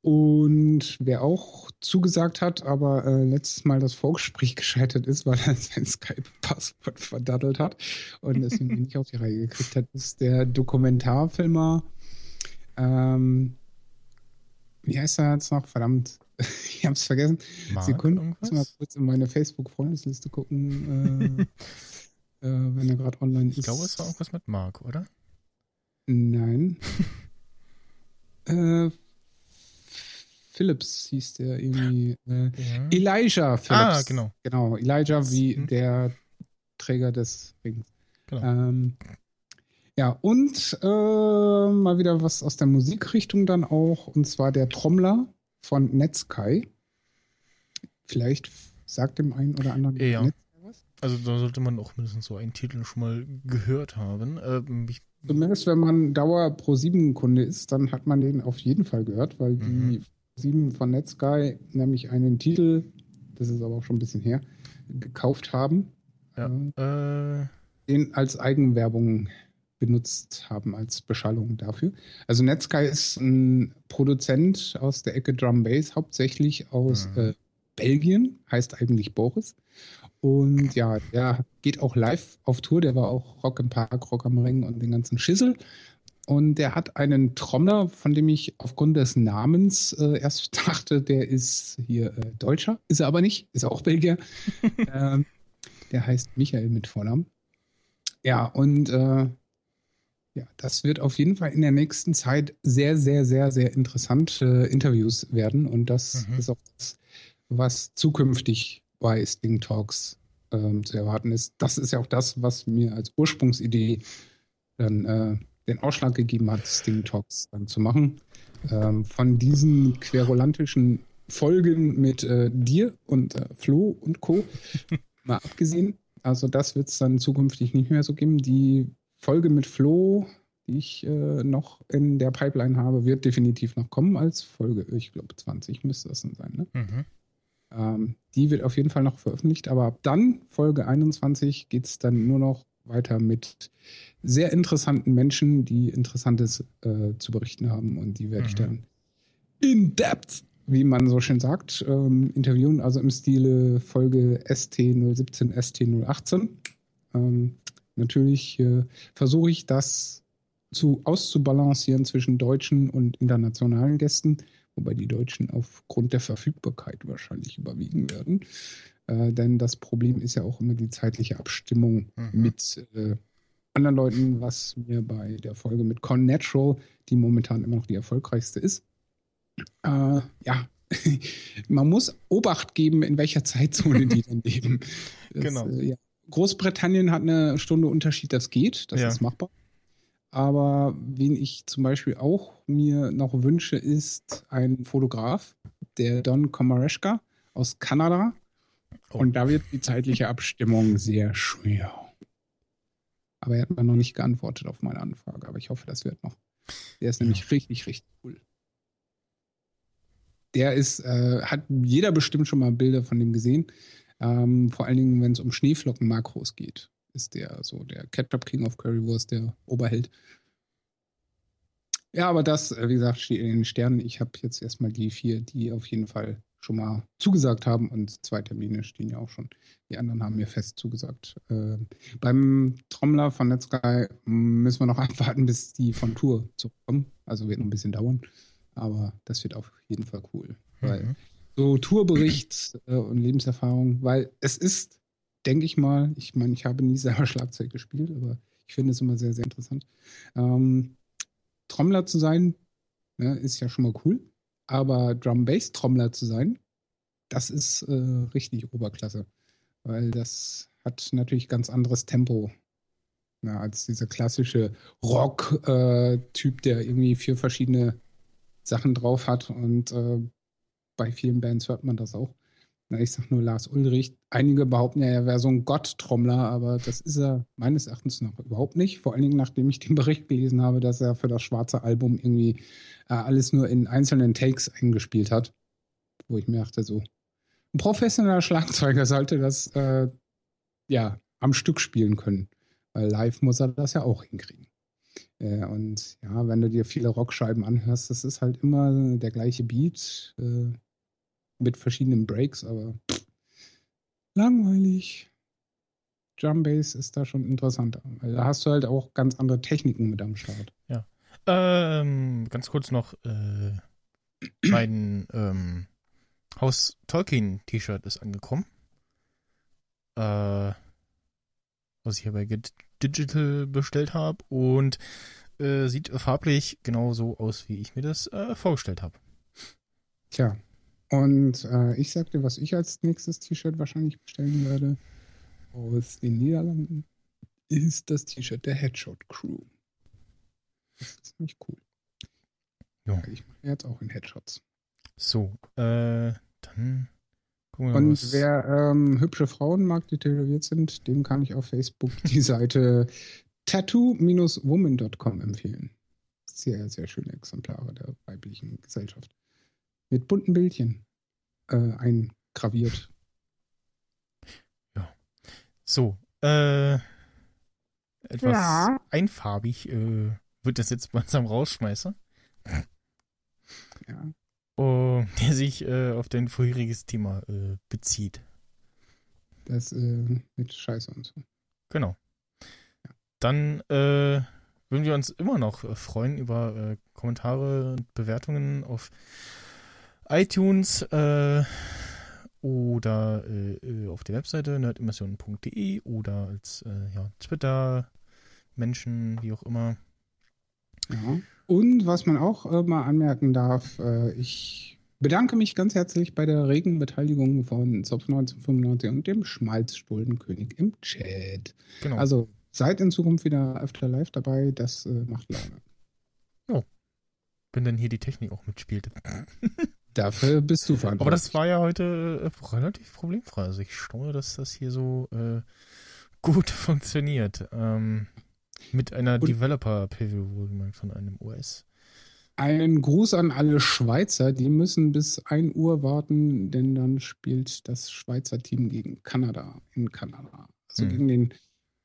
Und wer auch zugesagt hat, aber äh, letztes Mal das Vorgespräch gescheitert ist, weil er sein Skype-Passwort verdattelt hat und deswegen nicht auf die Reihe gekriegt hat, ist der Dokumentarfilmer. Ähm, wie heißt er jetzt noch? Verdammt. ich habe es vergessen. Mark Sekunde, ich muss mal kurz in meine Facebook-Freundesliste gucken, äh, äh, wenn er gerade online ist. Ich glaube, es war irgendwas mit Mark, oder? Nein. äh, Phillips hieß der irgendwie. Äh, ja. Elijah Phillips. Ah, genau. Genau, Elijah wie hm. der Träger des Rings. Genau. Ähm, ja, und äh, mal wieder was aus der Musikrichtung dann auch, und zwar der Trommler von Netsky. Vielleicht sagt dem einen oder anderen ja. Netsky was. Also da sollte man auch mindestens so einen Titel schon mal gehört haben. Ähm, Zumindest wenn man Dauer Pro 7 Kunde ist, dann hat man den auf jeden Fall gehört, weil mhm. die 7 von Netsky nämlich einen Titel, das ist aber auch schon ein bisschen her, gekauft haben. Ja. Äh, den als Eigenwerbung benutzt haben als Beschallung dafür. Also Netsky ist ein Produzent aus der Ecke Drum Bass, hauptsächlich aus mhm. äh, Belgien, heißt eigentlich Boris. Und ja, der geht auch live auf Tour. Der war auch Rock im Park, Rock am Ring und den ganzen Schissel. Und der hat einen Trommler, von dem ich aufgrund des Namens äh, erst dachte, der ist hier äh, Deutscher. Ist er aber nicht, ist auch Belgier. ähm, der heißt Michael mit Vornamen. Ja, und äh, ja, das wird auf jeden Fall in der nächsten Zeit sehr, sehr, sehr, sehr interessante Interviews werden. Und das mhm. ist auch das, was zukünftig bei Sting Talks ähm, zu erwarten ist. Das ist ja auch das, was mir als Ursprungsidee dann äh, den Ausschlag gegeben hat, Sting Talks dann zu machen. Ähm, von diesen querulantischen Folgen mit äh, dir und äh, Flo und Co. mal abgesehen. Also das wird es dann zukünftig nicht mehr so geben. Die Folge mit Flo, die ich äh, noch in der Pipeline habe, wird definitiv noch kommen als Folge. Ich glaube, 20 müsste das dann sein. Ne? Mhm. Ähm, die wird auf jeden Fall noch veröffentlicht, aber ab dann, Folge 21, geht es dann nur noch weiter mit sehr interessanten Menschen, die Interessantes äh, zu berichten haben und die werde mhm. ich dann in depth, wie man so schön sagt, ähm, interviewen, also im Stile Folge ST017, ST018. Ähm, natürlich äh, versuche ich das zu auszubalancieren zwischen deutschen und internationalen Gästen, wobei die Deutschen aufgrund der Verfügbarkeit wahrscheinlich überwiegen werden. Äh, denn das Problem ist ja auch immer die zeitliche Abstimmung mhm. mit äh, anderen Leuten, was mir bei der Folge mit Con Natural, die momentan immer noch die erfolgreichste ist, äh, ja, man muss Obacht geben, in welcher Zeitzone die dann leben. Das, genau. Äh, ja. Großbritannien hat eine Stunde Unterschied, das geht, das ja. ist machbar. Aber wen ich zum Beispiel auch mir noch wünsche, ist ein Fotograf, der Don Komareshka aus Kanada. Oh. Und da wird die zeitliche Abstimmung sehr schwer. Aber er hat mir noch nicht geantwortet auf meine Anfrage. Aber ich hoffe, das wird noch. Der ist nämlich ja. richtig, richtig cool. Der ist, äh, hat jeder bestimmt schon mal Bilder von dem gesehen. Ähm, vor allen Dingen, wenn es um Schneeflocken-Makros geht ist der so der Ketchup King of Currywurst, der Oberheld. Ja, aber das, äh, wie gesagt, steht in den Sternen. Ich habe jetzt erstmal die vier, die auf jeden Fall schon mal zugesagt haben und zwei Termine stehen ja auch schon. Die anderen haben mir fest zugesagt. Äh, beim Trommler von Netsky müssen wir noch abwarten, bis die von Tour zurückkommen. Also wird noch ein bisschen dauern. Aber das wird auf jeden Fall cool. Mhm. Weil so Tourbericht äh, und Lebenserfahrung, weil es ist denke ich mal. Ich meine, ich habe nie selber Schlagzeug gespielt, aber ich finde es immer sehr, sehr interessant. Ähm, Trommler zu sein, ne, ist ja schon mal cool. Aber Drum-Bass-Trommler zu sein, das ist äh, richtig Oberklasse. Weil das hat natürlich ganz anderes Tempo ja, ne, als dieser klassische Rock-Typ, äh, der irgendwie vier verschiedene Sachen drauf hat. Und äh, bei vielen Bands hört man das auch. Ich sag nur Lars Ulrich. Einige behaupten ja, er wäre so ein Gott-Trommler, aber das ist er meines Erachtens noch überhaupt nicht. Vor allen Dingen, nachdem ich den Bericht gelesen habe, dass er für das schwarze Album irgendwie äh, alles nur in einzelnen Takes eingespielt hat. Wo ich mir dachte, so, ein professioneller Schlagzeuger sollte das äh, ja am Stück spielen können. Weil live muss er das ja auch hinkriegen. Äh, und ja, wenn du dir viele Rockscheiben anhörst, das ist halt immer der gleiche Beat. Äh, mit verschiedenen Breaks, aber langweilig. Drum Bass ist da schon interessanter. Weil da hast du halt auch ganz andere Techniken mit am Start. Ja. Ähm, ganz kurz noch, äh, mein ähm, Haus Tolkien T-Shirt ist angekommen. Äh, was ich hier bei Get Digital bestellt habe und äh, sieht farblich genauso aus, wie ich mir das äh, vorgestellt habe. Tja, und äh, ich sagte, was ich als nächstes T-Shirt wahrscheinlich bestellen werde aus den Niederlanden, ist das T-Shirt der Headshot Crew. Das ist ziemlich cool. Ja. Ich mache jetzt auch in Headshots. So, äh, dann gucken wir Und was. wer ähm, hübsche Frauen mag, die tätowiert sind, dem kann ich auf Facebook die Seite tattoo-woman.com empfehlen. Sehr, sehr schöne Exemplare der weiblichen Gesellschaft mit bunten Bildchen äh, eingraviert. Ja. So, äh, etwas ja. einfarbig äh, wird das jetzt langsam Rausschmeißer. Ja. Oh, der sich äh, auf dein vorheriges Thema äh, bezieht. Das äh, mit Scheiße und so. Genau. Ja. Dann äh, würden wir uns immer noch äh, freuen über äh, Kommentare und Bewertungen auf iTunes äh, oder äh, äh, auf der Webseite nerdimmersion.de oder als äh, ja, Twitter, Menschen, wie auch immer. Ja. Und was man auch äh, mal anmerken darf, äh, ich bedanke mich ganz herzlich bei der regen Beteiligung von Zopf 1995 und dem Schmalzstullenkönig im Chat. Genau. Also seid in Zukunft wieder öfter live dabei, das macht Laune. Oh. Wenn dann hier die Technik auch mitspielt. Dafür bist du verantwortlich. Aber das war ja heute äh, relativ problemfrei. Also ich staune, dass das hier so äh, gut funktioniert. Ähm, mit einer Developer-Preview von einem OS. Einen Gruß an alle Schweizer, die müssen bis 1 Uhr warten, denn dann spielt das Schweizer Team gegen Kanada in Kanada. Also hm. gegen den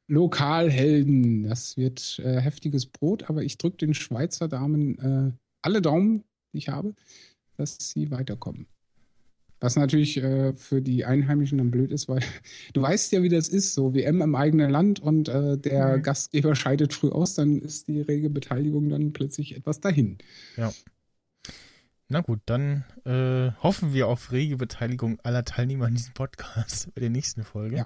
Lokalhelden. Das wird äh, heftiges Brot, aber ich drücke den Schweizer Damen äh, alle Daumen, die ich habe dass sie weiterkommen. Was natürlich äh, für die Einheimischen dann blöd ist, weil du weißt ja, wie das ist, so WM im eigenen Land und äh, der mhm. Gastgeber scheidet früh aus, dann ist die rege Beteiligung dann plötzlich etwas dahin. Ja. Na gut, dann äh, hoffen wir auf rege Beteiligung aller Teilnehmer in diesem Podcast bei der nächsten Folge. Ja.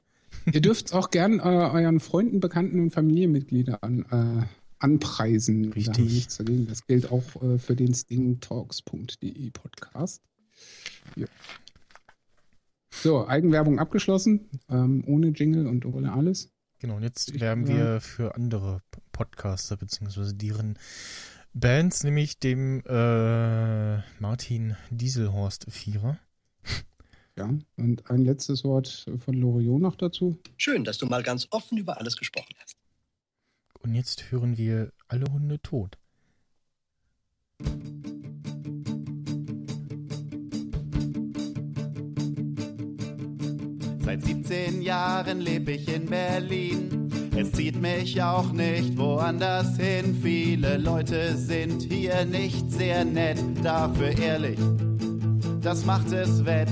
Ihr dürft auch gern äh, euren Freunden, Bekannten und Familienmitgliedern an, äh, anpreisen. Richtig. Da das gilt auch äh, für den stingtalks.de Podcast. Ja. So, Eigenwerbung abgeschlossen, ähm, ohne Jingle und ohne alles. Genau, und jetzt werben wir für andere Podcaster beziehungsweise deren Bands, nämlich dem äh, Martin Dieselhorst Vierer. Ja, und ein letztes Wort von Loriot noch dazu. Schön, dass du mal ganz offen über alles gesprochen hast. Und jetzt hören wir alle Hunde tot. Seit 17 Jahren lebe ich in Berlin. Es zieht mich auch nicht woanders hin. Viele Leute sind hier nicht sehr nett, dafür ehrlich. Das macht es wett.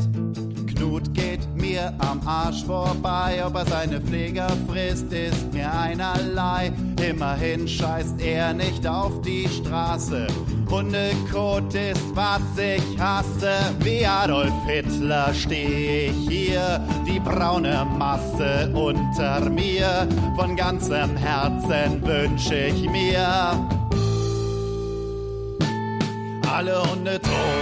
Knut geht mir am Arsch vorbei, ob er seine Pfleger frisst, ist mir einerlei. Immerhin scheißt er nicht auf die Straße. Hundekot ist, was ich hasse. Wie Adolf Hitler steh ich hier, die braune Masse unter mir. Von ganzem Herzen wünsch ich mir alle Hunde tot.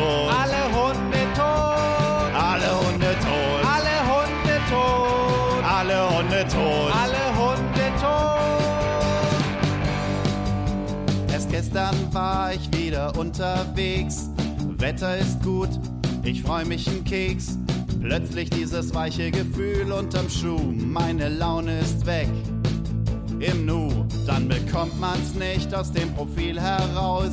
Tot. Alle Hunde tot. Alle Hunde tot. Alle Hunde tot. Alle Hunde tot. Alle Hunde tot. Erst gestern war ich wieder unterwegs. Wetter ist gut, ich freu mich einen Keks. Plötzlich dieses weiche Gefühl unterm Schuh, meine Laune ist weg im Nu. Dann bekommt man's nicht aus dem Profil heraus.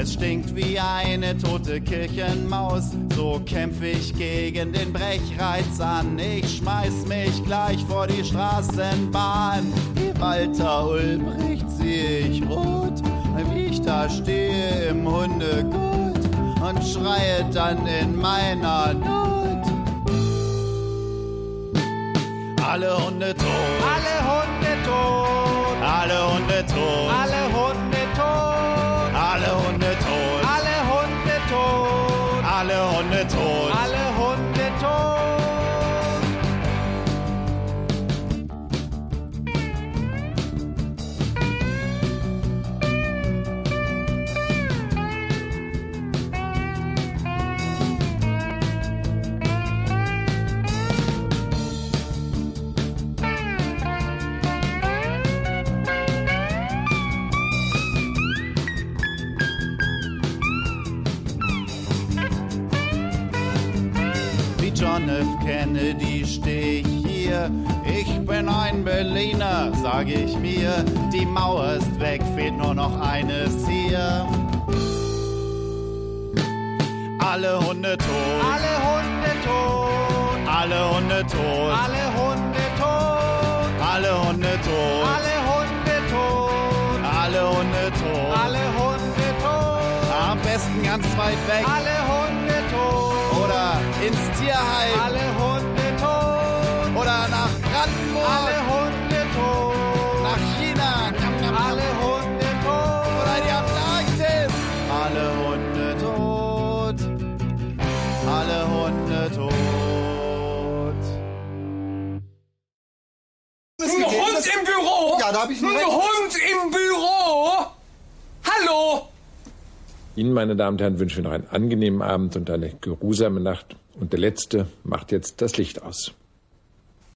Es stinkt wie eine tote Kirchenmaus. So kämpf ich gegen den Brechreiz an. Ich schmeiß mich gleich vor die Straßenbahn. Wie Walter Ulbricht sehe ich rot, wie ich da stehe im Hundegut und schreie dann in meiner Not. Alle Hunde tot. Alle Hunde tot. Alle Hunde tot. Alle Hunde hier. Ich bin ein Berliner, sage ich mir. Die Mauer ist weg, fehlt nur noch eines hier. Alle Hunde tot. Alle Hunde tot. Alle Hunde tot. Alle Hunde tot. Alle Hunde tot. Alle Hunde tot. Alle Hunde tot. Alle Hunde tot. Am besten ganz weit weg. Alle Hunde tot. Oder ins Tierheim. Alle Hund im Büro? Ja, da habe ich Ein Hund im Büro? Hallo? Ihnen, meine Damen und Herren, wünschen wir noch einen angenehmen Abend und eine geruhsame Nacht. Und der Letzte macht jetzt das Licht aus.